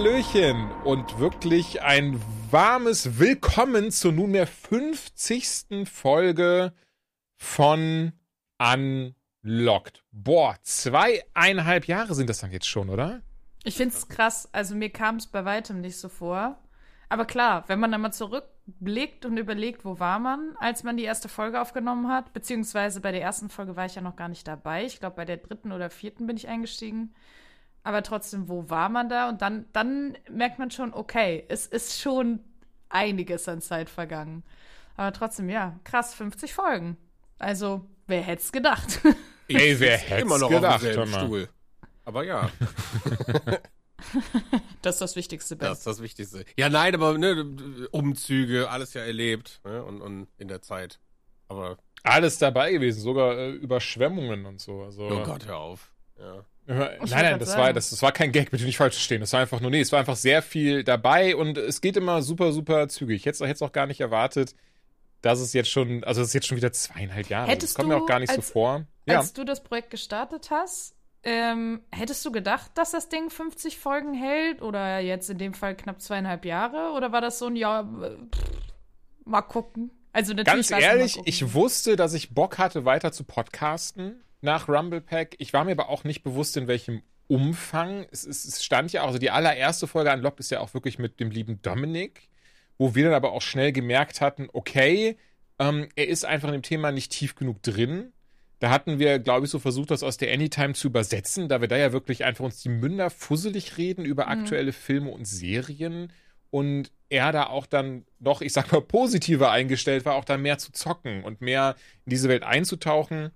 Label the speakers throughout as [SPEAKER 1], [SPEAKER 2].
[SPEAKER 1] Hallöchen und wirklich ein warmes Willkommen zur nunmehr 50. Folge von Unlocked. Boah, zweieinhalb Jahre sind das dann jetzt schon, oder?
[SPEAKER 2] Ich find's krass. Also mir kam es bei weitem nicht so vor. Aber klar, wenn man dann mal zurückblickt und überlegt, wo war man, als man die erste Folge aufgenommen hat, beziehungsweise bei der ersten Folge war ich ja noch gar nicht dabei. Ich glaube, bei der dritten oder vierten bin ich eingestiegen. Aber trotzdem, wo war man da? Und dann, dann merkt man schon, okay, es ist schon einiges an Zeit vergangen. Aber trotzdem, ja, krass, 50 Folgen. Also, wer hätte es gedacht?
[SPEAKER 1] Ey, wer hätte
[SPEAKER 3] immer noch
[SPEAKER 1] gedacht,
[SPEAKER 3] auf demselben. Stuhl. Aber ja,
[SPEAKER 2] Das ist das Wichtigste, Ben.
[SPEAKER 3] das ist das Wichtigste. Ja, nein, aber ne, Umzüge, alles ja erlebt ne, und, und in der Zeit. Aber,
[SPEAKER 1] Alles dabei gewesen, sogar äh, Überschwemmungen und so. Also,
[SPEAKER 3] oh Gott, hör auf. Ja.
[SPEAKER 1] Nein, nein, das
[SPEAKER 2] sagen.
[SPEAKER 1] war, das, das war kein Gag, bitte nicht falsch verstehen. Das war einfach nur, nee, es war einfach sehr viel dabei und es geht immer super, super zügig. Ich hätte es auch gar nicht erwartet, dass es jetzt schon, also es ist jetzt schon wieder zweieinhalb Jahre.
[SPEAKER 2] Hättest
[SPEAKER 1] das kommt mir
[SPEAKER 2] du
[SPEAKER 1] auch gar nicht
[SPEAKER 2] als-
[SPEAKER 1] so vor. Ja.
[SPEAKER 2] Als du das Projekt gestartet hast, ähm, hättest du gedacht, dass das Ding 50 Folgen hält? Oder jetzt in dem Fall knapp zweieinhalb Jahre? Oder war das so ein, ja, pff, mal gucken? Also natürlich
[SPEAKER 1] Ganz ehrlich, ich wusste, dass ich Bock hatte, weiter zu podcasten nach Rumblepack. Ich war mir aber auch nicht bewusst, in welchem Umfang. Es, es, es stand ja auch, also die allererste Folge Unlocked ist ja auch wirklich mit dem lieben Dominik, wo wir dann aber auch schnell gemerkt hatten, okay, ähm, er ist einfach in dem Thema nicht tief genug drin. Da hatten wir, glaube ich, so versucht, das aus der Anytime zu übersetzen, da wir da ja wirklich einfach uns die Münder fusselig reden über aktuelle Filme und Serien und er da auch dann doch, ich sag mal, positiver eingestellt war, auch dann mehr zu zocken und mehr in diese Welt einzutauchen.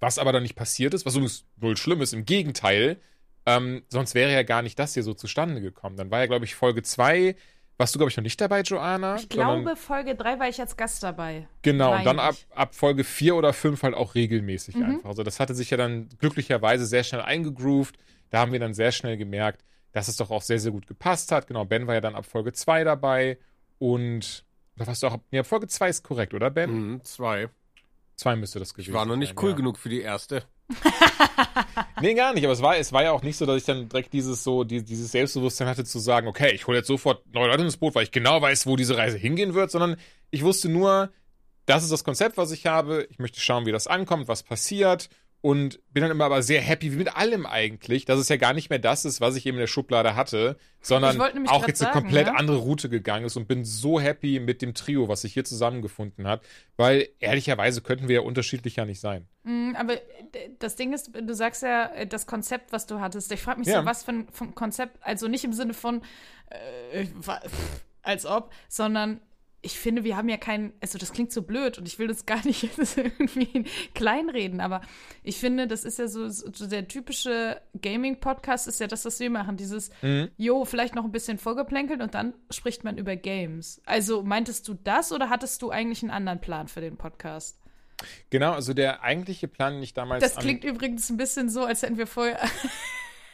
[SPEAKER 1] Was aber dann nicht passiert ist, was übrigens wohl schlimm ist, im Gegenteil. Ähm, sonst wäre ja gar nicht das hier so zustande gekommen. Dann war ja, glaube ich, Folge 2. Warst du, glaube ich, noch nicht dabei, Joanna?
[SPEAKER 2] Ich glaube, Folge 3 war ich als Gast dabei.
[SPEAKER 1] Genau, und dann ab, ab Folge 4 oder 5 halt auch regelmäßig
[SPEAKER 2] Mhm.
[SPEAKER 1] einfach. Also das hatte sich ja dann glücklicherweise sehr schnell eingegroovt. Da haben wir dann sehr schnell gemerkt, dass es doch auch sehr, sehr gut gepasst hat. Genau, Ben war ja dann ab Folge 2 dabei und da warst du auch, nee, ab Folge 2 ist korrekt, oder Ben?
[SPEAKER 3] Mhm, zwei.
[SPEAKER 1] 2 müsste das gewesen
[SPEAKER 3] Ich war noch nicht
[SPEAKER 1] sein,
[SPEAKER 3] cool
[SPEAKER 1] ja.
[SPEAKER 3] genug für die erste.
[SPEAKER 1] Nee, gar nicht, aber es war, es war ja auch nicht so, dass ich dann direkt dieses so, die, dieses Selbstbewusstsein hatte zu sagen, okay, ich hole jetzt sofort neue Leute ins Boot, weil ich genau weiß, wo diese Reise hingehen wird, sondern ich wusste nur, das ist das Konzept, was ich habe. Ich möchte schauen, wie das ankommt, was passiert. Und bin dann immer aber sehr happy, wie mit allem eigentlich, dass es ja gar nicht mehr das ist, was ich eben in der Schublade hatte, sondern auch jetzt eine
[SPEAKER 2] sagen,
[SPEAKER 1] komplett
[SPEAKER 2] ne?
[SPEAKER 1] andere Route gegangen ist und bin so happy mit dem Trio, was sich hier zusammengefunden hat, weil ehrlicherweise könnten wir ja unterschiedlicher nicht sein.
[SPEAKER 2] Mm, Aber das Ding ist, du sagst ja, äh, das Konzept, was du hattest. Ich frage mich
[SPEAKER 1] Ja.
[SPEAKER 2] so, was für ein Konzept, also nicht im Sinne von, äh, als ob, sondern ich finde, wir haben ja kein, also das klingt so blöd und ich will das gar nicht jetzt irgendwie kleinreden, aber ich finde, das ist ja so, so der typische Gaming-Podcast ist ja das, was wir machen, dieses,
[SPEAKER 1] Mhm.
[SPEAKER 2] jo, vielleicht noch ein bisschen vorgeplänkelt und dann spricht man über Games. Also meintest du das oder hattest du eigentlich einen anderen Plan für den Podcast?
[SPEAKER 1] Genau, also der eigentliche Plan, den ich damals
[SPEAKER 2] Das klingt übrigens ein bisschen so, als hätten wir vorher.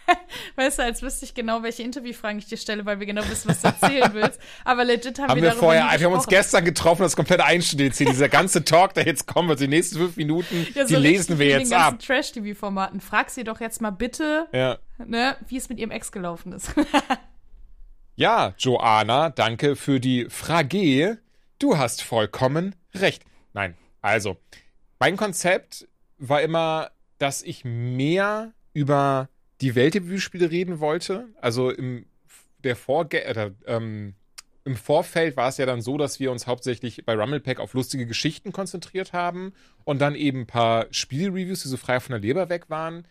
[SPEAKER 2] weißt du, als wüsste ich genau, welche Interviewfragen ich dir stelle, weil wir genau wissen, was du erzählen willst. Aber legit haben,
[SPEAKER 1] haben
[SPEAKER 2] wir
[SPEAKER 1] wir vorher, wir haben uns gestern getroffen, das komplett einstudiert. Dieser ganze Talk, der jetzt kommen wird, die nächsten fünf Minuten,
[SPEAKER 2] Ja,
[SPEAKER 1] die
[SPEAKER 2] so
[SPEAKER 1] lesen
[SPEAKER 2] richtig
[SPEAKER 1] wir jetzt
[SPEAKER 2] den ganzen
[SPEAKER 1] ab.
[SPEAKER 2] Trash-TV-Formaten. Frag sie doch jetzt mal bitte,
[SPEAKER 1] Ja.
[SPEAKER 2] ne, wie es mit ihrem Ex gelaufen ist.
[SPEAKER 1] ja, Joanna, danke für die Frage. Du hast vollkommen recht. Nein, also, mein Konzept war immer, dass ich mehr über die Welt der Videospiele reden wollte. Also im, der Vorge oder, ähm, im Vorfeld war es ja dann so, dass wir uns hauptsächlich bei Rumblepack auf lustige Geschichten konzentriert haben und dann eben ein paar Spielreviews, die so frei von der Leber weg waren.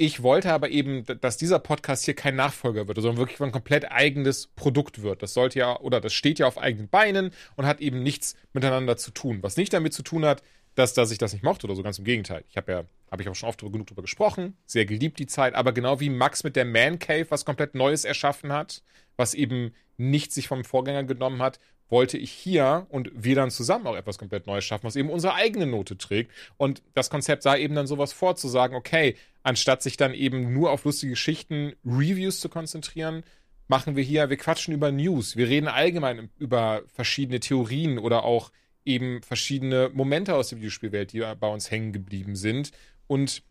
[SPEAKER 1] Ich wollte aber eben, dass dieser Podcast hier kein Nachfolger wird, sondern wirklich ein komplett eigenes Produkt wird. Das sollte ja, oder das steht ja auf eigenen Beinen und hat eben nichts miteinander zu tun. Was nicht damit zu tun hat, dass, dass ich das nicht mochte oder so, ganz im Gegenteil. Ich habe ja, habe ich auch schon oft genug drüber gesprochen, sehr geliebt die Zeit, aber genau wie Max mit der Man Cave was komplett Neues erschaffen hat, was eben nicht sich vom Vorgänger genommen hat, wollte ich hier und wir dann zusammen auch etwas komplett Neues schaffen, was eben unsere eigene Note trägt. Und das Konzept sah eben dann sowas vor, zu sagen, okay, anstatt sich dann eben nur auf lustige Geschichten, Reviews zu konzentrieren, machen wir hier, wir quatschen über News, wir reden allgemein über verschiedene Theorien oder auch eben verschiedene Momente aus der Videospielwelt, die bei uns hängen geblieben sind. Und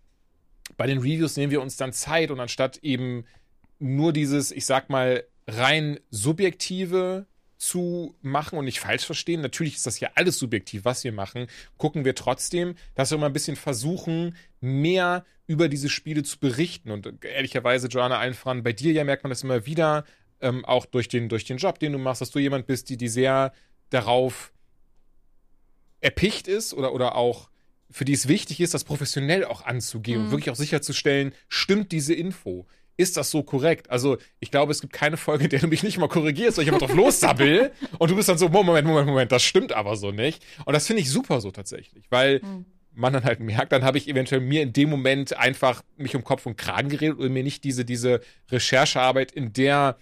[SPEAKER 1] bei den Reviews nehmen wir uns dann Zeit und anstatt eben nur dieses, ich sag mal, rein subjektive zu machen und nicht falsch verstehen. Natürlich ist das ja alles subjektiv, was wir machen. Gucken wir trotzdem, dass wir mal ein bisschen versuchen, mehr über diese Spiele zu berichten. Und ehrlicherweise, Joanna, allen voran, bei dir ja merkt man das immer wieder, ähm, auch durch den, durch den Job, den du machst, dass du jemand bist, die, die sehr darauf erpicht ist oder, oder auch für die es wichtig ist, das professionell auch anzugehen
[SPEAKER 2] Mhm.
[SPEAKER 1] und wirklich auch sicherzustellen, stimmt diese Info? Ist das so korrekt? Also, ich glaube, es gibt keine Folge, in der du mich nicht mal korrigierst, weil ich einfach drauf lossabbel und du bist dann so, Moment, Moment, Moment, das stimmt aber so nicht. Und das finde ich super so tatsächlich, weil
[SPEAKER 2] Mhm.
[SPEAKER 1] man dann halt merkt, dann habe ich eventuell mir in dem Moment einfach mich um Kopf und Kragen geredet und mir nicht diese, diese Recherchearbeit in der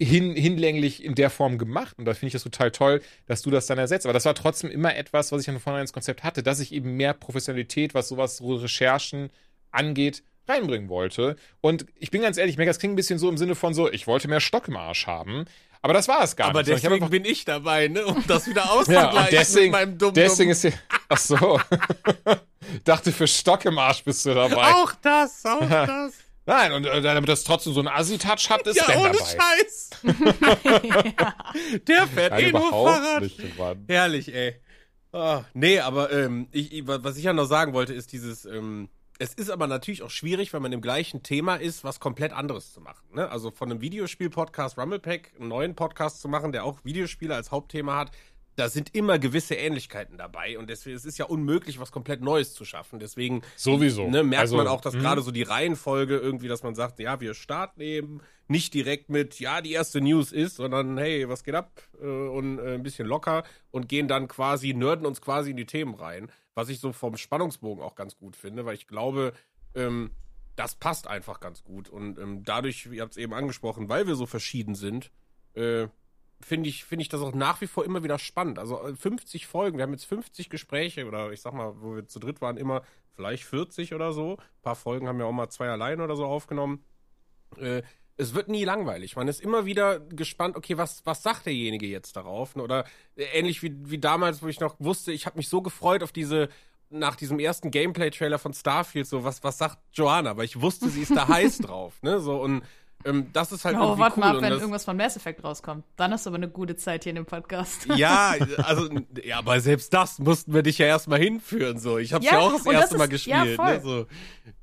[SPEAKER 1] hin, hinlänglich in der Form gemacht. Und da finde ich das total toll, dass du das dann ersetzt. Aber das war trotzdem immer etwas, was ich von vornherein ins Konzept hatte, dass ich eben mehr Professionalität, was sowas, so Recherchen angeht, reinbringen wollte. Und ich bin ganz ehrlich, Mega, das klingt ein bisschen so im Sinne von so, ich wollte mehr Stock im Arsch haben. Aber das war es gar
[SPEAKER 3] Aber
[SPEAKER 1] nicht. ich hab
[SPEAKER 3] deswegen
[SPEAKER 1] einfach-
[SPEAKER 3] bin ich dabei, ne? Um das wieder
[SPEAKER 1] ja,
[SPEAKER 3] auszugleichen
[SPEAKER 1] und deswegen,
[SPEAKER 3] mit meinem dummen
[SPEAKER 1] deswegen ist hier. Ach so. Dachte, für Stock im Arsch bist du dabei.
[SPEAKER 3] Auch das, auch das.
[SPEAKER 1] Nein, und äh, damit das trotzdem so einen Assi-Touch hat, ist
[SPEAKER 3] ja,
[SPEAKER 1] Ben
[SPEAKER 3] ohne
[SPEAKER 1] dabei.
[SPEAKER 3] Scheiß. Der fährt
[SPEAKER 1] Nein,
[SPEAKER 3] eh nur Fahrrad.
[SPEAKER 1] nicht, Mann.
[SPEAKER 3] Herrlich, ey. Ah, nee, aber ähm, ich, ich, was ich ja noch sagen wollte, ist dieses, ähm, es ist aber natürlich auch schwierig, wenn man im gleichen Thema ist, was komplett anderes zu machen. Ne? Also von einem Videospiel-Podcast Rumblepack einen neuen Podcast zu machen, der auch Videospiele als Hauptthema hat, da sind immer gewisse Ähnlichkeiten dabei und deswegen es ist ja unmöglich, was komplett Neues zu schaffen. Deswegen
[SPEAKER 1] Sowieso.
[SPEAKER 3] ne, merkt
[SPEAKER 1] Also,
[SPEAKER 3] man auch, dass
[SPEAKER 1] mh.
[SPEAKER 3] gerade so die Reihenfolge irgendwie, dass man sagt, ja, wir starten eben nicht direkt mit, ja, die erste News ist, sondern hey, was geht ab äh, und äh, ein bisschen locker und gehen dann quasi, nerden uns quasi in die Themen rein, was ich so vom Spannungsbogen auch ganz gut finde, weil ich glaube, ähm, das passt einfach ganz gut und ähm, dadurch, ihr habt es eben angesprochen, weil wir so verschieden sind, äh, finde ich, finde ich das auch nach wie vor immer wieder spannend. Also äh, 50 Folgen, wir haben jetzt 50 Gespräche oder ich sag mal, wo wir zu dritt waren, immer vielleicht 40 oder so. Ein paar Folgen haben wir auch mal zwei allein oder so aufgenommen. Äh, es wird nie langweilig. Man ist immer wieder gespannt, okay, was, was sagt derjenige jetzt darauf? Oder äh, ähnlich wie, wie damals, wo ich noch wusste, ich habe mich so gefreut auf diese, nach diesem ersten Gameplay-Trailer von Starfield, so, was, was sagt Joanna? Weil ich wusste, sie ist da heiß drauf, ne? So, und ähm, das ist halt
[SPEAKER 2] Oh,
[SPEAKER 3] irgendwie
[SPEAKER 2] warte
[SPEAKER 3] cool.
[SPEAKER 2] mal ab, wenn irgendwas von Mass Effect rauskommt. Dann hast du aber eine gute Zeit hier in dem Podcast.
[SPEAKER 3] Ja, also, ja, aber selbst das mussten wir dich ja erstmal hinführen, so. Ich hab's ja,
[SPEAKER 2] Ja,
[SPEAKER 3] auch das
[SPEAKER 2] und das
[SPEAKER 3] erste Mal
[SPEAKER 2] ist-
[SPEAKER 3] gespielt,
[SPEAKER 2] ja, voll.
[SPEAKER 3] ne, so.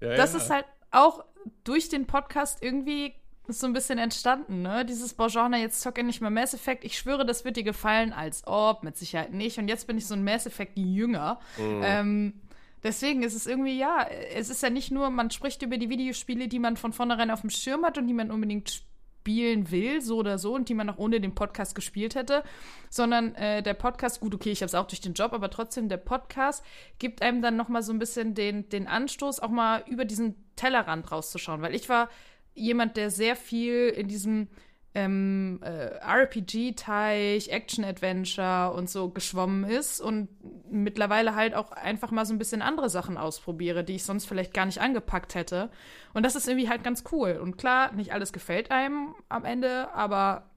[SPEAKER 3] Ja,
[SPEAKER 2] das
[SPEAKER 3] ja.
[SPEAKER 2] ist halt auch durch den Podcast irgendwie so ein bisschen entstanden, ne? Dieses Bourgeois, jetzt zock endlich mal Mass Effect. Ich schwöre, das wird dir gefallen, als ob, mit Sicherheit nicht. Und jetzt bin ich so ein Mass Effect Jünger.
[SPEAKER 3] Mhm.
[SPEAKER 2] Ähm, deswegen ist es irgendwie, ja, es ist ja nicht nur, man spricht über die Videospiele, die man von vornherein auf dem Schirm hat und die man unbedingt spielen will, so oder so, und die man auch ohne den Podcast gespielt hätte, sondern äh, der Podcast, gut, okay, ich habe es auch durch den Job, aber trotzdem, der Podcast gibt einem dann noch mal so ein bisschen den, den Anstoß, auch mal über diesen Tellerrand rauszuschauen, weil ich war jemand, der sehr viel in diesem ähm, äh, RPG-Teich, Action-Adventure und so geschwommen ist und mittlerweile halt auch einfach mal so ein bisschen andere Sachen ausprobiere, die ich sonst vielleicht gar nicht angepackt hätte. Und das ist irgendwie halt ganz cool. Und klar, nicht alles gefällt einem am Ende, aber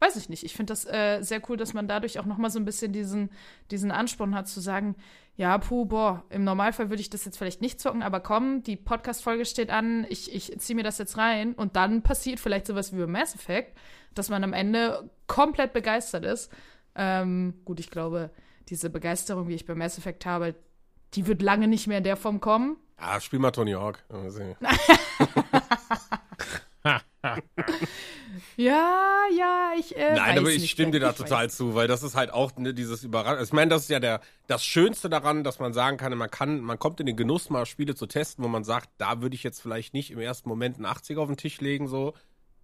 [SPEAKER 2] weiß ich nicht. Ich finde das äh, sehr cool, dass man dadurch auch noch mal so ein bisschen diesen, diesen Ansporn hat zu sagen, ja, puh, boah, im Normalfall würde ich das jetzt vielleicht nicht zocken, aber komm, die Podcast-Folge steht an, ich, ich ziehe mir das jetzt rein und dann passiert vielleicht sowas wie bei Mass Effect, dass man am Ende komplett begeistert ist. Ähm, gut, ich glaube, diese Begeisterung, wie ich bei Mass Effect habe, die wird lange nicht mehr in der Form kommen.
[SPEAKER 3] Ah, spiel mal Tony Hawk.
[SPEAKER 2] Ja, ja, ich. Äh,
[SPEAKER 3] Nein, aber ich stimme dir da
[SPEAKER 2] weiß
[SPEAKER 3] total zu, weil das ist halt auch ne, dieses Überraschung. Ich meine, das ist ja der das Schönste daran, dass man sagen kann, man kann, man kommt in den Genuss, mal Spiele zu testen, wo man sagt, da würde ich jetzt vielleicht nicht im ersten Moment einen 80er auf den Tisch legen, so.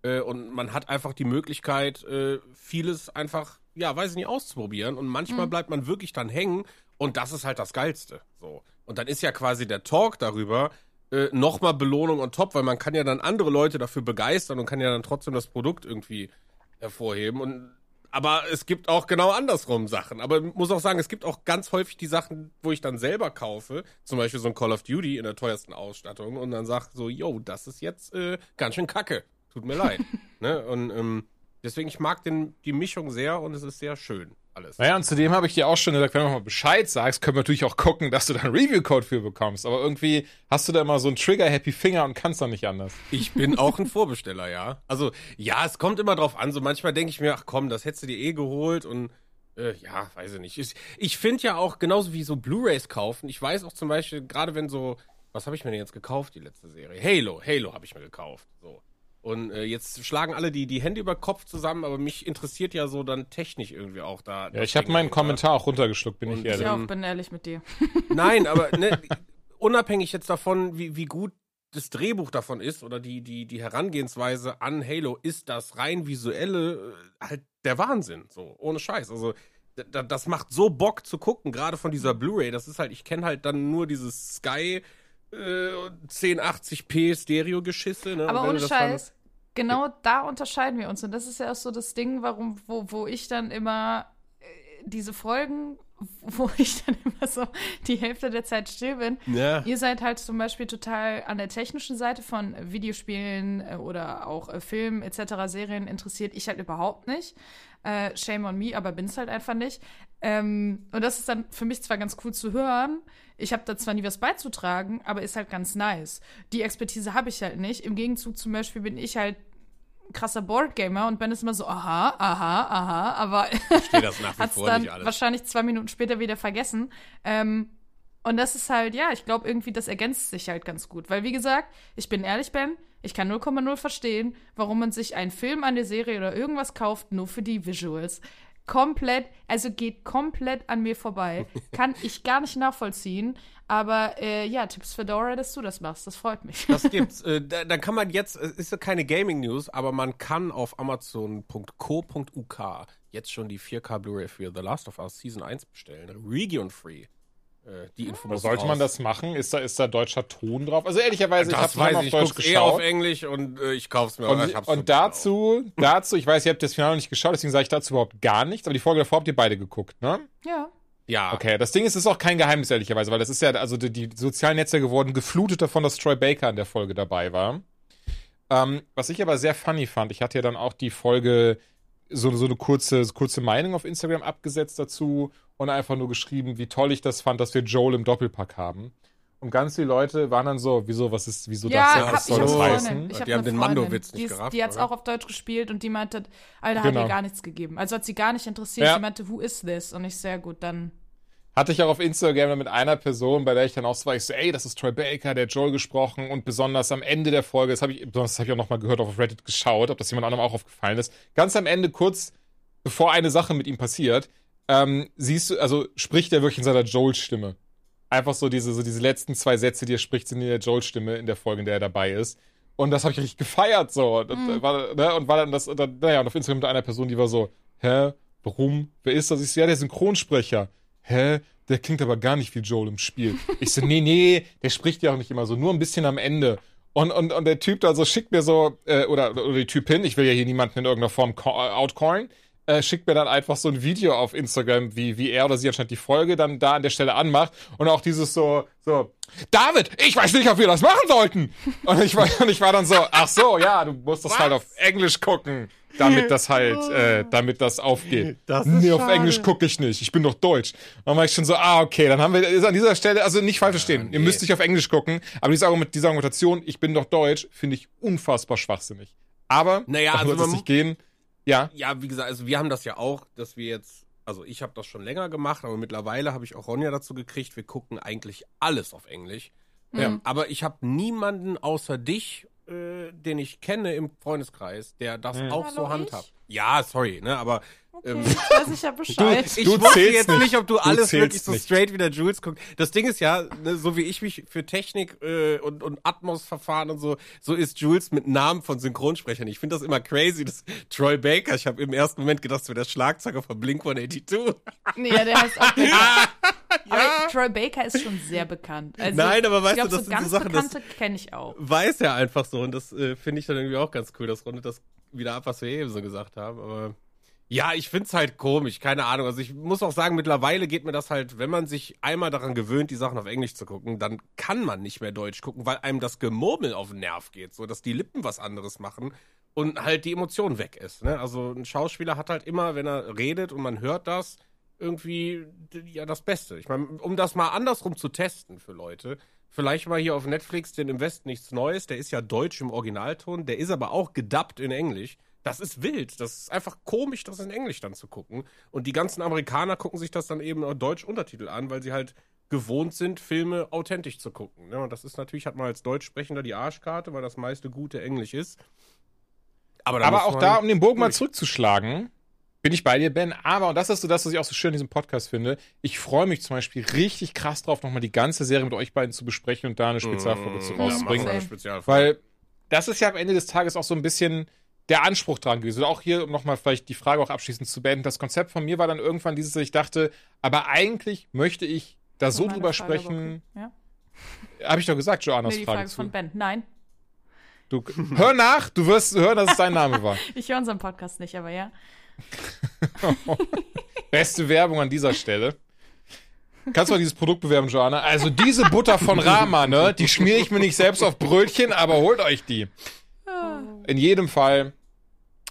[SPEAKER 3] Äh, und man hat einfach die Möglichkeit, äh, vieles einfach, ja, weiß ich nicht, auszuprobieren. Und manchmal bleibt man wirklich dann hängen Und das ist halt das Geilste. So. Und dann ist ja quasi der Talk darüber äh, nochmal Belohnung on top, weil man kann ja dann andere Leute dafür begeistern und kann ja dann trotzdem das Produkt irgendwie hervorheben. Und aber es gibt auch genau andersrum Sachen. Aber ich muss auch sagen, es gibt auch ganz häufig die Sachen, wo ich dann selber kaufe, zum Beispiel so ein Call of Duty in der teuersten Ausstattung und dann sag so, yo, das ist jetzt äh, ganz schön kacke. Tut mir leid. ne? Und ähm, deswegen, ich mag den, die Mischung sehr und es ist sehr schön alles.
[SPEAKER 1] Naja, und zudem habe ich dir auch schon gesagt, wenn du mal Bescheid sagst, können wir natürlich auch gucken, dass du da einen Review-Code für bekommst. Aber irgendwie hast du da immer so einen Trigger-Happy-Finger und kannst doch nicht anders.
[SPEAKER 3] Ich bin auch ein Vorbesteller, ja. Also, ja, es kommt immer drauf an. So manchmal denke ich mir, ach komm, das hättest du dir eh geholt und äh, ja, weiß ich nicht. Ich, ich finde ja auch, genauso wie so Blu-Rays kaufen, ich weiß auch zum Beispiel, gerade wenn so, was habe ich mir denn jetzt gekauft, die letzte Serie? Halo, Halo habe ich mir gekauft. So. Und äh, jetzt schlagen alle die, die Hände über Kopf zusammen, aber mich interessiert ja so dann technisch irgendwie auch da.
[SPEAKER 1] Ja, ich habe meinen Kommentar auch runtergeschluckt, bin
[SPEAKER 3] Und
[SPEAKER 1] ich
[SPEAKER 2] Ich
[SPEAKER 1] ehrlich.
[SPEAKER 2] auch
[SPEAKER 3] Ähm,
[SPEAKER 2] bin ehrlich mit dir.
[SPEAKER 3] Nein, aber ne, unabhängig jetzt davon, wie, wie gut das Drehbuch davon ist oder die, die, die Herangehensweise an Halo, ist das rein visuelle äh, halt der Wahnsinn. So, ohne Scheiß. Also, da, das macht so Bock zu gucken, gerade von dieser Blu-ray. Das ist halt, ich kenne halt dann nur dieses Sky äh, 1080p Stereo-Geschisse. Ne?
[SPEAKER 2] Aber ohne Scheiß, genau da unterscheiden wir uns. Und das ist ja auch so das Ding, warum, wo, wo ich dann immer äh, diese Folgen, wo ich dann immer so die Hälfte der Zeit still bin.
[SPEAKER 3] Ja.
[SPEAKER 2] Ihr seid halt zum Beispiel total an der technischen Seite von Videospielen äh, oder auch äh, Filmen etc., Serien interessiert. Ich halt überhaupt nicht. Äh, shame on me, aber bin's halt einfach nicht. Ähm, und das ist dann für mich zwar ganz cool zu hören. Ich habe da zwar nie was beizutragen, aber ist halt ganz nice. Die Expertise habe ich halt nicht. Im Gegenzug zum Beispiel bin ich halt krasser Boardgamer und Ben ist immer so, aha, aha, aha, aber
[SPEAKER 3] stehe das nach wie
[SPEAKER 2] hat's
[SPEAKER 3] vor
[SPEAKER 2] dann
[SPEAKER 3] nicht alles.
[SPEAKER 2] wahrscheinlich zwei Minuten später wieder vergessen. Ähm, und das ist halt, ja, ich glaube irgendwie, das ergänzt sich halt ganz gut. Weil, wie gesagt, ich bin ehrlich, Ben, ich kann 0,0 verstehen, warum man sich einen Film, eine Serie oder irgendwas kauft, nur für die Visuals. Komplett, also geht komplett an mir vorbei. Kann ich gar nicht nachvollziehen. Aber äh, ja, Tipps für Dora, dass du das machst. Das freut mich.
[SPEAKER 3] Das gibt's. äh, da, da kann man jetzt, es ist ja keine Gaming News, aber man kann auf amazon.co.uk jetzt schon die 4K Blu-ray für The Last of Us Season 1 bestellen. Region free. Äh, die Info
[SPEAKER 1] Aber
[SPEAKER 3] muss
[SPEAKER 1] sollte man das machen? Ist da, ist da deutscher Ton drauf? Also ehrlicherweise,
[SPEAKER 3] Das
[SPEAKER 1] ich habe auf
[SPEAKER 3] ich, ich
[SPEAKER 1] Deutsch
[SPEAKER 3] guck's eh auf
[SPEAKER 1] geschaut.
[SPEAKER 3] Englisch und äh, ich kauf's mir.
[SPEAKER 1] Und,
[SPEAKER 3] ich hab's
[SPEAKER 1] und dazu, dazu, ich weiß, ihr habt das Finale noch nicht geschaut, deswegen sage ich dazu überhaupt gar nichts, aber die Folge davor habt ihr beide geguckt, ne?
[SPEAKER 2] ja.
[SPEAKER 3] Ja.
[SPEAKER 1] Okay, das Ding ist, es ist auch kein Geheimnis, ehrlicherweise, weil das ist ja, also die, die sozialen Netzwerke wurden geflutet davon, dass Troy Baker in der Folge dabei war. Ähm, was ich aber sehr funny fand, ich hatte ja dann auch die Folge so, so eine kurze, kurze Meinung auf Instagram abgesetzt dazu und einfach nur geschrieben, wie toll ich das fand, dass wir Joel im Doppelpack haben. Und ganz viele Leute waren dann so, wieso, was ist, wieso
[SPEAKER 2] Ja,
[SPEAKER 1] das,
[SPEAKER 2] hab,
[SPEAKER 1] was soll
[SPEAKER 2] habe
[SPEAKER 1] das heißen?
[SPEAKER 3] Die
[SPEAKER 2] hab
[SPEAKER 3] haben den Mando-Witz nicht
[SPEAKER 2] die,
[SPEAKER 3] gerafft,
[SPEAKER 2] Die hat's
[SPEAKER 3] oder?
[SPEAKER 2] auch auf Deutsch gespielt und die meinte, Alter,
[SPEAKER 1] Genau.
[SPEAKER 2] hat ihr gar nichts gegeben. Also hat sie gar nicht interessiert.
[SPEAKER 1] Ja.
[SPEAKER 2] Sie meinte, who is this? Und ich, sehr gut, dann.
[SPEAKER 1] Hatte ich auch auf Instagram mit einer Person, bei der ich dann auch so war, ich so, ey, das ist Troy Baker, der hat Joel gesprochen und besonders am Ende der Folge, das habe ich, besonders habe ich auch nochmal gehört, auf Reddit geschaut, ob das jemand anderem auch aufgefallen ist. Ganz am Ende, kurz bevor eine Sache mit ihm passiert, ähm, siehst du, also spricht er wirklich in seiner Joel-Stimme. Einfach so diese, so diese letzten zwei Sätze, die er spricht, sind in der Joel-Stimme in der Folge, in der er dabei ist. Und das habe ich richtig gefeiert, so. Und, und, war, ne, und war dann das, dann, naja, und auf Instagram mit einer Person, die war so, hä, warum? Wer ist das? Ich so, ja, der Synchronsprecher. Hä? Der klingt aber gar nicht wie Joel im Spiel. Ich so, nee, nee, der spricht ja auch nicht immer so, nur ein bisschen am Ende. Und, und, und der Typ da so schickt mir so, äh, oder, oder die Typin, ich will ja hier niemanden in irgendeiner Form co- äh, schickt mir dann einfach so ein Video auf Instagram, wie, wie er oder sie anscheinend die Folge dann da an der Stelle anmacht und auch dieses so, so, David, ich weiß nicht, ob wir das machen sollten. Und ich war, und ich war dann so, ach so, ja, du musst das halt auf Englisch gucken, damit das halt, äh, damit das aufgeht.
[SPEAKER 3] Das
[SPEAKER 1] nee, auf
[SPEAKER 3] schade.
[SPEAKER 1] Englisch gucke ich nicht, ich bin doch Deutsch. dann war ich schon so, ah, okay, dann haben wir, ist an dieser Stelle, also nicht falsch verstehen, ihr
[SPEAKER 3] nee.
[SPEAKER 1] müsst nicht auf Englisch gucken, aber diese, Argument, diese Argumentation, ich bin doch Deutsch, finde ich unfassbar schwachsinnig. Aber,
[SPEAKER 3] Naja, also
[SPEAKER 1] soll es nicht gehen. Ja,
[SPEAKER 3] Ja, wie gesagt, also wir haben das ja auch, dass wir jetzt, also ich habe das schon länger gemacht, aber mittlerweile habe ich auch Ronja dazu gekriegt, wir gucken eigentlich alles auf Englisch. Ja, aber ich habe niemanden außer dich, äh, den ich kenne im Freundeskreis, der das auch
[SPEAKER 2] Hallo,
[SPEAKER 3] so
[SPEAKER 2] ich?
[SPEAKER 3] handhabt. Ja, sorry, ne, aber ähm,
[SPEAKER 2] Ich weiß ich ja Bescheid.
[SPEAKER 3] ich
[SPEAKER 1] Du
[SPEAKER 3] wusste
[SPEAKER 1] zählst
[SPEAKER 3] jetzt
[SPEAKER 1] nicht.
[SPEAKER 3] nicht, ob du
[SPEAKER 1] Du
[SPEAKER 3] alles wirklich so
[SPEAKER 1] nicht.
[SPEAKER 3] straight wie der Jules guckst. Das Ding ist ja, ne, so wie ich mich für Technik äh, und, und Atmos-Verfahren und so, so ist Jules mit Namen von Synchronsprechern. Ich finde das immer crazy, dass Troy Baker, ich habe im ersten Moment gedacht, das wäre der Schlagzeuger von Blink-182.
[SPEAKER 2] nee, ja, der heißt auch Becker. Aber Troy Baker ist schon sehr bekannt. Also,
[SPEAKER 3] Nein, aber weißt
[SPEAKER 2] ich glaub,
[SPEAKER 3] du, das
[SPEAKER 2] so
[SPEAKER 3] sind so
[SPEAKER 2] ganz
[SPEAKER 3] Sachen, das-
[SPEAKER 2] Bekannte kenne ich auch.
[SPEAKER 3] Weiß er einfach so und das äh, finde ich dann irgendwie auch ganz cool. Das rundet das wieder ab, was wir eben so gesagt haben. Aber ja, ich find's halt komisch, keine Ahnung. Also ich muss auch sagen, mittlerweile geht mir das halt, wenn man sich einmal daran gewöhnt, die Sachen auf Englisch zu gucken, dann kann man nicht mehr Deutsch gucken, weil einem das Gemurmel auf den Nerv geht, so dass die Lippen was anderes machen und halt die Emotion weg ist. Ne? Also ein Schauspieler hat halt immer, wenn er redet und man hört das, irgendwie ja das Beste. Ich meine, um das mal andersrum zu testen für Leute, vielleicht mal hier auf Netflix den Im Westen nichts Neues, der ist ja deutsch im Originalton, der ist aber auch gedubbt in Englisch. Das ist wild, das ist einfach komisch, das in Englisch dann zu gucken. Und die ganzen Amerikaner gucken sich das dann eben auch deutsch Untertitel an, weil sie halt gewohnt sind, Filme authentisch zu gucken. Ne? Und das ist natürlich, hat man als Deutschsprechender die Arschkarte, weil das meiste gute Englisch ist. Aber,
[SPEAKER 1] Aber auch da, um den Bogen mal zurückzuschlagen, bin ich bei dir, Ben. Aber, und das ist so das, was ich auch so schön in diesem Podcast finde, ich freue mich zum Beispiel richtig krass drauf, nochmal die ganze Serie mit euch beiden zu besprechen und da eine Spezialfolge zu
[SPEAKER 3] Mm, Ja, machen
[SPEAKER 1] rauszubringen.
[SPEAKER 2] Same.
[SPEAKER 3] Spezialfolge.
[SPEAKER 1] Weil das ist ja am Ende des Tages auch so ein bisschen der Anspruch dran gewesen. Und auch hier, um nochmal vielleicht die Frage auch abschließend zu beenden. Das Konzept von mir war dann irgendwann dieses, dass ich dachte, aber eigentlich möchte ich da so drüber
[SPEAKER 2] Frage,
[SPEAKER 1] sprechen.
[SPEAKER 2] Ja?
[SPEAKER 1] Habe ich doch gesagt, Joannas
[SPEAKER 2] Nee, die
[SPEAKER 1] Frage,
[SPEAKER 2] Frage
[SPEAKER 1] zu.
[SPEAKER 2] von Ben. Nein,
[SPEAKER 1] Du, hör nach, du wirst hören, dass es dein Name war.
[SPEAKER 2] ich höre unseren Podcast nicht, aber ja.
[SPEAKER 1] Beste Werbung an dieser Stelle. Kannst du mal dieses Produkt bewerben, Joanna? Also diese Butter von Rama, ne? Die schmiere ich mir nicht selbst auf Brötchen, aber holt euch die. In jedem Fall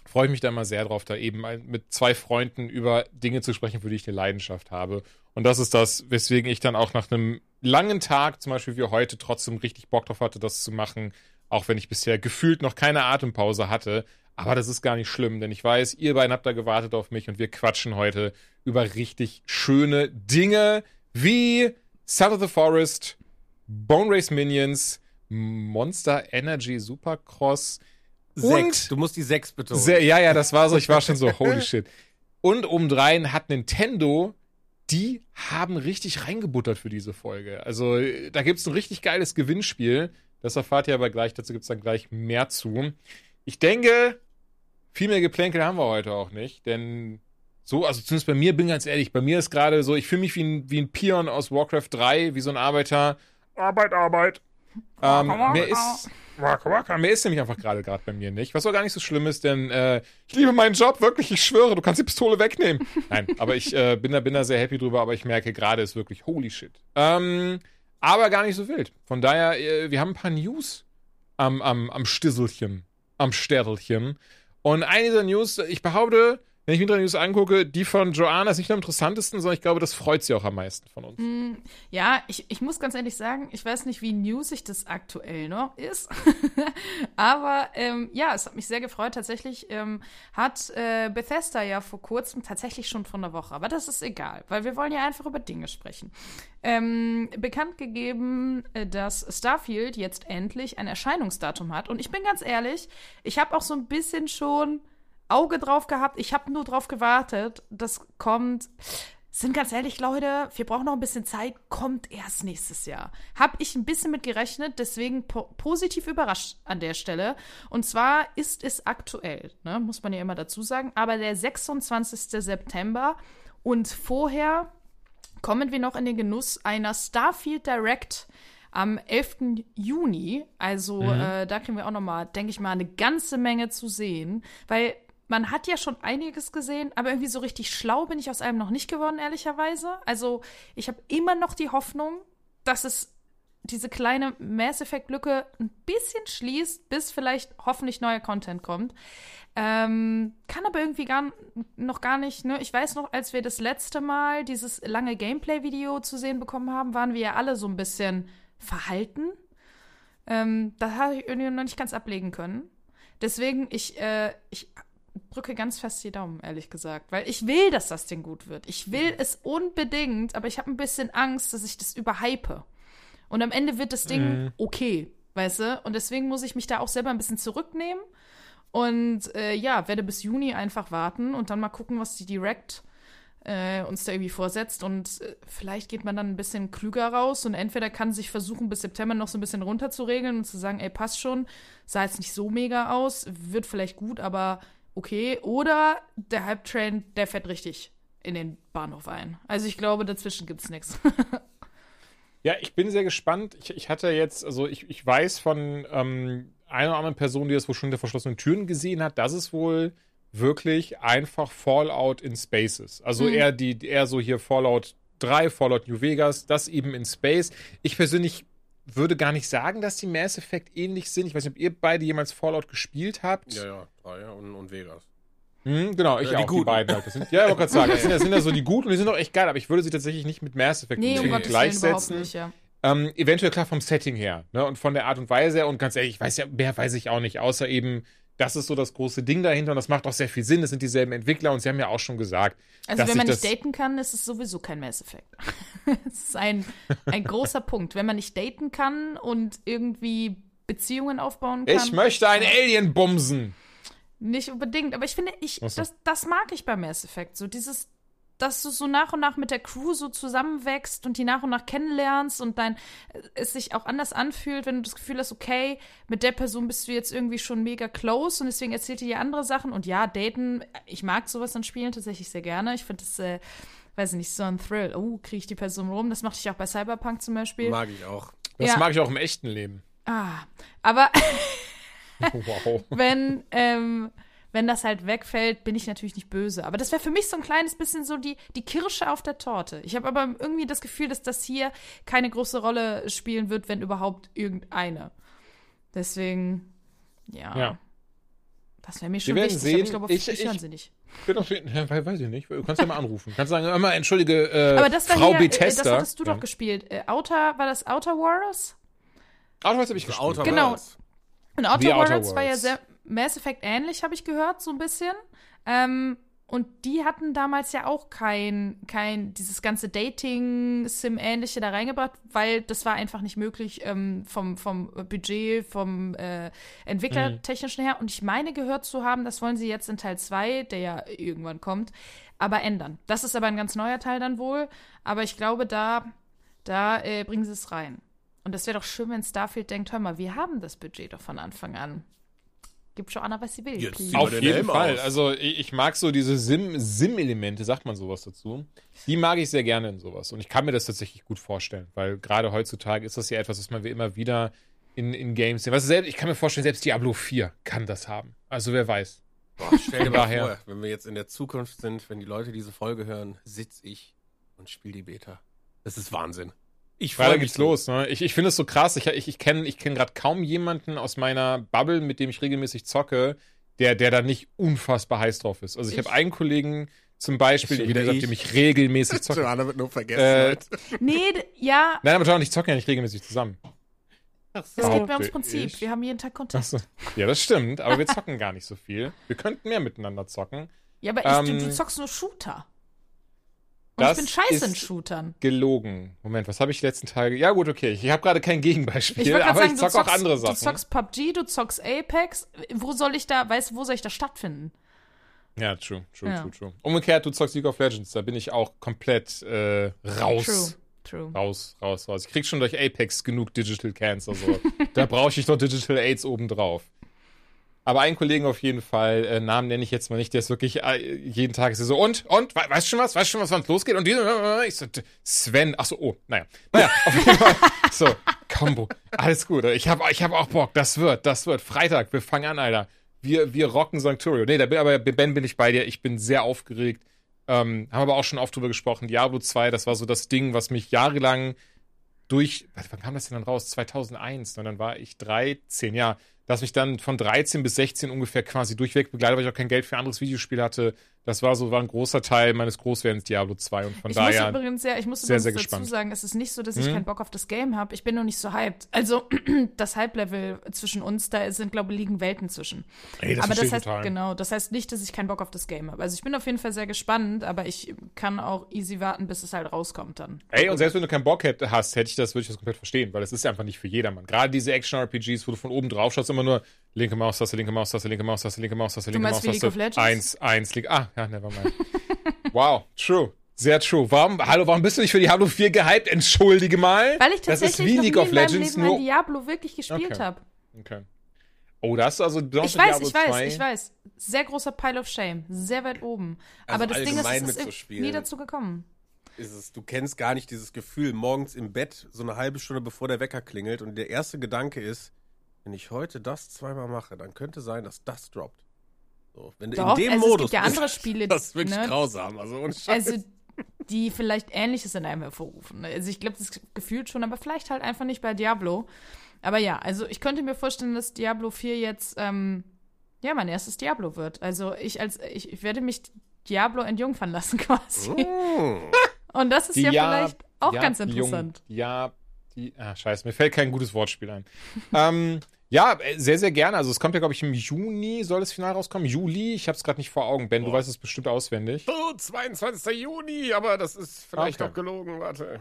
[SPEAKER 1] freue ich mich da immer sehr drauf, da eben mit zwei Freunden über Dinge zu sprechen, für die ich eine Leidenschaft habe. Und das ist das, weswegen ich dann auch nach einem langen Tag, zum Beispiel wie heute, trotzdem richtig Bock drauf hatte, das zu machen. Auch wenn ich bisher gefühlt noch keine Atempause hatte. Aber das ist gar nicht schlimm, denn ich weiß, ihr beiden habt da gewartet auf mich und wir quatschen heute über richtig schöne Dinge wie South of the Forest, Bone Race Minions, Monster Energy Supercross,
[SPEAKER 3] Sechs. Du musst die sechs betonen.
[SPEAKER 1] sehr, ja, ja, das war so, ich war schon so, holy shit. Und obendrein hat Nintendo, die haben richtig reingebuttert für diese Folge. Also, da gibt's ein richtig geiles Gewinnspiel. Das erfahrt ihr aber gleich, dazu gibt's dann gleich mehr zu. Ich denke, viel mehr Geplänkel haben wir heute auch nicht, denn so, also zumindest bei mir, bin ganz ehrlich, bei mir ist gerade so, ich fühle mich wie ein, wie ein Pion aus Warcraft 3, wie so ein Arbeiter. Arbeit, Arbeit. Ähm, mehr ist, waka, waka, mehr ist nämlich einfach gerade gerade bei mir nicht. Was auch gar nicht so schlimm ist, denn äh, ich liebe meinen Job, wirklich, ich schwöre, du kannst die Pistole wegnehmen. Nein, aber ich äh, bin, da, bin da sehr happy drüber, aber ich merke gerade ist wirklich holy shit. Ähm, aber gar nicht so wild. Von daher, äh, wir haben ein paar News am, am, am Stisselchen, am Stertelchen. Und eine dieser News, ich behaupte, wenn ich mir die News angucke, die von Joanna ist nicht nur am interessantesten, sondern ich glaube, das freut sie auch am meisten von uns.
[SPEAKER 2] Ja, ich, ich muss ganz ehrlich sagen, ich weiß nicht, wie newsig das aktuell noch ist. Aber ähm, ja, es hat mich sehr gefreut. Tatsächlich ähm, hat äh, Bethesda ja vor kurzem, tatsächlich schon vor einer Woche, aber das ist egal, weil wir wollen ja einfach über Dinge sprechen. Ähm, bekannt gegeben, äh, dass Starfield jetzt endlich ein Erscheinungsdatum hat. Und ich bin ganz ehrlich, ich habe auch so ein bisschen schon Auge drauf gehabt. Ich habe nur drauf gewartet. Das kommt. Sind ganz ehrlich, Leute, wir brauchen noch ein bisschen Zeit, kommt erst nächstes Jahr. Hab ich ein bisschen mit gerechnet, deswegen po positiv überrascht an der Stelle. Und zwar ist es aktuell, ne, muss man ja immer dazu sagen, aber der 26. September und vorher kommen wir noch in den Genuss einer Starfield Direct am 11. Juni. Also äh, da kriegen wir auch noch mal, denke ich mal, eine ganze Menge zu sehen, weil man hat ja schon einiges gesehen, aber irgendwie so richtig schlau bin ich aus einem noch nicht geworden, ehrlicherweise. Also ich habe immer noch die Hoffnung, dass es diese kleine Mass Effect Lücke ein bisschen schließt, bis vielleicht hoffentlich neuer Content kommt. Ähm, kann aber irgendwie gar, noch gar nicht, ne? Ich weiß noch, als wir das letzte Mal dieses lange Gameplay-Video zu sehen bekommen haben, waren wir ja alle so ein bisschen verhalten. Ähm, da habe ich irgendwie noch nicht ganz ablegen können. Deswegen, ich, äh, ich drücke ganz fest die Daumen, ehrlich gesagt. Weil ich will, dass das Ding gut wird. Ich will es unbedingt, aber ich habe ein bisschen Angst, dass ich das überhype. Und am Ende wird das Ding okay, weißt du? Und deswegen muss ich mich da auch selber ein bisschen zurücknehmen. Und äh, ja, werde bis Juni einfach warten und dann mal gucken, was die Direct äh, uns da irgendwie vorsetzt. Und äh, vielleicht geht man dann ein bisschen klüger raus und entweder kann sich versuchen, bis September noch so ein bisschen runterzuregeln und zu sagen, ey, passt schon, sah jetzt nicht so mega aus, wird vielleicht gut, aber okay. Oder der Hype-Train, der fährt richtig. in den Bahnhof ein. Also ich glaube, dazwischen gibt's nichts.
[SPEAKER 1] Ja, ich bin sehr gespannt. Ich, ich hatte jetzt, also ich, ich weiß von ähm, einer oder anderen Person, die das wohl schon hinter verschlossenen Türen gesehen hat, dass es wohl wirklich einfach Fallout in Space ist. Also
[SPEAKER 2] Mhm.
[SPEAKER 1] eher die, eher so hier Fallout 3, Fallout New Vegas, das eben in Space. Ich persönlich würde gar nicht sagen, dass die Mass Effect ähnlich sind. Ich weiß nicht, ob ihr beide jemals Fallout gespielt habt.
[SPEAKER 3] Ja, ja, drei ja, und, und Vegas.
[SPEAKER 1] Hm, genau, ich
[SPEAKER 3] Ja, die
[SPEAKER 1] auch, die
[SPEAKER 3] Guten.
[SPEAKER 1] beiden halt. Das sind, ja, ich wollte gerade sagen, das sind, das sind ja so die guten und die sind auch echt geil, aber ich würde sie tatsächlich nicht mit Mass Effect
[SPEAKER 2] nee, um
[SPEAKER 1] gleichsetzen.
[SPEAKER 2] nicht, ja.
[SPEAKER 1] Ähm, eventuell klar vom Setting her ne? und von der Art und Weise her. Und ganz ehrlich, ich weiß ja, mehr weiß ich auch nicht, außer eben, das ist so das große Ding dahinter und das macht auch sehr viel Sinn. Das sind dieselben Entwickler und sie haben ja auch schon gesagt,
[SPEAKER 2] Also
[SPEAKER 1] dass
[SPEAKER 2] wenn man nicht daten kann, ist es sowieso kein Mass Effect. das ist ein, ein großer Punkt. Wenn man nicht daten kann und irgendwie Beziehungen aufbauen kann.
[SPEAKER 1] ich möchte einen Alien bumsen.
[SPEAKER 2] Nicht unbedingt, aber ich finde, ich,
[SPEAKER 1] so.
[SPEAKER 2] das, das mag ich bei Mass Effect. So dieses, dass du so nach und nach mit der Crew so zusammenwächst und die nach und nach kennenlernst und dann äh, es sich auch anders anfühlt, wenn du das Gefühl hast, okay, mit der Person bist du jetzt irgendwie schon mega close und deswegen erzählt die dir andere Sachen. Und ja, daten, ich mag sowas an Spielen tatsächlich sehr gerne. Ich finde das, äh, weiß ich nicht, so ein Thrill. Oh, kriege ich die Person rum? Das mache ich auch bei Cyberpunk zum Beispiel.
[SPEAKER 3] Mag ich auch.
[SPEAKER 1] Das
[SPEAKER 2] Ja.
[SPEAKER 1] mag ich auch im echten Leben.
[SPEAKER 2] Ah, aber wenn, ähm, wenn das halt wegfällt, bin ich natürlich nicht böse. Aber das wäre für mich so ein kleines bisschen so die, die Kirsche auf der Torte. Ich habe aber irgendwie das Gefühl, dass das hier keine große Rolle spielen wird, wenn überhaupt irgendeine. Deswegen, ja.
[SPEAKER 1] Ja.
[SPEAKER 2] Das wäre mir schon
[SPEAKER 1] werden
[SPEAKER 2] wichtig.
[SPEAKER 1] sehen.
[SPEAKER 2] Aber ich glaube, auf
[SPEAKER 1] Ich-
[SPEAKER 2] mich hören
[SPEAKER 1] ich-
[SPEAKER 2] sie nicht.
[SPEAKER 1] Ich bin auf jeden Fall, weiß ich nicht. Du kannst ja mal anrufen. Kannst sagen, immer entschuldige, äh,
[SPEAKER 2] Aber das war
[SPEAKER 1] Frau
[SPEAKER 2] hier, äh,
[SPEAKER 1] Bethesda.
[SPEAKER 2] das hattest du
[SPEAKER 1] ja.
[SPEAKER 2] doch gespielt. Äh, Outer, war das Outer Wars?
[SPEAKER 1] Outer Worlds habe ich gespielt.
[SPEAKER 3] Outer
[SPEAKER 2] Genau.
[SPEAKER 3] Worlds.
[SPEAKER 2] Und Outer
[SPEAKER 1] The Outer
[SPEAKER 2] Worlds war ja
[SPEAKER 1] Worlds.
[SPEAKER 2] sehr Mass Effect ähnlich, habe ich gehört, so ein bisschen. Ähm, und die hatten damals ja auch kein, kein dieses ganze Dating-Sim-ähnliche da reingebracht, weil das war einfach nicht möglich ähm, vom, vom Budget, vom äh, Entwicklertechnischen her. Und ich meine gehört zu haben, das wollen sie jetzt in Teil 2, der ja irgendwann kommt, aber ändern. Das ist aber ein ganz neuer Teil dann wohl. Aber ich glaube, da, da äh, bringen sie es rein. Und das wäre doch schön, wenn Starfield denkt, hör mal, wir haben das Budget doch von Anfang an. Gibt schon Anna, was sie will.
[SPEAKER 3] Jetzt
[SPEAKER 2] please.
[SPEAKER 1] Auf
[SPEAKER 3] den
[SPEAKER 1] jeden Fall.
[SPEAKER 3] aus.
[SPEAKER 1] Also ich, ich mag so diese Sim- Sim-Elemente, sagt man sowas dazu. Die mag ich sehr gerne in sowas. Und ich kann mir das tatsächlich gut vorstellen, weil gerade heutzutage ist das ja etwas, was man wie immer wieder in, in Games sehen. Was selbst, ich kann mir vorstellen, selbst Diablo 4 kann das haben. Also wer weiß.
[SPEAKER 3] Boah, stell dir mal vor, wenn wir jetzt in der Zukunft sind, wenn die Leute diese Folge hören, sitz ich und spiel die Beta. Das ist Wahnsinn. Ich mich
[SPEAKER 1] geht's los. Ne? Ich, ich finde es so krass. Ich, ich, ich kenne ich kenn gerade kaum jemanden aus meiner Bubble, mit dem ich regelmäßig zocke, der, der da nicht unfassbar heiß drauf ist. Also ich,
[SPEAKER 2] Ich-
[SPEAKER 1] habe einen Kollegen zum Beispiel,
[SPEAKER 3] wieder
[SPEAKER 1] auf
[SPEAKER 3] ich.
[SPEAKER 1] dem ich regelmäßig zocke.
[SPEAKER 3] Joanna wird nur vergessen.
[SPEAKER 1] Äh.
[SPEAKER 2] Nee, ja,
[SPEAKER 1] Nein, aber John und ich zocken ja nicht regelmäßig zusammen.
[SPEAKER 2] es geht mir ums
[SPEAKER 1] behaupte
[SPEAKER 2] Prinzip.
[SPEAKER 1] ich.
[SPEAKER 2] Wir haben jeden Tag Kontakt.
[SPEAKER 1] Achso. Ja, das stimmt, aber wir zocken gar nicht so viel. Wir könnten mehr miteinander zocken.
[SPEAKER 2] Ja, aber ich, du,
[SPEAKER 1] Ähm,
[SPEAKER 2] du zockst nur Shooter. Und ich
[SPEAKER 1] das
[SPEAKER 2] bin scheiße in Shootern.
[SPEAKER 1] Gelogen. Moment, was habe ich die letzten Tage? Ja, gut, okay. Ich habe gerade kein Gegenbeispiel,
[SPEAKER 2] Ich
[SPEAKER 1] aber
[SPEAKER 2] sagen,
[SPEAKER 1] ich
[SPEAKER 2] du
[SPEAKER 1] zocke auch
[SPEAKER 2] zockst,
[SPEAKER 1] andere
[SPEAKER 2] du
[SPEAKER 1] Sachen.
[SPEAKER 2] zockst PUBG, du zockst Apex. Wo soll ich da, weißt du, wo soll ich da stattfinden?
[SPEAKER 1] Ja, true, true,
[SPEAKER 2] Ja.
[SPEAKER 1] true, true. Umgekehrt, du zockst League of Legends, da bin ich auch komplett äh, raus.
[SPEAKER 2] True, true.
[SPEAKER 1] Raus, raus, raus. Ich krieg schon durch Apex genug Digital Cancer. So. da brauche ich noch Digital AIDS obendrauf. Aber einen Kollegen auf jeden Fall, äh, Namen nenne ich jetzt mal nicht, der ist wirklich äh, jeden Tag ist so, und, und, we weißt du schon was? Weißt du schon was, wann es losgeht? Und diese, äh, ich so, Sven, ach so, oh, naja. Naja, auf jeden Fall. So, Combo. Alles gut. Ich habe ich hab auch Bock. Das wird, das wird. Freitag, wir fangen an, Alter. Wir, wir rocken Sancturio. Nee, da bin, aber Ben bin ich bei dir. Ich bin sehr aufgeregt. Ähm, haben aber auch schon oft drüber gesprochen. Diablo 2, das war so das Ding, was mich jahrelang durch, warte, wann kam das denn dann raus? 2001. Und dann war ich 13, ja. Das mich dann von 13 bis 16 ungefähr quasi durchweg begleitet, weil ich auch kein Geld für ein anderes Videospiel hatte. Das war so, war ein großer Teil meines Großwerdens Diablo 2 und von
[SPEAKER 2] Ich muss
[SPEAKER 1] daher.
[SPEAKER 2] übrigens, ja, ich muss
[SPEAKER 1] sehr,
[SPEAKER 2] übrigens
[SPEAKER 1] sehr
[SPEAKER 2] dazu
[SPEAKER 1] gespannt.
[SPEAKER 2] sagen, es ist nicht so, dass ich
[SPEAKER 1] Mhm.
[SPEAKER 2] keinen Bock auf das Game habe. Ich bin noch nicht so hyped. Also das Hype-Level zwischen uns, da sind, glaube ich, liegen Welten zwischen.
[SPEAKER 1] Ey, das
[SPEAKER 2] aber das heißt,
[SPEAKER 1] total.
[SPEAKER 2] genau, das heißt nicht, dass ich keinen Bock auf das Game habe. Also ich bin auf jeden Fall sehr gespannt, aber ich kann auch easy warten, bis es halt rauskommt dann.
[SPEAKER 1] Ey, und selbst wenn du keinen Bock hätt, hast, hätte ich das, würde ich das komplett verstehen, weil das ist einfach nicht für jedermann. Gerade diese Action-RPGs, wo du von oben drauf schaust, immer nur linke Maustaste, linke Maustaste, linke Maustaste, linke Maustaste, linke Maustaste.
[SPEAKER 2] League of Legends?
[SPEAKER 1] Eins, eins, linke. Ah, ja, never mind. wow, true. Sehr true. Warum, hallo, warum bist du nicht für Diablo 4 gehypt? Entschuldige mal.
[SPEAKER 2] Weil ich
[SPEAKER 1] das
[SPEAKER 2] tatsächlich
[SPEAKER 1] ist wie League of Legends, nur.
[SPEAKER 2] Diablo wirklich gespielt
[SPEAKER 1] Okay.
[SPEAKER 2] habe.
[SPEAKER 1] Okay. Oh, da hast du also besonders
[SPEAKER 2] Ich weiß,
[SPEAKER 1] Diablo
[SPEAKER 2] ich weiß,
[SPEAKER 1] 2.
[SPEAKER 2] ich weiß. sehr großer Pile of Shame, sehr weit oben.
[SPEAKER 3] Also
[SPEAKER 2] Aber das Ding ist, es ist nie dazu gekommen.
[SPEAKER 3] ist es, du kennst gar nicht dieses Gefühl, morgens im Bett, so eine halbe Stunde bevor der Wecker klingelt und der erste Gedanke ist, wenn ich heute das zweimal mache, dann könnte sein, dass das droppt. So, wenn du
[SPEAKER 2] Doch,
[SPEAKER 3] in dem
[SPEAKER 2] also
[SPEAKER 3] Modus
[SPEAKER 2] es gibt ja
[SPEAKER 3] bist,
[SPEAKER 2] andere Spiele,
[SPEAKER 3] das ist wirklich
[SPEAKER 2] ne?
[SPEAKER 3] grausam. Also, ohne Scheiß.
[SPEAKER 2] Also, die vielleicht Ähnliches in einem hervorrufen. Also, ich glaube, das gefühlt schon, aber vielleicht halt einfach nicht bei Diablo. Aber ja, also ich könnte mir vorstellen, dass Diablo 4 jetzt, ähm, ja, mein erstes Diablo wird. Also, ich als, ich, ich werde mich Diablo entjungfern lassen quasi.
[SPEAKER 3] Mm.
[SPEAKER 2] Und das ist ja
[SPEAKER 1] Dia-
[SPEAKER 2] vielleicht auch
[SPEAKER 1] ja,
[SPEAKER 2] ganz
[SPEAKER 1] Jung-
[SPEAKER 2] interessant.
[SPEAKER 1] Ja, die, ah, scheiße, mir fällt kein gutes Wortspiel ein. ähm, ja, äh, sehr, sehr gerne. Also es kommt ja, glaube ich, im Juni soll das Final rauskommen. Juli, ich habe es gerade nicht vor Augen. Ben, du weißt es bestimmt auswendig.
[SPEAKER 3] Oh, 22. Juni, aber das ist vielleicht
[SPEAKER 1] Okay.
[SPEAKER 3] auch gelogen, warte.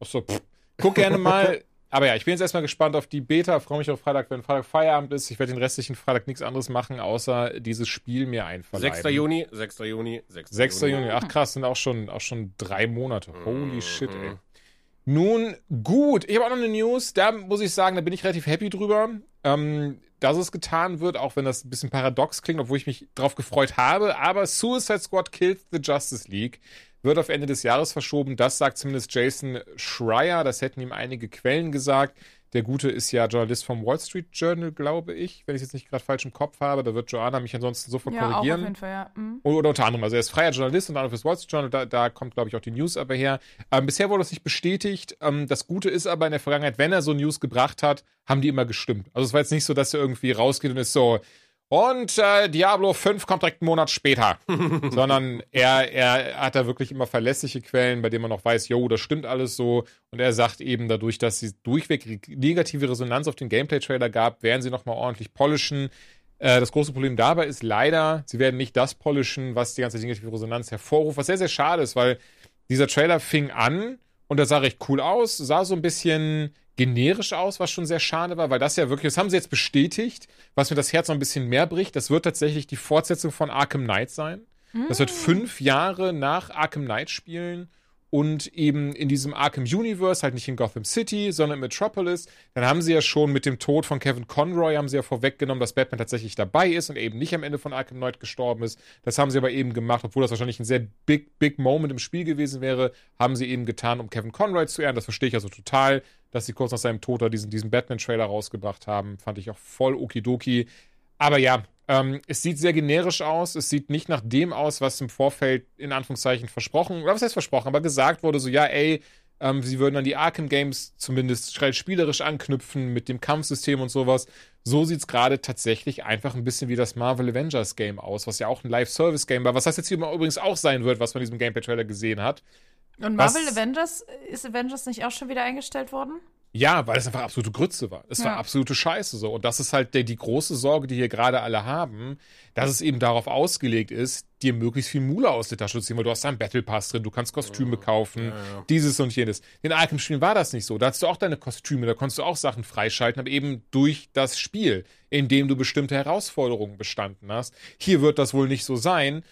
[SPEAKER 1] Achso, pff. guck gerne mal. Aber ja, ich bin jetzt erstmal gespannt auf die Beta. Freue mich auf Freitag, wenn Freitag Feierabend ist. Ich werde den restlichen Freitag nichts anderes machen, außer dieses Spiel mir einverleiben.
[SPEAKER 3] 6. Juni, 6. Juni, 6.
[SPEAKER 1] 6. Juni. Ach krass, sind auch schon, auch schon drei Monate. Holy
[SPEAKER 3] Mhm.
[SPEAKER 1] shit, ey. Nun, gut. Ich habe auch noch eine News. Da muss ich sagen, da bin ich relativ happy drüber, ähm, dass es getan wird, auch wenn das ein bisschen paradox klingt, obwohl ich mich drauf gefreut habe. Aber Suicide Squad Kills the Justice League wird auf Ende des Jahres verschoben. Das sagt zumindest Jason Schreier. Das hätten ihm einige Quellen gesagt. Der Gute ist ja Journalist vom Wall Street Journal, glaube ich, wenn ich es jetzt nicht gerade falsch im Kopf habe. Da wird Joanna mich ansonsten sofort
[SPEAKER 2] Ja, auch auf
[SPEAKER 1] korrigieren.
[SPEAKER 2] jeden Fall, ja. Mhm.
[SPEAKER 1] Oder unter anderem, also er ist freier Journalist und anderem fürs Wall Street Journal, da, da kommt, glaube ich, auch die News aber her. Ähm, bisher wurde das nicht bestätigt. Ähm, das Gute ist aber in der Vergangenheit, wenn er so News gebracht hat, haben die immer gestimmt. Also es war jetzt nicht so, dass er irgendwie rausgeht und ist so, und äh, Diablo 5 kommt direkt einen Monat später. Sondern er, er hat da wirklich immer verlässliche Quellen, bei denen man auch weiß, jo, das stimmt alles so. Und er sagt eben dadurch, dass sie durchweg negative Resonanz auf den Gameplay-Trailer gab, werden sie nochmal ordentlich polischen. Äh, das große Problem dabei ist leider, sie werden nicht das polischen, was die ganze negative Resonanz hervorruft, was sehr, sehr schade ist, weil dieser Trailer fing an und der sah recht cool aus, sah so ein bisschen generisch aus, was schon sehr schade war, weil das ja wirklich, das haben sie jetzt bestätigt, was mir das Herz noch ein bisschen mehr bricht. Das wird tatsächlich die Fortsetzung von Arkham Knight sein. Das wird fünf Jahre nach Arkham Knight spielen und eben in diesem Arkham Universe, halt nicht in Gotham City, sondern in Metropolis. Dann haben sie ja schon mit dem Tod von Kevin Conroy, haben sie ja vorweggenommen, dass Batman tatsächlich dabei ist und eben nicht am Ende von Arkham Knight gestorben ist. Das haben sie aber eben gemacht, obwohl das wahrscheinlich ein sehr big, big Moment im Spiel gewesen wäre, haben sie eben getan, um Kevin Conroy zu ehren. Das verstehe ich also total, dass sie kurz nach seinem Tod da diesen, diesen Batman-Trailer rausgebracht haben. Fand ich auch voll okidoki. Aber ja, ähm, es sieht sehr generisch aus. Es sieht nicht nach dem aus, was im Vorfeld in Anführungszeichen versprochen, oder was heißt versprochen, aber gesagt wurde, so ja, ey, ähm, sie würden an die Arkham Games zumindest spielerisch anknüpfen mit dem Kampfsystem und sowas. So sieht's gerade tatsächlich einfach ein bisschen wie das Marvel Avengers Game aus, was ja auch ein Live-Service-Game war, was das jetzt hier übrigens auch sein wird, was man in diesem Gameplay-Trailer gesehen hat.
[SPEAKER 2] Und
[SPEAKER 1] Was-
[SPEAKER 2] Marvel Avengers, ist Avengers nicht auch schon wieder eingestellt worden?
[SPEAKER 1] Ja, weil es einfach absolute Grütze war. Es war
[SPEAKER 2] Ja.
[SPEAKER 1] absolute Scheiße so. Und das ist halt der, die große Sorge, die hier gerade alle haben, dass es eben darauf ausgelegt ist, dir möglichst viel Mule aus der Tasche zu ziehen, weil du hast da einen Battle Pass drin, du kannst Kostüme kaufen, dieses und jenes. In Arkham-Spielen war das nicht so. Da hattest du auch deine Kostüme, da konntest du auch Sachen freischalten, aber eben durch das Spiel, in dem du bestimmte Herausforderungen bestanden hast. Hier wird das wohl nicht so sein.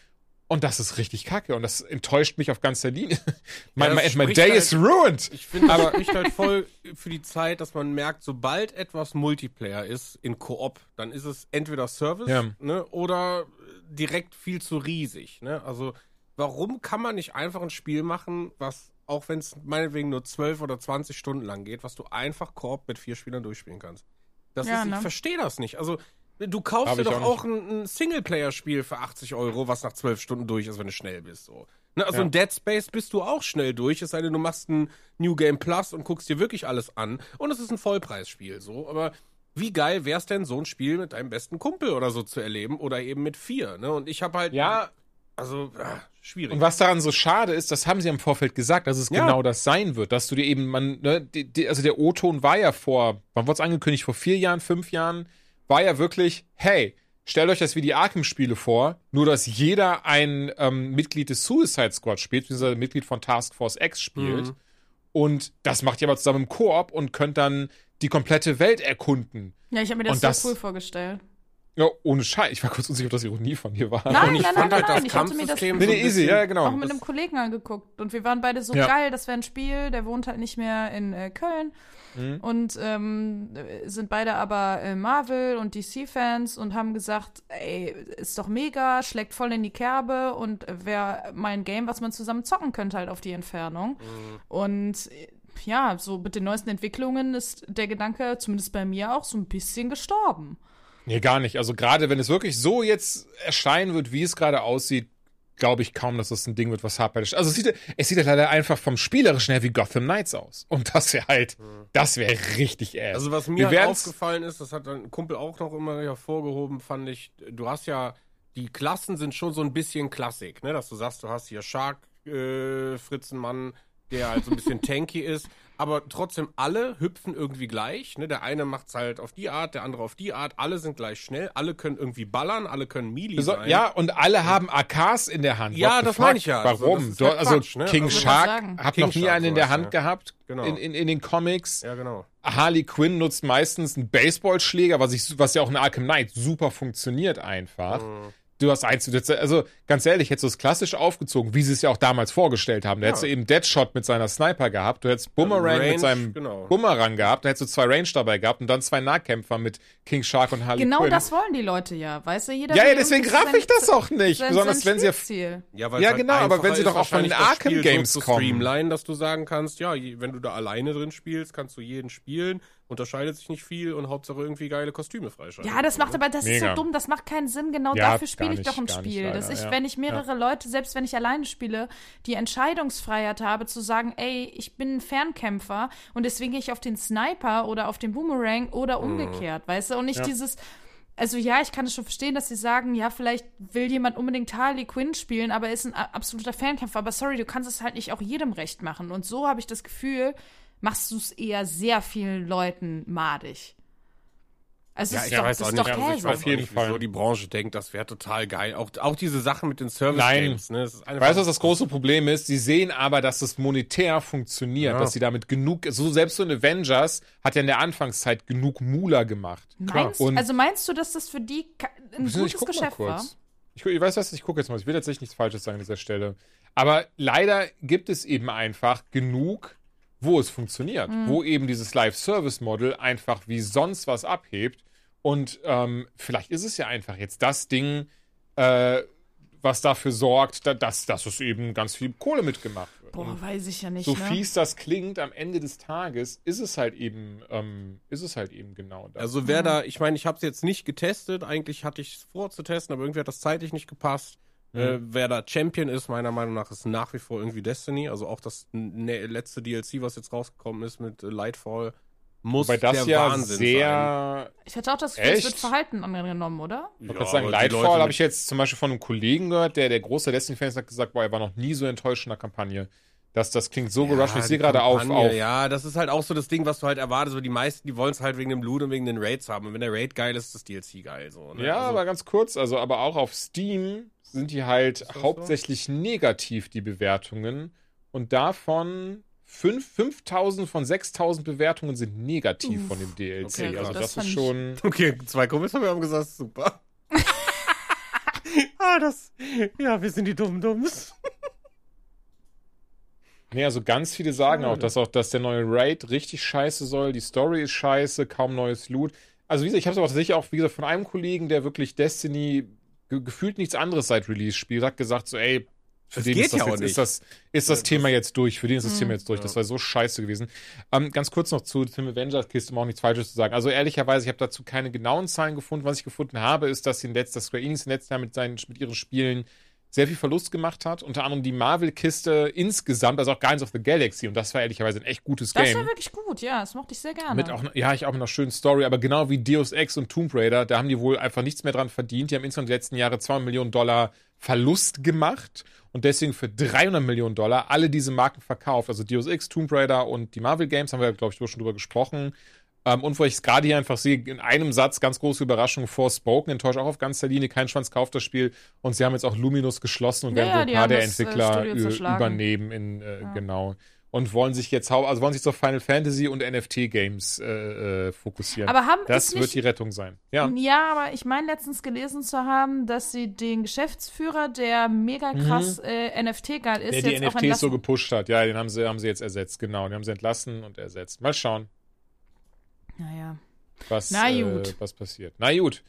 [SPEAKER 1] Und das ist richtig kacke und das enttäuscht mich auf ganzer Linie. mein,
[SPEAKER 3] das
[SPEAKER 1] my, day
[SPEAKER 3] halt-
[SPEAKER 1] is ruined.
[SPEAKER 3] Ich finde, aber spricht halt voll für die Zeit, dass man merkt, sobald etwas Multiplayer ist in Koop, dann ist es entweder Service
[SPEAKER 1] Ja.
[SPEAKER 3] ne, oder direkt viel zu riesig. Ne? Also warum kann man nicht einfach ein Spiel machen, was, auch wenn es meinetwegen nur 12 oder 20 Stunden lang geht, was du einfach Koop mit vier Spielern durchspielen kannst? Das
[SPEAKER 2] Ja,
[SPEAKER 3] ist, ich
[SPEAKER 2] ne?
[SPEAKER 3] verstehe das nicht. Also du kaufst
[SPEAKER 1] Hab
[SPEAKER 3] dir doch
[SPEAKER 1] auch
[SPEAKER 3] auch ein, ein Singleplayer-Spiel für 80 Euro, was nach 12 Stunden durch ist, wenn du schnell bist. So. Ne, also
[SPEAKER 1] Ja.
[SPEAKER 3] in Dead Space bist du auch schnell durch, es sei denn, du machst ein New Game Plus und guckst dir wirklich alles an. Und es ist ein Vollpreisspiel, so. Aber wie geil wär's denn, so ein Spiel mit deinem besten Kumpel oder so zu erleben oder eben mit vier, ne? Und ich habe halt.
[SPEAKER 1] Ja,
[SPEAKER 3] Also, ah, schwierig.
[SPEAKER 1] Und was daran so schade ist, das haben sie im Vorfeld gesagt, dass es
[SPEAKER 3] Ja.
[SPEAKER 1] genau das sein wird, dass du dir eben, man, ne, die, die, also der O-Ton war ja vor, wann wurde es angekündigt, vor vier Jahren, fünf Jahren, war ja wirklich, hey, stellt euch das wie die Arkham-Spiele vor, nur dass jeder ein ähm, Mitglied des Suicide Squad spielt, beziehungsweise ein Mitglied von Task Force X spielt.
[SPEAKER 3] Mhm.
[SPEAKER 1] Und das macht ihr aber zusammen im Koop und könnt dann die komplette Welt erkunden.
[SPEAKER 2] Ja, ich habe mir das,
[SPEAKER 1] Und das-
[SPEAKER 2] so cool vorgestellt.
[SPEAKER 1] Ja, ohne Scheiß. Ich war kurz unsicher, ob das Ironie von dir war.
[SPEAKER 2] Nein,
[SPEAKER 3] Und ich
[SPEAKER 2] nein,
[SPEAKER 3] fand
[SPEAKER 2] nein,
[SPEAKER 3] halt
[SPEAKER 2] nein,
[SPEAKER 3] das
[SPEAKER 2] ich hatte mir das-
[SPEAKER 3] Kampfsystem
[SPEAKER 1] Nee, nee, easy, ja, genau.
[SPEAKER 2] auch mit
[SPEAKER 1] Das-
[SPEAKER 2] einem Kollegen angeguckt und wir waren beide so
[SPEAKER 1] Ja.
[SPEAKER 2] geil, das wäre ein Spiel, der wohnt halt nicht mehr in äh, Köln
[SPEAKER 1] Mhm.
[SPEAKER 2] und ähm, äh, sind beide aber äh, Marvel und DC-Fans und haben gesagt, ey, ist doch mega, schlägt voll in die Kerbe und wäre mal ein Game, was man zusammen zocken könnte halt auf die Entfernung.
[SPEAKER 1] Mhm.
[SPEAKER 2] Und ja, so mit den neuesten Entwicklungen ist der Gedanke, zumindest bei mir auch, so ein bisschen gestorben.
[SPEAKER 1] Nee, gar nicht. Also gerade wenn es wirklich so jetzt erscheinen wird, wie es gerade aussieht, glaube ich kaum, dass das ein Ding wird, was bei der Also es sieht, es sieht ja leider einfach vom Spielerischen her wie Gotham Knights aus. Und das wäre halt, das wäre richtig ass.
[SPEAKER 3] Also was mir halt aufgefallen ist, das hat ein Kumpel auch noch immer hervorgehoben, fand ich, du hast ja, die Klassen sind schon so ein bisschen Klassik, ne? Dass du sagst, du hast hier Shark äh, Fritzenmann, der halt so ein bisschen tanky ist, aber trotzdem alle hüpfen irgendwie gleich, ne? Der eine macht's halt auf die Art, der andere auf die Art, alle sind gleich schnell, alle können irgendwie ballern, alle können Melee
[SPEAKER 1] So,
[SPEAKER 3] sein.
[SPEAKER 1] ja, und alle haben AKs in der Hand.
[SPEAKER 3] Ja,
[SPEAKER 1] What
[SPEAKER 3] das meine ich ja. Also,
[SPEAKER 1] Warum? also
[SPEAKER 3] Quatsch, ne?
[SPEAKER 1] King
[SPEAKER 3] Also-
[SPEAKER 1] Shark hat
[SPEAKER 3] King
[SPEAKER 1] noch nie
[SPEAKER 3] Shark
[SPEAKER 1] einen in der Hand
[SPEAKER 3] ja.
[SPEAKER 1] gehabt
[SPEAKER 3] Genau.
[SPEAKER 1] in, in, in den Comics.
[SPEAKER 3] Ja, genau.
[SPEAKER 1] Harley Quinn nutzt meistens einen Baseballschläger, was, ich, was ja auch in Arkham Knight super funktioniert einfach.
[SPEAKER 3] Mhm.
[SPEAKER 1] Du hast eins, du hättest- also ganz ehrlich, hättest du es klassisch aufgezogen, wie sie es ja auch damals vorgestellt haben. Da hättest du eben Deadshot mit seiner Sniper gehabt, du hättest Boomerang
[SPEAKER 3] Range,
[SPEAKER 1] mit seinem
[SPEAKER 3] genau.
[SPEAKER 1] Bumerang gehabt, da hättest du zwei Range dabei gehabt und dann zwei Nahkämpfer mit King Shark und Harley
[SPEAKER 2] Genau
[SPEAKER 1] Quinn.
[SPEAKER 2] das wollen die Leute ja, weißt du? Jeder
[SPEAKER 1] ja, ja, deswegen raff ich das auch nicht.
[SPEAKER 2] sein-
[SPEAKER 1] Besonders
[SPEAKER 2] sein
[SPEAKER 1] wenn sie ja.
[SPEAKER 3] Ja,
[SPEAKER 1] Ja,
[SPEAKER 3] halt
[SPEAKER 1] genau, aber wenn sie doch auch von den Arkham Games
[SPEAKER 3] so
[SPEAKER 1] kommen.
[SPEAKER 3] streamline, dass du sagen kannst, ja, wenn du da alleine drin spielst, kannst du jeden spielen, unterscheidet sich nicht viel und Hauptsache irgendwie geile Kostüme freischalten.
[SPEAKER 2] Ja, das macht aber, das ist
[SPEAKER 1] Mega.
[SPEAKER 2] so dumm, das macht keinen Sinn. Genau
[SPEAKER 1] Ja,
[SPEAKER 2] dafür spiele ich
[SPEAKER 1] nicht,
[SPEAKER 2] doch ein Spiel. dass
[SPEAKER 1] leider,
[SPEAKER 2] ich,
[SPEAKER 1] ja.
[SPEAKER 2] wenn ich mehrere Leute, selbst wenn ich alleine spiele, die Entscheidungsfreiheit habe, zu sagen, ey, ich bin ein Fernkämpfer und deswegen gehe ich auf den Sniper oder auf den Boomerang oder
[SPEAKER 1] Mhm.
[SPEAKER 2] umgekehrt, weißt du? Und nicht dieses. Also ja, ich kann es schon verstehen, dass sie sagen, ja, vielleicht will jemand unbedingt Harley Quinn spielen, aber er ist ein absoluter Fernkämpfer. Aber sorry, du kannst es halt nicht auch jedem recht machen. Und so habe ich das Gefühl, machst du es eher sehr vielen Leuten madig. Also
[SPEAKER 3] Ja,
[SPEAKER 2] es
[SPEAKER 3] ich
[SPEAKER 2] ist doch,
[SPEAKER 3] weiß
[SPEAKER 2] das
[SPEAKER 3] auch
[SPEAKER 2] ist
[SPEAKER 3] nicht, also ich weiß
[SPEAKER 1] Auf jeden
[SPEAKER 3] nicht,
[SPEAKER 1] Fall.
[SPEAKER 3] wieso die Branche denkt, das wäre total geil. Auch, auch diese Sachen mit den
[SPEAKER 1] Nein.
[SPEAKER 3] Service-Games. Ne? das ist einfach-
[SPEAKER 1] Weißt du, was das große Problem ist? Sie sehen aber, dass es monetär funktioniert,
[SPEAKER 3] Ja.
[SPEAKER 1] dass sie damit genug, so selbst so ein Avengers hat ja in der Anfangszeit genug Mula gemacht.
[SPEAKER 2] Meinst,
[SPEAKER 1] Und-
[SPEAKER 2] also meinst du, dass das für die ein
[SPEAKER 1] Ich
[SPEAKER 2] gutes
[SPEAKER 1] mal
[SPEAKER 2] Geschäft war?
[SPEAKER 1] Ich, ich weiß was, ich gucke jetzt mal. Ich will jetzt nicht nichts Falsches sagen an dieser Stelle. Aber leider gibt es eben einfach genug, wo es funktioniert.
[SPEAKER 2] Mhm.
[SPEAKER 1] Wo eben dieses Live-Service-Model einfach wie sonst was abhebt. Und ähm, vielleicht ist es ja einfach jetzt das Ding, äh, was dafür sorgt, da, dass, dass es eben ganz viel Kohle mitgemacht wird. Und
[SPEAKER 2] Boah, weiß ich ja nicht,
[SPEAKER 1] so
[SPEAKER 2] ne?
[SPEAKER 1] fies das klingt, am Ende des Tages ist es halt eben, ähm, ist es halt eben genau das.
[SPEAKER 3] Also wer da, ich meine, ich habe es jetzt nicht getestet, eigentlich hatte ich es vor zu testen, aber irgendwie hat das zeitlich nicht gepasst.
[SPEAKER 1] Mhm.
[SPEAKER 3] Äh, wer da Champion ist, meiner Meinung nach, ist nach wie vor irgendwie Destiny. Also auch das ne, letzte DLC, was jetzt rausgekommen ist mit äh, Lightfall, muss
[SPEAKER 1] Wobei das
[SPEAKER 3] der
[SPEAKER 1] ja
[SPEAKER 3] Wahnsinn sein.
[SPEAKER 1] sehr
[SPEAKER 2] Ich hatte auch das Gefühl, es wird? Verhalten angenommen, oder?
[SPEAKER 1] Ich
[SPEAKER 3] Ja,
[SPEAKER 1] wollte sagen, Lightfall habe ich jetzt zum Beispiel von einem Kollegen gehört, der der große Destiny-Fan ist, hat gesagt, boah, er war noch nie so enttäuscht in der Kampagne. Das, das klingt so gerusht. Ich sehe gerade auf, auf.
[SPEAKER 3] Ja, das ist halt auch so das Ding, was du halt erwartest. So die meisten, die wollen es halt wegen dem Loot und wegen den Raids haben. Und wenn der Raid geil ist, ist das DLC geil. So, ne?
[SPEAKER 1] Ja,
[SPEAKER 3] also,
[SPEAKER 1] aber ganz kurz, also aber auch auf Steam sind die halt
[SPEAKER 3] das so?
[SPEAKER 1] hauptsächlich negativ, die Bewertungen. Und davon fünf- 5000 von 6000 Bewertungen sind negativ von dem DLC.
[SPEAKER 3] Okay,
[SPEAKER 1] also das,
[SPEAKER 2] Das
[SPEAKER 1] ist schon.
[SPEAKER 3] Okay, zwei Kumpels haben haben gesagt, super. ah, das. Ja, wir sind die Dumm-Dumms.
[SPEAKER 1] Nee, also ganz viele sagen auch, dass auch, dass der neue Raid richtig scheiße soll, die Story ist scheiße, kaum neues Loot. Also wie gesagt, ich habe es aber tatsächlich auch, wie gesagt, von einem Kollegen, der wirklich Destiny ge gefühlt nichts anderes seit Release spielt, hat gesagt so, ey, für
[SPEAKER 3] Das
[SPEAKER 1] den ist das,
[SPEAKER 3] ja
[SPEAKER 1] jetzt, ist das, ist das
[SPEAKER 3] Ja,
[SPEAKER 1] Thema jetzt durch, für den ist das Thema jetzt durch. Das war so scheiße gewesen. Ähm, ganz kurz noch zu Tim Avengers Kiste, um auch nichts Falsches zu sagen. Also ehrlicherweise, ich habe dazu keine genauen Zahlen gefunden. Was ich gefunden habe, ist, dass sie in letzter Square Enix im letzten Jahr mit, seinen, mit ihren Spielen sehr viel Verlust gemacht hat. Unter anderem die Marvel-Kiste insgesamt, also auch Guardians of the Galaxy. Und das war ehrlicherweise ein echt gutes
[SPEAKER 2] Das
[SPEAKER 1] Game.
[SPEAKER 2] war wirklich gut, ja, das mochte ich sehr gerne.
[SPEAKER 1] Mit auch, ja, ich auch mit einer schönen Story, aber genau wie Deus Ex und Tomb Raider, da haben die wohl einfach nichts mehr dran verdient. Die haben insgesamt die letzten Jahre 2 Millionen Dollar Verlust gemacht und deswegen für 300 Millionen Dollar alle diese Marken verkauft. Also Deus Ex, Tomb Raider und die Marvel Games haben wir, glaube ich, schon drüber gesprochen. Ähm, und wo ich es gerade hier einfach sehe, in einem Satz, ganz große Überraschung, Forspoken enttäuscht auch auf ganzer Linie, kein Schwanz kauft das Spiel. Und sie haben jetzt auch Luminous geschlossen und
[SPEAKER 2] Ja,
[SPEAKER 1] werden
[SPEAKER 2] ja,
[SPEAKER 1] wohl ein
[SPEAKER 2] die
[SPEAKER 1] paar der
[SPEAKER 2] äh,
[SPEAKER 1] Entwickler
[SPEAKER 2] zerschlagen.
[SPEAKER 1] übernehmen in, äh, genau. und wollen sich jetzt also wollen sich auf Final Fantasy und NFT Games äh, äh, fokussieren.
[SPEAKER 2] Aber haben
[SPEAKER 1] das
[SPEAKER 2] ist
[SPEAKER 1] wird
[SPEAKER 2] nicht,
[SPEAKER 1] die Rettung sein. Ja.
[SPEAKER 2] Ja, aber ich meine letztens gelesen zu haben, dass sie den Geschäftsführer, der mega krass äh, NFT-geil ist,
[SPEAKER 1] Mhm. Der die
[SPEAKER 2] jetzt auch
[SPEAKER 1] NFTs so gepusht hat. Ja, den haben sie, haben sie jetzt ersetzt, genau. Den haben sie entlassen und ersetzt. Mal schauen,
[SPEAKER 2] naja.
[SPEAKER 1] was,
[SPEAKER 2] Na
[SPEAKER 1] äh,
[SPEAKER 2] gut.
[SPEAKER 1] was passiert. Na gut.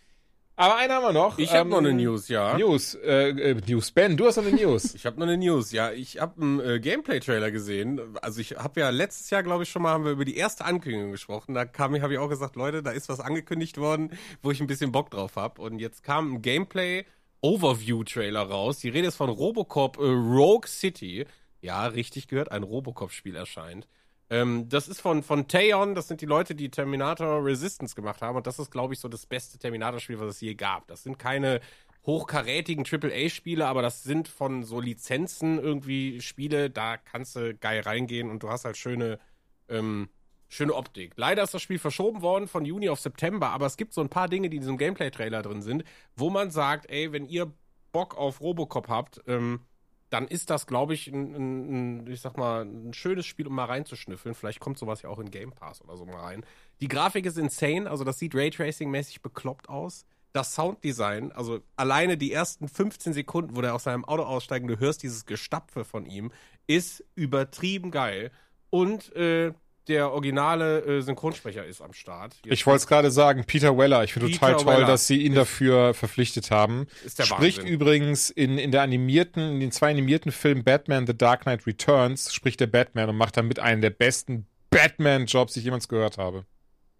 [SPEAKER 1] Aber einen haben wir noch.
[SPEAKER 3] Ich habe
[SPEAKER 1] Ähm,
[SPEAKER 3] noch eine News, ja.
[SPEAKER 1] News. Äh, äh, News. Ben, du hast noch eine News.
[SPEAKER 3] Ich habe noch eine News, ja. Ich habe einen äh, Gameplay-Trailer gesehen. Also ich habe ja letztes Jahr, glaube ich, schon mal haben wir über die erste Ankündigung gesprochen. Da kam habe ich auch gesagt, Leute, da ist was angekündigt worden, wo ich ein bisschen Bock drauf habe. Und jetzt kam ein Gameplay Overview-Trailer raus. Die Rede ist von Robocop äh, Rogue City. Ja, richtig gehört, ein Robocop-Spiel erscheint. Ähm, das ist von, von Taeon, das sind die Leute, die Terminator Resistance gemacht haben. Und das ist, glaube ich, so das beste Terminator-Spiel, was es je gab. Das sind keine hochkarätigen AAA-Spiele, aber das sind von so Lizenzen irgendwie Spiele, da kannst du geil reingehen und du hast halt schöne, ähm, schöne Optik. Leider ist das Spiel verschoben worden von Juni auf September, aber es gibt so ein paar Dinge, die in diesem Gameplay-Trailer drin sind, wo man sagt, ey, wenn ihr Bock auf Robocop habt, ähm, dann ist das, glaube ich, ein, ein, ein, ich sag mal, ein schönes Spiel, um mal reinzuschnüffeln. Vielleicht kommt sowas ja auch in Game Pass oder so mal rein. Die Grafik ist insane, also das sieht Raytracing-mäßig bekloppt aus. Das Sounddesign, also alleine die ersten 15 Sekunden, wo der aus seinem Auto aussteigt du hörst dieses Gestapfe von ihm, ist übertrieben geil. Und äh, der originale äh, Synchronsprecher ist am Start. Jetzt
[SPEAKER 1] Ich wollte es gerade sagen, Peter Weller. Ich finde total toll,
[SPEAKER 3] Weller
[SPEAKER 1] dass sie ihn dafür verpflichtet haben.
[SPEAKER 3] ist der
[SPEAKER 1] spricht
[SPEAKER 3] Wahnsinn.
[SPEAKER 1] übrigens in, in der animierten, in den zwei animierten Filmen Batman The Dark Knight Returns, spricht der Batman und macht damit einen der besten Batman-Jobs, die ich jemals gehört habe.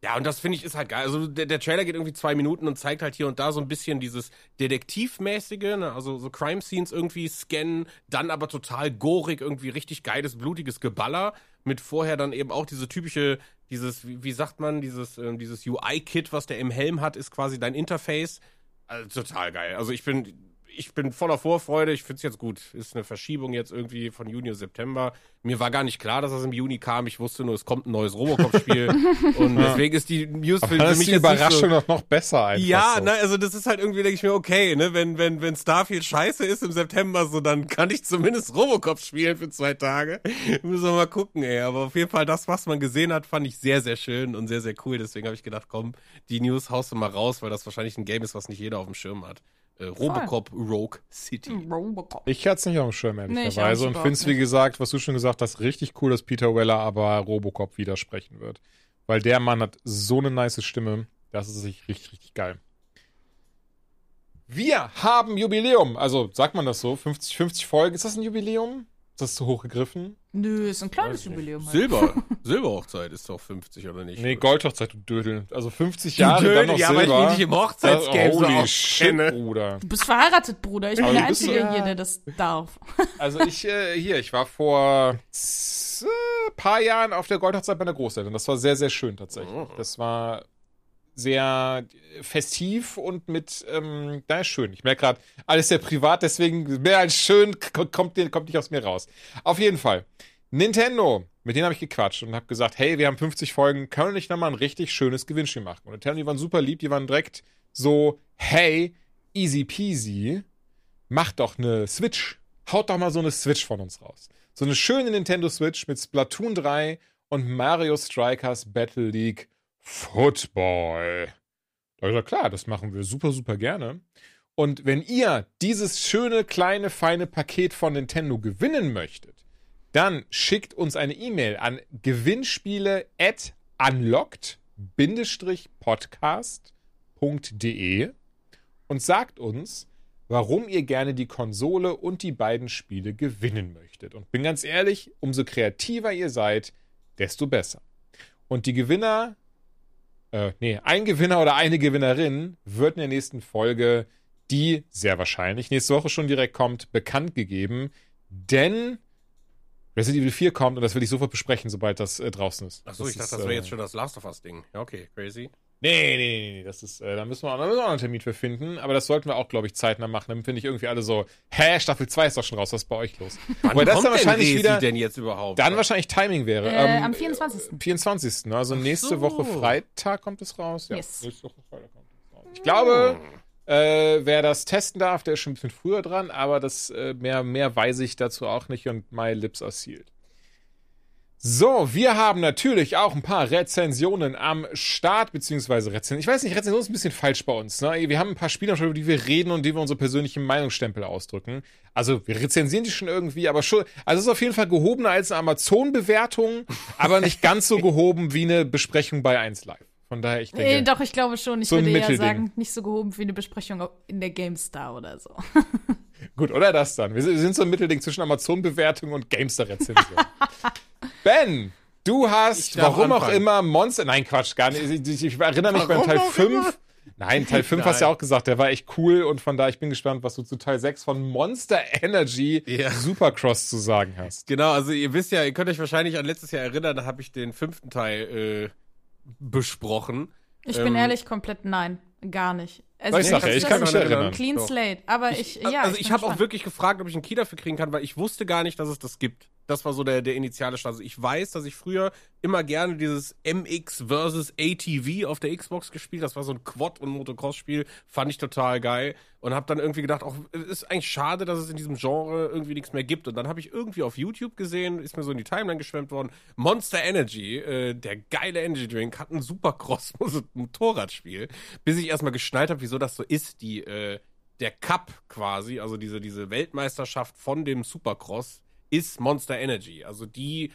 [SPEAKER 3] Ja, und das finde ich ist halt geil. Also der, der Trailer geht irgendwie zwei Minuten und zeigt halt hier und da so ein bisschen dieses Detektivmäßige, ne? also so Crime-Scenes irgendwie scannen, dann aber total gorig, irgendwie richtig geiles, blutiges Geballer, mit vorher dann eben auch diese typische, dieses, wie, wie sagt man, dieses, ähm, dieses UI-Kit, was der im Helm hat, ist quasi dein Interface. Also total geil. Also ich bin, ich bin voller Vorfreude. Ich finde es jetzt gut. Ist eine Verschiebung jetzt irgendwie von Juni auf September. Mir war gar nicht klar, dass das im Juni kam. Ich wusste nur, es kommt ein neues Robocop-Spiel. und deswegen ist die News für, für mich
[SPEAKER 1] die Überraschung
[SPEAKER 3] so,
[SPEAKER 1] noch besser einfach.
[SPEAKER 3] ja,
[SPEAKER 1] so.
[SPEAKER 3] ne, also das ist halt irgendwie, denke ich mir, okay, ne, wenn, wenn, wenn Starfield scheiße ist im September, so, dann kann ich zumindest Robocop spielen für zwei Tage. Müssen wir mal gucken, ey. Aber auf jeden Fall, das, was man gesehen hat, fand ich sehr, sehr schön und sehr, sehr cool. Deswegen habe ich gedacht, komm, die News haust du mal raus, weil das wahrscheinlich ein Game ist, was nicht jeder auf dem Schirm hat. Äh, Robocop Rogue City.
[SPEAKER 2] Robocop.
[SPEAKER 1] Ich hatte es nicht auf dem Schirm,
[SPEAKER 2] Nee, ich
[SPEAKER 1] ehrlicherweise.
[SPEAKER 2] nicht,
[SPEAKER 1] und finde es, wie gesagt, was du schon gesagt hast, richtig cool, dass Peter Weller aber Robocop widersprechen wird. Weil der Mann hat so eine nice Stimme. Das ist richtig, richtig, richtig geil. Wir haben Jubiläum. Also, sagt man das so? 50, 50 Folgen. Ist das ein Jubiläum? Ist das zu hoch gegriffen?
[SPEAKER 2] Nö, ist ein kleines. Jubiläum. Halt.
[SPEAKER 3] Silber. Silberhochzeit ist doch 50 oder nicht?
[SPEAKER 1] Nee, Goldhochzeit, du Dödel. Also 50
[SPEAKER 3] Du
[SPEAKER 1] Jahre, dann
[SPEAKER 3] Dödel,
[SPEAKER 1] noch
[SPEAKER 3] ja, weil ich
[SPEAKER 1] Silber.
[SPEAKER 3] mich nicht im Hochzeitsgame so
[SPEAKER 1] Holy shit,
[SPEAKER 3] auskenne.
[SPEAKER 1] Bruder.
[SPEAKER 2] Du bist verheiratet, Bruder. Ich bin
[SPEAKER 1] Aber
[SPEAKER 2] der
[SPEAKER 1] du bist
[SPEAKER 2] Einzige hier, der das darf.
[SPEAKER 1] Also ich, äh, hier, ich war vor äh, paar Jahren auf der Goldhochzeit bei der Großeltern. Das war sehr, sehr schön tatsächlich.
[SPEAKER 3] Oh.
[SPEAKER 1] Das war sehr festiv und mit, ähm, da ist schön. Ich merke gerade, alles sehr privat, deswegen mehr als schön kommt, kommt nicht aus mir raus. Auf jeden Fall. Nintendo, mit denen habe ich gequatscht und habe gesagt, hey, wir haben 50 Folgen, können wir nicht nochmal ein richtig schönes Gewinnspiel machen? Und Nintendo, die waren super lieb, die waren direkt so, hey, easy peasy, mach doch eine Switch. Haut doch mal so eine Switch von uns raus. So eine schöne Nintendo Switch mit Splatoon 3 und Mario Strikers Battle League Football. Da hab ich gesagt, klar, das machen wir super, super gerne. Und wenn ihr dieses schöne, kleine, feine Paket von Nintendo gewinnen möchtet, dann schickt uns eine E-Mail an gewinnspiele at unlocked-podcast.de und sagt uns, warum ihr gerne die Konsole und die beiden Spiele gewinnen möchtet. Und bin ganz ehrlich, umso kreativer ihr seid, desto besser. Und die Gewinner, äh, nee, ein Gewinner oder eine Gewinnerin wird in der nächsten Folge, die sehr wahrscheinlich nächste Woche schon direkt kommt, bekannt gegeben. Denn Resident Evil 4 kommt und das will ich sofort besprechen, sobald das äh, draußen ist.
[SPEAKER 3] Achso, ich dachte,
[SPEAKER 1] ist,
[SPEAKER 3] das wäre
[SPEAKER 1] äh,
[SPEAKER 3] jetzt schon das Last of Us Ding. Ja, okay, crazy.
[SPEAKER 1] Nee, nee, nee, nee, das ist, äh, da müssen wir auch, da müssen wir auch noch einen Termin für finden, aber das sollten wir auch, glaube ich, zeitnah machen. Dann finde ich irgendwie alle so, hä, Staffel 2 ist doch schon raus, was ist bei euch los?
[SPEAKER 3] Wann
[SPEAKER 1] Wobei das
[SPEAKER 3] kommt
[SPEAKER 1] dann wahrscheinlich wieder,
[SPEAKER 3] denn jetzt überhaupt?
[SPEAKER 1] dann wahrscheinlich Timing wäre.
[SPEAKER 2] Äh,
[SPEAKER 1] Ähm,
[SPEAKER 2] am 24.
[SPEAKER 1] 24. Also nächste
[SPEAKER 3] so.
[SPEAKER 1] Woche Freitag kommt es raus. Ja,
[SPEAKER 2] Yes.
[SPEAKER 1] nächste Woche Freitag kommt es raus. Ich glaube, äh, wer das testen darf, der ist schon ein bisschen früher dran, aber das äh, mehr, mehr weiß ich dazu auch nicht und my lips are sealed. So, wir haben natürlich auch ein paar Rezensionen am Start, beziehungsweise Rezensionen. Ich weiß nicht, Rezension ist ein bisschen falsch bei uns. Ne? Wir haben ein paar Spiele, über die wir reden und die wir unsere persönlichen Meinungsstempel ausdrücken. Also, wir rezensieren die schon irgendwie, aber schon. Also, es ist auf jeden Fall gehobener als eine Amazon-Bewertung, aber nicht ganz so gehoben wie eine Besprechung bei 1 Live. Von daher, ich denke.
[SPEAKER 2] Nee, doch, ich glaube schon. Ich
[SPEAKER 1] so
[SPEAKER 2] würde eher sagen, nicht so gehoben wie eine Besprechung in der GameStar oder so.
[SPEAKER 1] Gut, oder das dann? Wir sind so ein Mittelding zwischen Amazon-Bewertung und Gamester-Rezension. ben, du hast,
[SPEAKER 3] Ich
[SPEAKER 1] warum auch
[SPEAKER 3] anfangen.
[SPEAKER 1] immer, Monster. Nein, Quatsch, gar nicht. Ich, ich, ich erinnere mich beim
[SPEAKER 3] Warum
[SPEAKER 1] Teil
[SPEAKER 3] auch
[SPEAKER 1] 5. Nein, Teil 5 hast du ja auch gesagt, der war echt cool und von daher, ich bin gespannt, was du zu Teil 6 von Monster Energy
[SPEAKER 3] Ja.
[SPEAKER 1] Supercross zu sagen hast.
[SPEAKER 3] Genau, also ihr wisst ja, ihr könnt euch wahrscheinlich an letztes Jahr erinnern, da habe ich den fünften Teil äh, besprochen.
[SPEAKER 2] Ich
[SPEAKER 3] Ähm,
[SPEAKER 2] bin ehrlich, komplett nein. Gar nicht. Also,
[SPEAKER 1] ich nachher, ich
[SPEAKER 2] ist
[SPEAKER 1] kann mich
[SPEAKER 2] ein
[SPEAKER 1] erinnern.
[SPEAKER 2] Clean. Slate. Aber ich, ja.
[SPEAKER 3] also
[SPEAKER 2] bin
[SPEAKER 3] ich habe auch wirklich gefragt, ob ich einen Key dafür kriegen kann, weil ich wusste gar nicht, dass es das gibt. Das war so der, der initiale Start. Also ich weiß, dass ich früher immer gerne dieses MX versus ATV auf der Xbox gespielt. Das war so ein Quad- und Motocross-Spiel. Fand ich total geil. Und habe dann irgendwie gedacht, auch ist eigentlich schade, dass es in diesem Genre irgendwie nichts mehr gibt. Und dann habe ich irgendwie auf YouTube gesehen, ist mir so in die Timeline geschwemmt worden, Monster Energy, äh, der geile Energy Drink, hat ein Supercross Motorradspiel. Bis ich erstmal geschnallt habe, wieso das so ist, die äh, der Cup quasi, also diese, diese Weltmeisterschaft von dem Supercross, ist Monster Energy. Also die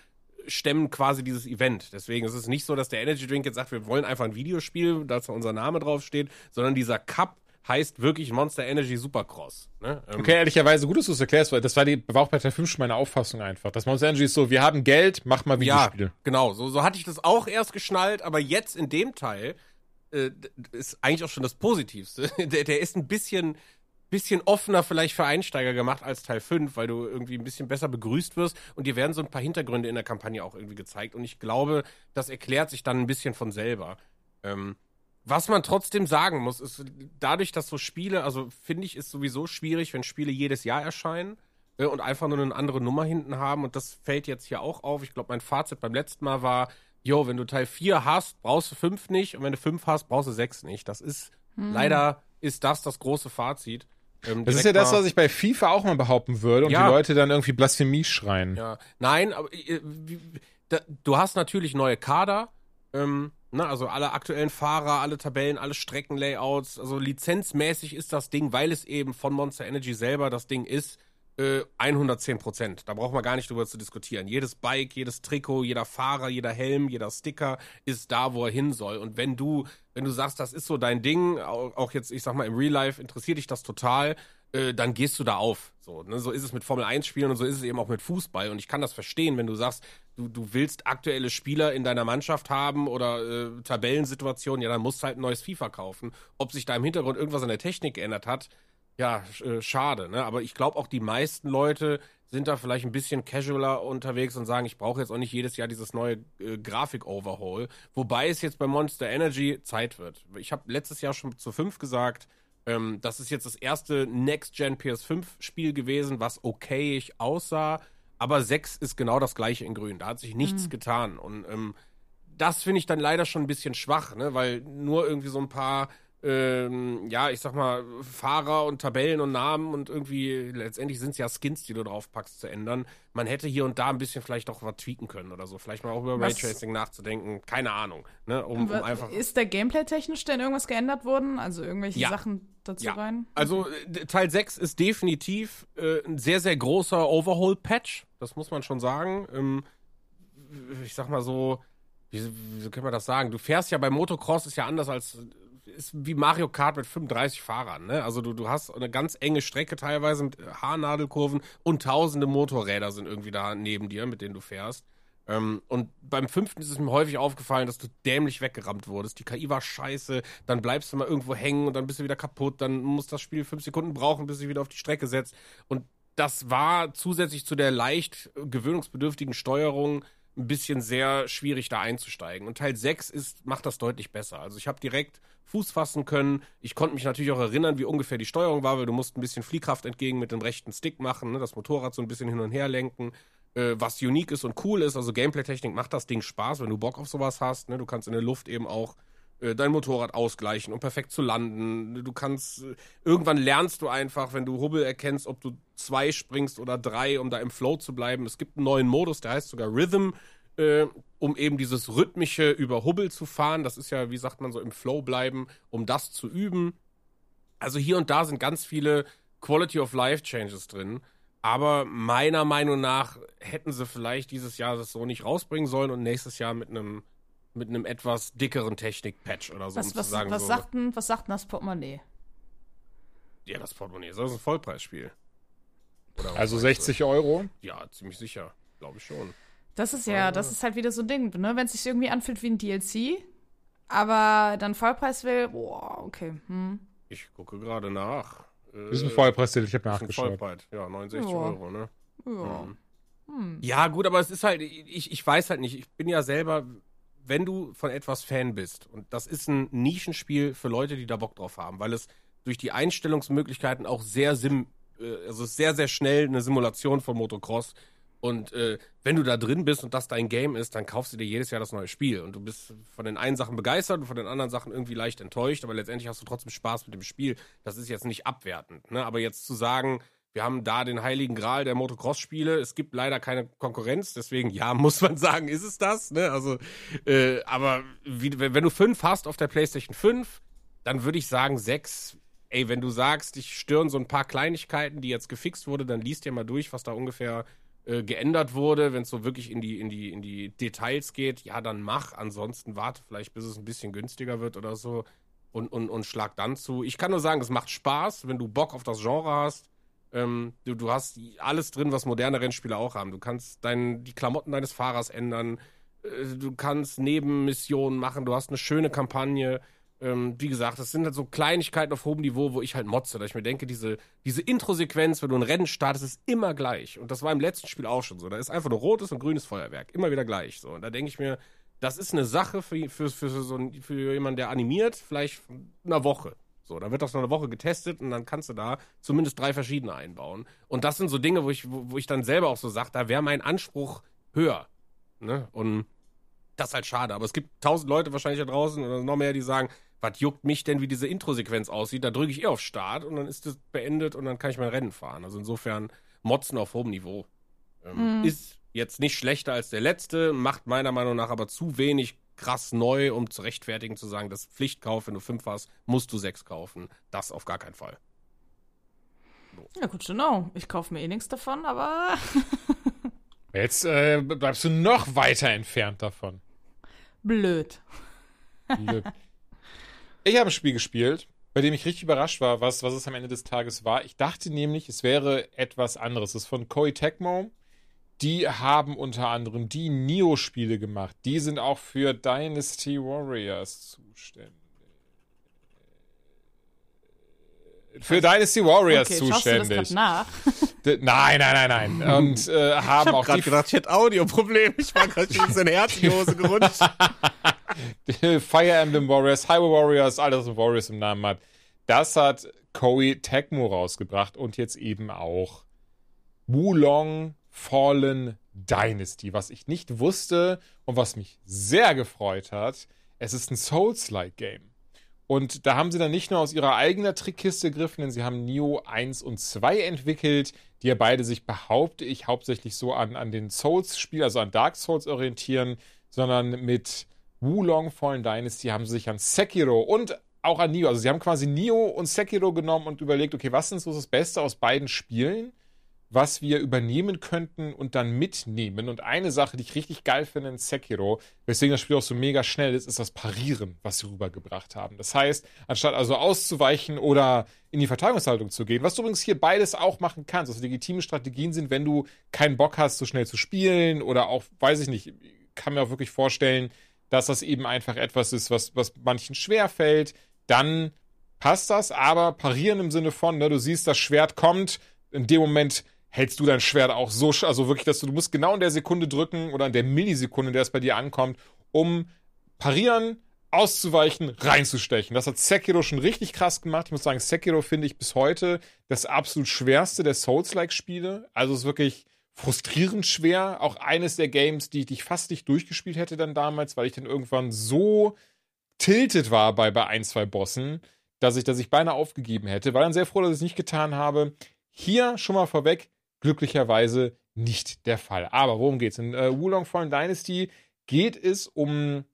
[SPEAKER 3] stemmen quasi dieses Event. Deswegen ist es nicht so, dass der Energy Drink jetzt sagt, wir wollen einfach ein Videospiel, da unser Name draufsteht, sondern dieser Cup heißt wirklich Monster Energy Supercross. Ne? Ähm,
[SPEAKER 1] Okay, ehrlicherweise, gut, dass du es erklärst, weil das war, die, war auch bei Teil 5 schon meine Auffassung einfach. Das Monster Energy ist so, wir haben Geld, mach mal
[SPEAKER 3] Ja,
[SPEAKER 1] Videospiele.
[SPEAKER 3] genau. So, so hatte ich das auch erst geschnallt, aber jetzt in dem Teil äh, ist eigentlich auch schon das Positivste. Der, der ist ein bisschen, bisschen offener vielleicht für Einsteiger gemacht als Teil 5, weil du irgendwie ein bisschen besser begrüßt wirst und dir werden so ein paar Hintergründe in der Kampagne auch irgendwie gezeigt und ich glaube, das erklärt sich dann ein bisschen von selber. Ähm, was man trotzdem sagen muss, ist, dadurch, dass so Spiele, also finde ich, ist sowieso schwierig, wenn Spiele jedes Jahr erscheinen äh, und einfach nur eine andere Nummer hinten haben. Und das fällt jetzt hier auch auf. Ich glaube, mein Fazit beim letzten Mal war, yo, wenn du Teil 4 hast, brauchst du 5 nicht. Und wenn du 5 hast, brauchst du 6 nicht. Das ist, leider ist das das große Fazit. Ähm,
[SPEAKER 1] Das ist ja das, was ich bei FIFA auch mal behaupten würde und
[SPEAKER 3] Ja.
[SPEAKER 1] die Leute dann irgendwie Blasphemie schreien.
[SPEAKER 3] Ja, nein, aber äh, wie- da, du hast natürlich neue Kader, ähm, ne, also alle aktuellen Fahrer, alle Tabellen, alle Streckenlayouts, also lizenzmäßig ist das Ding, weil es eben von Monster Energy selber das Ding ist, äh, 110 Prozent. Da braucht man gar nicht drüber zu diskutieren. Jedes Bike, jedes Trikot, jeder Fahrer, jeder Helm, jeder Sticker ist da, wo er hin soll. Und wenn du, wenn du sagst, das ist so dein Ding, auch, auch jetzt, ich sag mal, im Real Life interessiert dich das total, äh, dann gehst du da auf. So, ne? so ist es mit Formel 1 Spielen und so ist es eben auch mit Fußball. Und ich kann das verstehen, wenn du sagst, du, du willst aktuelle Spieler in deiner Mannschaft haben oder äh, Tabellensituationen, ja, dann musst du halt ein neues FIFA kaufen. Ob sich da im Hintergrund irgendwas an der Technik geändert hat, ja, äh, schade, ne? Aber ich glaube auch die meisten Leute sind da vielleicht ein bisschen casualer unterwegs und sagen, ich brauche jetzt auch nicht jedes Jahr dieses neue äh, Grafik-Overhaul. Wobei es jetzt bei Monster Energy Zeit wird. Ich habe letztes Jahr schon zu 5 gesagt, ähm, das ist jetzt das erste Next-Gen PS5-Spiel gewesen, was okayig aussah. Aber 6 ist genau das gleiche in Grün. Da hat sich nichts getan. Und ähm, das finde ich dann leider schon ein bisschen schwach, ne? weil nur irgendwie so ein paar, ähm, ja, ich sag mal, Fahrer und Tabellen und Namen und irgendwie, letztendlich sind es ja Skins, die du draufpackst, zu ändern. Man hätte hier und da ein bisschen vielleicht auch was tweaken können oder so. Vielleicht mal auch über
[SPEAKER 2] Was-
[SPEAKER 3] Raytracing nachzudenken. Keine Ahnung. Ne? Um, um einfach.
[SPEAKER 2] ist der Gameplay-technisch denn irgendwas geändert worden? Also irgendwelche
[SPEAKER 3] Ja.
[SPEAKER 2] Sachen dazu
[SPEAKER 3] Ja.
[SPEAKER 2] rein?
[SPEAKER 3] Also äh, Teil 6 ist definitiv äh, ein sehr, sehr großer Overhaul-Patch. Das muss man schon sagen. Ähm, ich sag mal so, wie, wie kann man das sagen? Du fährst ja beim Motocross, ist ja anders als ist wie Mario Kart mit 35 Fahrern. Ne? Also du, du hast eine ganz enge Strecke teilweise mit Haarnadelkurven und tausende Motorräder sind irgendwie da neben dir, mit denen du fährst. Ähm, und beim fünften ist es mir häufig aufgefallen, dass du dämlich weggerammt wurdest. Die KI war scheiße, dann bleibst du mal irgendwo hängen und dann bist du wieder kaputt, dann muss das Spiel fünf Sekunden brauchen, bis sich wieder auf die Strecke setzt. Und das war zusätzlich zu der leicht gewöhnungsbedürftigen Steuerung ein bisschen sehr schwierig da einzusteigen. Und Teil 6 ist, macht das deutlich besser. Also ich habe direkt Fuß fassen können. Ich konnte mich natürlich auch erinnern, wie ungefähr die Steuerung war, weil du musst ein bisschen Fliehkraft entgegen mit dem rechten Stick machen, ne? das Motorrad so ein bisschen hin und her lenken äh, was unique ist und cool ist. Also Gameplay-Technik macht das Ding Spaß, wenn du Bock auf sowas hast. Ne? Du kannst in der Luft eben auch dein Motorrad ausgleichen, um perfekt zu landen. Du kannst, äh, irgendwann lernst du einfach, wenn du Hubbel erkennst, ob du zwei springst oder drei, um da im Flow zu bleiben. Es gibt einen neuen Modus, der heißt sogar Rhythm. äh, um eben dieses rhythmische über Hubbel zu fahren. Das ist ja, wie sagt man so, im Flow bleiben, um das zu üben. Also hier und da sind ganz viele Quality of Life Changes drin. Aber meiner Meinung nach hätten sie vielleicht dieses Jahr das so nicht rausbringen sollen und nächstes Jahr mit einem mit einem etwas dickeren Technik-Patch oder so,
[SPEAKER 2] Was,
[SPEAKER 3] um
[SPEAKER 2] was,
[SPEAKER 3] sagen,
[SPEAKER 2] was,
[SPEAKER 3] so,
[SPEAKER 2] sagt denn, was sagt denn das Portemonnaie?
[SPEAKER 3] ja, das Portemonnaie, das ist ein Vollpreisspiel. Oder
[SPEAKER 1] Also
[SPEAKER 3] meinst du?
[SPEAKER 1] 60 Euro.
[SPEAKER 3] Ja, ziemlich sicher, glaube ich schon.
[SPEAKER 2] Das ist ja, das ist halt wieder so ein Ding, ne? Wenn es sich irgendwie anfühlt wie ein DLC, aber dann Vollpreis will, boah, okay. Hm.
[SPEAKER 3] Ich gucke gerade nach. Äh,
[SPEAKER 1] Das ist ein Vollpreis, ich habe nachgeschaut.
[SPEAKER 3] Vollpreis, ja, 69
[SPEAKER 2] Ja.
[SPEAKER 3] Euro, ne?
[SPEAKER 2] Ja.
[SPEAKER 3] Mhm. Ja, gut, aber es ist halt, ich, ich weiß halt nicht, ich bin ja selber, wenn du von etwas Fan bist, und das ist ein Nischenspiel für Leute, die da Bock drauf haben, weil es durch die Einstellungsmöglichkeiten auch sehr sim, äh, also sehr, sehr schnell eine Simulation von Motocross. Und äh, wenn du da drin bist und das dein Game ist, dann kaufst du dir jedes Jahr das neue Spiel. Und du bist von den einen Sachen begeistert und von den anderen Sachen irgendwie leicht enttäuscht, aber letztendlich hast du trotzdem Spaß mit dem Spiel. Das ist jetzt nicht abwertend. Ne? Aber jetzt zu sagen, wir haben da den heiligen Gral der Motocross-Spiele. Es gibt leider keine Konkurrenz, deswegen ja, muss man sagen, ist es das. Ne? Also, äh, aber wie, wenn du fünf hast auf der PlayStation 5, dann würde ich sagen sechs. Ey, wenn du sagst, ich stören so ein paar Kleinigkeiten, die jetzt gefixt wurde, dann liest dir mal durch, was da ungefähr äh, geändert wurde. Wenn es so wirklich in die, in, die, in die Details geht, ja, dann mach. Ansonsten warte vielleicht, bis es ein bisschen günstiger wird oder so und, und, und schlag dann zu. Ich kann nur sagen, es macht Spaß, wenn du Bock auf das Genre hast. Ähm, du, du hast alles drin, was moderne Rennspiele auch haben. Du kannst dein, die Klamotten deines Fahrers ändern. Äh, du kannst Nebenmissionen machen. Du hast eine schöne Kampagne. Ähm, wie gesagt, das sind halt so Kleinigkeiten auf hohem Niveau, wo ich halt motze. Da ich mir denke, diese, diese Intro-Sequenz, wenn du ein Rennen startest, ist immer gleich. Und das war im letzten Spiel auch schon so. Da ist einfach nur rotes und grünes Feuerwerk. Immer wieder gleich. So. Und da denke ich mir, das ist eine Sache für, für, für, so ein, für jemanden, der animiert, vielleicht eine Woche. So, dann wird das noch eine Woche getestet und dann kannst du da zumindest drei verschiedene einbauen. Und das sind so Dinge, wo ich, wo, wo ich dann selber auch so sage, da wäre mein Anspruch höher. Ne? Und das ist halt schade. Aber es gibt tausend Leute wahrscheinlich da draußen oder noch mehr, die sagen, was juckt mich denn, wie diese Intro-Sequenz aussieht? Da drücke ich eh auf Start und dann ist das beendet und dann kann ich mein Rennen fahren. Also insofern Motzen auf hohem Niveau. Ähm, Ist jetzt nicht schlechter als der letzte, macht meiner Meinung nach aber zu wenig krass neu, um zu rechtfertigen zu sagen, das ist Pflichtkauf, wenn du fünf hast, musst du sechs kaufen. Das auf gar keinen Fall.
[SPEAKER 2] Ja, gut, genau. Ich kaufe mir eh nichts davon, aber
[SPEAKER 1] Jetzt äh, bleibst du noch weiter entfernt davon.
[SPEAKER 2] blöd.
[SPEAKER 1] Blöd. Ich habe ein Spiel gespielt, bei dem ich richtig überrascht war, was, was es am Ende des Tages war. Ich dachte nämlich, es wäre etwas anderes. Es ist von Koei Tecmo. Die haben unter anderem die Neo-Spiele gemacht. Die sind auch für Dynasty Warriors zuständig. Für Dynasty Warriors
[SPEAKER 2] okay, schaust du das
[SPEAKER 1] zuständig.
[SPEAKER 2] nach?
[SPEAKER 1] Nein, nein, nein, nein. Und äh, haben auch die
[SPEAKER 3] gedacht, ich hätte Audioprobleme. Ich war gerade schon ein Herz in die Hose gerutscht.
[SPEAKER 1] Fire Emblem Warriors, Highway Warriors, alles was Warriors im Namen hat. Das hat Koei Tecmo rausgebracht und jetzt eben auch Wulong Fallen Dynasty, was ich nicht wusste und was mich sehr gefreut hat. Es ist ein Souls-like Game. Und da haben sie dann nicht nur aus ihrer eigenen Trickkiste gegriffen, denn sie haben Neo 1 und 2 entwickelt, die ja beide sich, behaupte ich, hauptsächlich so an, an den Souls-Spiel, also an Dark Souls orientieren, sondern mit Wulong Fallen Dynasty haben sie sich an Sekiro und auch an Neo, also sie haben quasi Neo und Sekiro genommen und überlegt, okay, was ist so das Beste aus beiden Spielen, was wir übernehmen könnten und dann mitnehmen. Und eine Sache, die ich richtig geil finde in Sekiro, weswegen das Spiel auch so mega schnell ist, ist das Parieren, was sie rübergebracht haben. Das heißt, anstatt also auszuweichen oder in die Verteidigungshaltung zu gehen, was du übrigens hier beides auch machen kannst, also legitime Strategien sind, wenn du keinen Bock hast, so schnell zu spielen oder auch, weiß ich nicht, kann mir auch wirklich vorstellen, dass das eben einfach etwas ist, was, was manchen schwer fällt, dann passt das, aber parieren im Sinne von, ne, du siehst, das Schwert kommt, in dem Moment hältst du dein Schwert auch so, also wirklich, dass du, du musst genau in der Sekunde drücken oder in der Millisekunde, in der es bei dir ankommt, um parieren, auszuweichen, reinzustechen. Das hat Sekiro schon richtig krass gemacht. Ich muss sagen, Sekiro finde ich bis heute das absolut schwerste der Souls-like-Spiele. Also es ist wirklich frustrierend schwer. Auch eines der Games, die, die ich fast nicht durchgespielt hätte dann damals, weil ich dann irgendwann so tiltet war bei, bei ein, zwei Bossen, dass ich, dass ich beinahe aufgegeben hätte. War dann sehr froh, dass ich es nicht getan habe. Hier schon mal vorweg, glücklicherweise nicht der Fall. Aber worum geht's? In äh, Wulong Fallen Dynasty geht es um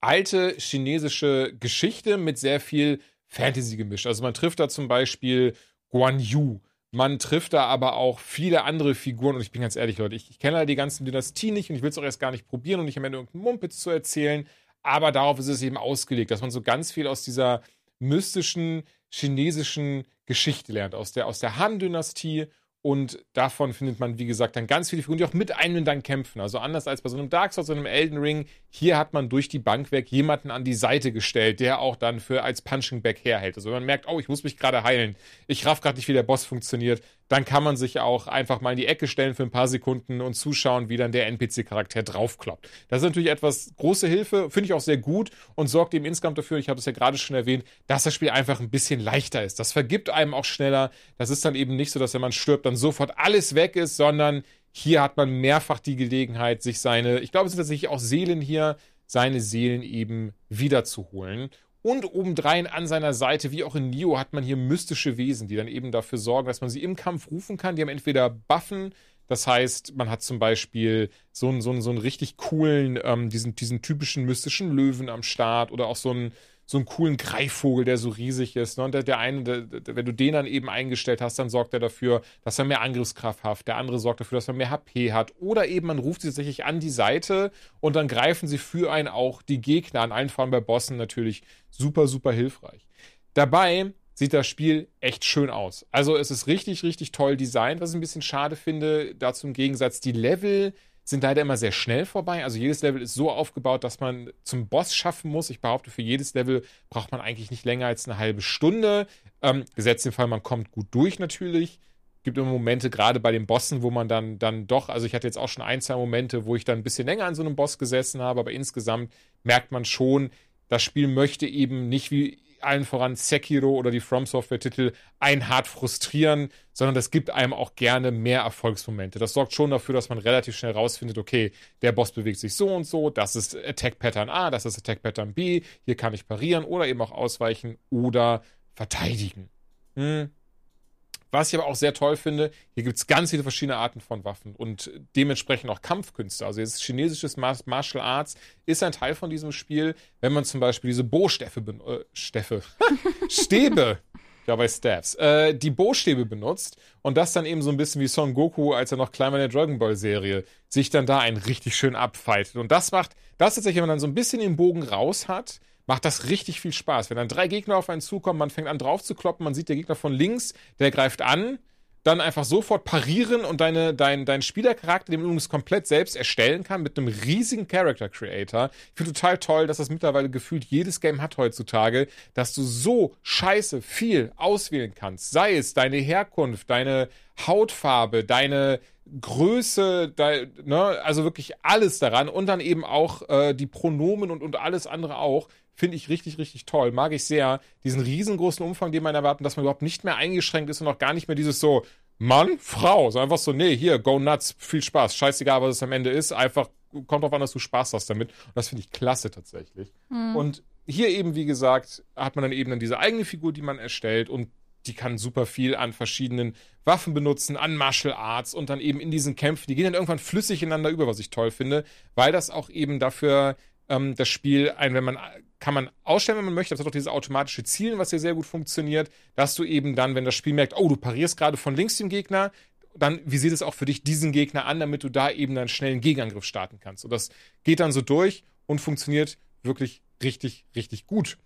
[SPEAKER 1] alte chinesische Geschichte mit sehr viel Fantasy gemischt. Also man trifft da zum Beispiel Guan Yu. Man trifft da aber auch viele andere Figuren und ich bin ganz ehrlich, Leute, ich, ich kenne da die ganzen Dynastien nicht und ich will es auch erst gar nicht probieren und nicht am Ende irgendeinen Mumpitz zu erzählen, aber darauf ist es eben ausgelegt, dass man so ganz viel aus dieser mystischen chinesischen Geschichte lernt, aus der, aus der Han-Dynastie und davon findet man, wie gesagt, dann ganz viele Figuren, die auch mit einem dann kämpfen. Also anders als bei so einem Dark Souls oder einem Elden Ring, hier hat man durch die Bank weg jemanden an die Seite gestellt, der auch dann für als Punching Bag herhält. Also wenn man merkt, oh, ich muss mich gerade heilen, ich raff gerade nicht, wie der Boss funktioniert, dann kann man sich auch einfach mal in die Ecke stellen für ein paar Sekunden und zuschauen, wie dann der NPC-Charakter draufkloppt. Das ist natürlich etwas große Hilfe, finde ich auch sehr gut und sorgt eben insgesamt dafür, ich habe es ja gerade schon erwähnt, dass das Spiel einfach ein bisschen leichter ist. Das vergibt einem auch schneller. Das ist dann eben nicht so, dass wenn man stirbt, dann sofort alles weg ist, sondern hier hat man mehrfach die Gelegenheit, sich seine, ich glaube, es sind tatsächlich auch Seelen hier, seine Seelen eben wiederzuholen. Und obendrein an seiner Seite, wie auch in Nio, hat man hier mystische Wesen, die dann eben dafür sorgen, dass man sie im Kampf rufen kann. Die haben entweder Buffen, das heißt, man hat zum Beispiel so einen, so einen, so einen richtig coolen, ähm, diesen, diesen typischen mystischen Löwen am Start oder auch so einen, so einen coolen Greifvogel, der so riesig ist. Ne? Und der, der eine, der, der, wenn du den dann eben eingestellt hast, dann sorgt er dafür, dass er mehr Angriffskraft hat. Der andere sorgt dafür, dass er mehr HP hat. Oder eben man ruft sie tatsächlich an die Seite und dann greifen sie für einen auch die Gegner an. Allen voran bei Bossen natürlich super, super hilfreich. Dabei sieht das Spiel echt schön aus. Also es ist richtig, richtig toll designt. Was ich ein bisschen schade finde, dazu im Gegensatz, die Level sind leider immer sehr schnell vorbei. Also jedes Level ist so aufgebaut, dass man zum Boss schaffen muss. Ich behaupte, für jedes Level braucht man eigentlich nicht länger als eine halbe Stunde. Ähm, gesetzt den Fall, man kommt gut durch natürlich. Gibt immer Momente, gerade bei den Bossen, wo man dann, dann doch, also ich hatte jetzt auch schon ein, zwei Momente, wo ich dann ein bisschen länger an so einem Boss gesessen habe, aber insgesamt merkt man schon, das Spiel möchte eben nicht wie allen voran Sekiro oder die From Software-Titel ein hart frustrieren, sondern das gibt einem auch gerne mehr Erfolgsmomente. Das sorgt schon dafür, dass man relativ schnell rausfindet, okay, der Boss bewegt sich so und so, das ist Attack Pattern A, das ist Attack Pattern B, hier kann ich parieren oder eben auch ausweichen oder verteidigen. Hm. Was ich aber auch sehr toll finde, hier gibt es ganz viele verschiedene Arten von Waffen und dementsprechend auch Kampfkünste. Also jetzt chinesisches Martial Arts ist ein Teil von diesem Spiel, wenn man zum Beispiel diese Bo-Stäffe, äh, Stäffe, Stäbe, ja bei Staffs, äh, die Bo-Stäbe benutzt und das dann eben so ein bisschen wie Son Goku, als er noch klein war in der Dragon Ball Serie, sich dann da einen richtig schön abfightet. Und das macht, das tatsächlich, wenn man dann so ein bisschen den Bogen raus hat, macht das richtig viel Spaß. Wenn dann drei Gegner auf einen zukommen, man fängt an drauf zu kloppen, man sieht der Gegner von links, der greift an, dann einfach sofort parieren und deine, dein, dein Spielercharakter, den man übrigens komplett selbst erstellen kann, mit einem riesigen Character Creator. Ich finde total toll, dass das mittlerweile gefühlt jedes Game hat heutzutage, dass du so scheiße viel auswählen kannst. Sei es deine Herkunft, deine Hautfarbe, deine Größe, dein, ne, also wirklich alles daran und dann eben auch äh, die Pronomen und, und alles andere auch. Finde ich richtig, richtig toll. Mag ich sehr. Diesen riesengroßen Umfang, den man erwarten, dass man überhaupt nicht mehr eingeschränkt ist und auch gar nicht mehr dieses so Mann, Frau. So einfach so, nee, hier, go nuts, viel Spaß. Scheißegal, was es am Ende ist. Einfach kommt drauf an, dass du Spaß hast damit. Und das finde ich klasse tatsächlich. Mhm. Und hier eben, wie gesagt, hat man dann eben dann diese eigene Figur, die man erstellt und die kann super viel an verschiedenen Waffen benutzen, an Martial Arts und dann eben in diesen Kämpfen. Die gehen dann irgendwann flüssig ineinander über, was ich toll finde, weil das auch eben dafür ähm, das Spiel ein, wenn man kann man ausstellen, wenn man möchte. Das hat auch dieses automatische Zielen, was hier sehr gut funktioniert, dass du eben dann, wenn das Spiel merkt, oh, du parierst gerade von links den Gegner, dann visiert es auch für dich diesen Gegner an, damit du da eben einen schnellen Gegenangriff starten kannst. Und das geht dann so durch und funktioniert wirklich richtig, richtig gut.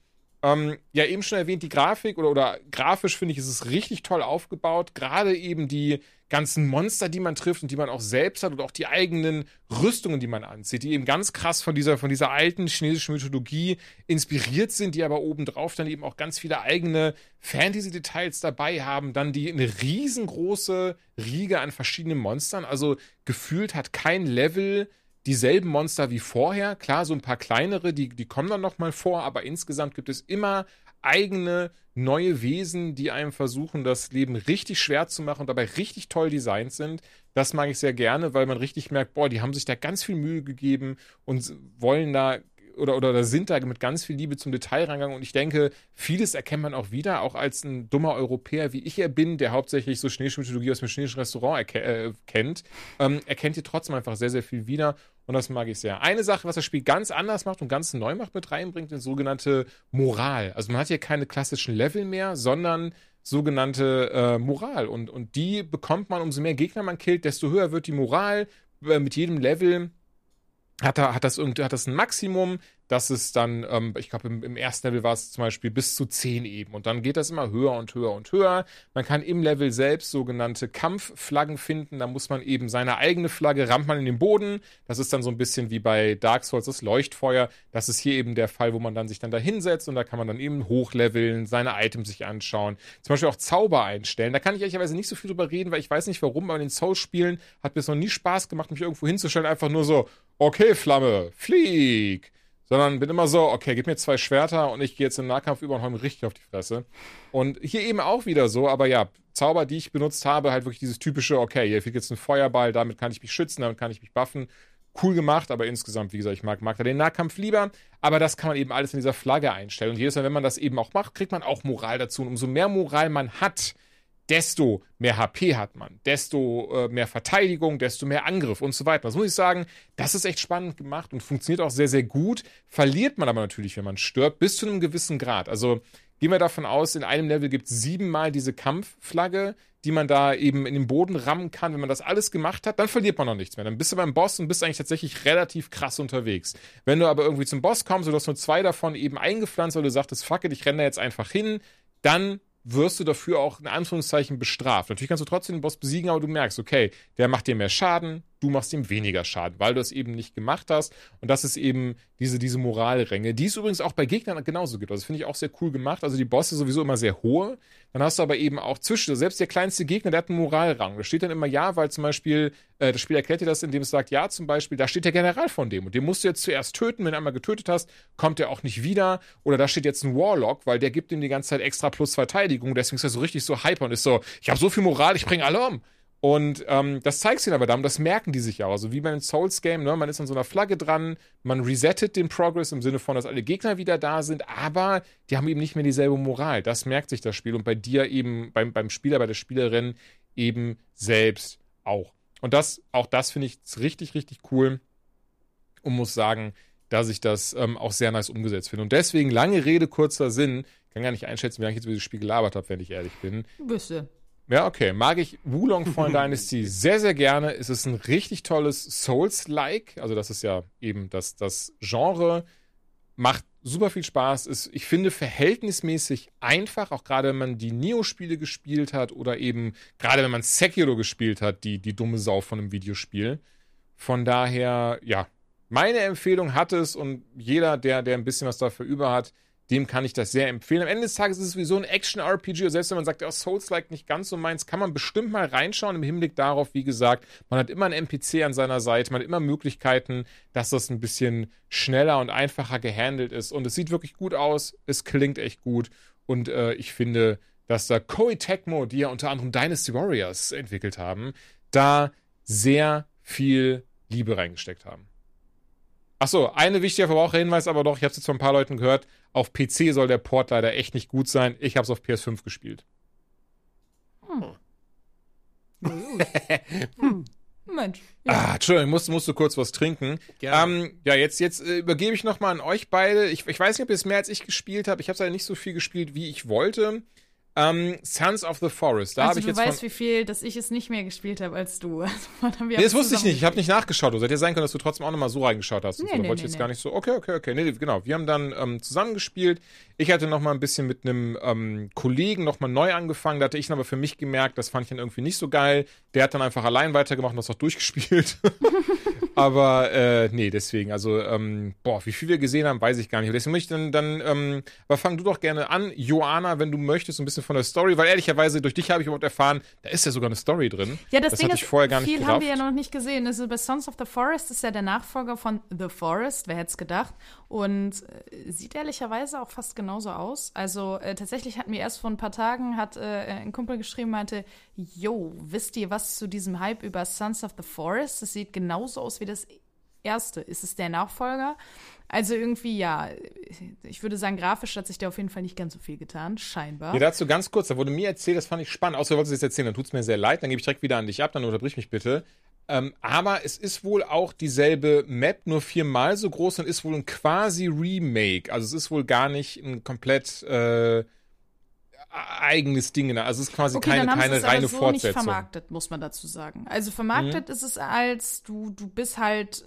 [SPEAKER 1] Ähm, ja, eben schon erwähnt, die Grafik oder, oder grafisch finde ich, ist es richtig toll aufgebaut. Gerade eben die ganzen Monster, die man trifft und die man auch selbst hat und auch die eigenen Rüstungen, die man anzieht, die eben ganz krass von dieser, von dieser alten chinesischen Mythologie inspiriert sind, die aber obendrauf dann eben auch ganz viele eigene Fantasy-Details dabei haben. Dann die eine riesengroße Riege an verschiedenen Monstern. Also gefühlt hat kein Level dieselben Monster wie vorher. Klar, so ein paar kleinere, die, die kommen dann nochmal vor, aber insgesamt gibt es immer eigene neue Wesen, die einem versuchen, das Leben richtig schwer zu machen und dabei richtig toll designt sind. Das mag ich sehr gerne, weil man richtig merkt, boah, die haben sich da ganz viel Mühe gegeben und wollen da oder, oder, oder sind da mit ganz viel Liebe zum Detail rangegangen und ich denke, vieles erkennt man auch wieder, auch als ein dummer Europäer, wie ich ja bin, der hauptsächlich so Schneeschmiedologie aus dem schneeischen Restaurant äh, kennt, ähm, erkennt ihr trotzdem einfach sehr, sehr viel wieder und das mag ich sehr. Eine Sache, was das Spiel ganz anders macht und ganz neu macht mit reinbringt, ist sogenannte Moral. Also man hat hier keine klassischen Level mehr, sondern sogenannte äh, Moral. Und, und die bekommt man, umso mehr Gegner man killt, desto höher wird die Moral. Äh, mit jedem Level hat, er, hat, das, hat das ein Maximum, das ist dann, ähm, ich glaube, im, im, ersten Level war es zum Beispiel bis zu 10 eben. Und dann geht das immer höher und höher und höher. Man kann im Level selbst sogenannte Kampfflaggen finden. Da muss man eben seine eigene Flagge, rammt man in den Boden. Das ist dann so ein bisschen wie bei Dark Souls das Leuchtfeuer. Das ist hier eben der Fall, wo man dann sich dann da hinsetzt und da kann man dann eben hochleveln, seine Items sich anschauen. Zum Beispiel auch Zauber einstellen. Da kann ich ehrlicherweise nicht so viel drüber reden, weil ich weiß nicht warum, aber in den Souls-Spielen hat mir es noch nie Spaß gemacht, mich irgendwo hinzustellen. Einfach nur so, okay, Flamme, flieg sondern bin immer so, okay, gib mir zwei Schwerter und ich gehe jetzt im Nahkampf über und hau mir richtig auf die Fresse. Und hier eben auch wieder so, aber ja, Zauber, die ich benutzt habe, halt wirklich dieses typische, okay, hier fliegt jetzt ein Feuerball, damit kann ich mich schützen, damit kann ich mich buffen. Cool gemacht, aber insgesamt, wie gesagt, ich mag, mag da den Nahkampf lieber. Aber das kann man eben alles in dieser Flagge einstellen. Und jedes Mal, wenn man das eben auch macht, kriegt man auch Moral dazu. Und umso mehr Moral man hat, desto mehr HP hat man, desto äh, mehr Verteidigung, desto mehr Angriff und so weiter. Das muss ich sagen, das ist echt spannend gemacht und funktioniert auch sehr, sehr gut. Verliert man aber natürlich, wenn man stirbt, bis zu einem gewissen Grad. Also gehen wir davon aus, in einem Level gibt es siebenmal diese Kampfflagge, die man da eben in den Boden rammen kann. Wenn man das alles gemacht hat, dann verliert man noch nichts mehr. Dann bist du beim Boss und bist eigentlich tatsächlich relativ krass unterwegs. Wenn du aber irgendwie zum Boss kommst und du hast nur zwei davon eben eingepflanzt, weil du sagtest, fuck it, ich renne da jetzt einfach hin, dann wirst du dafür auch in Anführungszeichen bestraft. Natürlich kannst du trotzdem den Boss besiegen, aber du merkst, okay, der macht dir mehr Schaden, du machst ihm weniger Schaden, weil du es eben nicht gemacht hast. Und das ist eben diese, diese Moralränge, die es übrigens auch bei Gegnern genauso gibt. Also das finde ich auch sehr cool gemacht. Also die Bosse sowieso immer sehr hohe. Dann hast du aber eben auch zwischen, selbst der kleinste Gegner, der hat einen Moralrang. Da steht dann immer ja, weil zum Beispiel, äh, das Spiel erklärt dir das, indem es sagt, ja, zum Beispiel, da steht der General von dem und den musst du jetzt zuerst töten. Wenn du einmal getötet hast, kommt er auch nicht wieder. Oder da steht jetzt ein Warlock, weil der gibt ihm die ganze Zeit extra plus Verteidigung. Deswegen ist er so richtig so hyper und ist so, ich habe so viel Moral, ich bringe alle um. Und ähm, das zeigt ihnen aber dann, das merken die sich ja. Also wie beim Souls-Game, ne? man ist an so einer Flagge dran, man resettet den Progress im Sinne von, dass alle Gegner wieder da sind, aber die haben eben nicht mehr dieselbe Moral. Das merkt sich das Spiel und bei dir eben, beim, beim Spieler, bei der Spielerin eben selbst auch. Und das, auch das finde ich richtig, richtig cool und muss sagen, dass ich das ähm, auch sehr nice umgesetzt finde. Und deswegen lange Rede, kurzer Sinn. Ich kann gar nicht einschätzen, wie lange ich jetzt über dieses Spiel gelabert habe, wenn ich ehrlich bin.
[SPEAKER 2] Wüsste.
[SPEAKER 1] Ja, okay. Mag ich Wulong Fallen Dynasty sehr, sehr gerne. Es ist ein richtig tolles Souls-like. Also, das ist ja eben das, das Genre. Macht super viel Spaß. Ist, ich finde, verhältnismäßig einfach, auch gerade wenn man die Neo-Spiele gespielt hat oder eben gerade wenn man Sekiro gespielt hat, die, die dumme Sau von einem Videospiel. Von daher, ja, meine Empfehlung hat es und jeder, der, der ein bisschen was dafür über hat, dem kann ich das sehr empfehlen. Am Ende des Tages ist es sowieso ein Action-RPG. Selbst wenn man sagt, oh, Souls-like nicht ganz so meins, kann man bestimmt mal reinschauen im Hinblick darauf, wie gesagt, man hat immer einen NPC an seiner Seite, man hat immer Möglichkeiten, dass das ein bisschen schneller und einfacher gehandelt ist. Und es sieht wirklich gut aus, es klingt echt gut. Und äh, ich finde, dass da Koei Tecmo, die ja unter anderem Dynasty Warriors entwickelt haben, da sehr viel Liebe reingesteckt haben. Achso, eine wichtige Verbraucherhinweis aber doch, ich habe es jetzt von ein paar Leuten gehört, auf PC soll der Port leider echt nicht gut sein. Ich habe es auf PS5 gespielt. Hm.
[SPEAKER 2] hm. Mensch.
[SPEAKER 1] Ja. Ah, Entschuldigung, musst, musst du kurz was trinken. Ähm, ja, jetzt, jetzt äh, übergebe ich nochmal an euch beide. Ich, ich weiß nicht, ob ihr es mehr als ich gespielt habt. Ich habe es leider nicht so viel gespielt, wie ich wollte. Ähm, Sons of the Forest. Da
[SPEAKER 2] also
[SPEAKER 1] ich
[SPEAKER 2] du
[SPEAKER 1] jetzt
[SPEAKER 2] weißt, wie viel, dass ich es nicht mehr gespielt habe als du.
[SPEAKER 1] Also, nee, das wusste ich nicht. Ich habe nicht nachgeschaut. Du hätte ja sein können, dass du trotzdem auch nochmal so reingeschaut hast. Nee, so. nee, wollte ich jetzt nee. gar nicht so. Okay, okay, okay. Nee, genau. Wir haben dann ähm, zusammengespielt. Ich hatte nochmal ein bisschen mit einem ähm, Kollegen nochmal neu angefangen. Da hatte ich dann aber für mich gemerkt, das fand ich dann irgendwie nicht so geil. Der hat dann einfach allein weitergemacht und das auch durchgespielt. aber äh, nee, deswegen. Also, ähm, boah, wie viel wir gesehen haben, weiß ich gar nicht. Deswegen möchte ich dann, dann ähm, aber fang du doch gerne an, Joana, wenn du möchtest, so ein bisschen von der Story, weil ehrlich ehrlicherweise, durch dich habe ich überhaupt erfahren, da ist ja sogar eine Story drin.
[SPEAKER 2] Ja, das,
[SPEAKER 1] das
[SPEAKER 2] Ding
[SPEAKER 1] hatte ich vorher gar nicht
[SPEAKER 2] viel
[SPEAKER 1] gerafft.
[SPEAKER 2] haben wir ja noch nicht gesehen. Also bei Sons of the Forest ist ja der Nachfolger von The Forest, wer hätte es gedacht. Und äh, sieht ehrlicherweise auch fast genauso aus. Also äh, tatsächlich hat mir erst vor ein paar Tagen hat äh, ein Kumpel geschrieben, meinte, yo, wisst ihr was zu diesem Hype über Sons of the Forest? Das sieht genauso aus wie das erste? Ist es der Nachfolger? Also irgendwie, ja, ich würde sagen, grafisch hat sich da auf jeden Fall nicht ganz so viel getan, scheinbar.
[SPEAKER 1] Ja, dazu ganz kurz, da wurde mir erzählt, das fand ich spannend, außer du wolltest es erzählen, dann tut es mir sehr leid, dann gebe ich direkt wieder an dich ab, dann unterbrich mich bitte. Ähm, aber es ist wohl auch dieselbe Map, nur viermal so groß und ist wohl ein quasi Remake. Also es ist wohl gar nicht ein komplett äh, eigenes Ding. Also es ist quasi
[SPEAKER 2] Okay,
[SPEAKER 1] keine, keine
[SPEAKER 2] es aber
[SPEAKER 1] reine
[SPEAKER 2] so
[SPEAKER 1] Fortsetzung.
[SPEAKER 2] nicht vermarktet, muss man dazu sagen. Also vermarktet ist es als du du bist halt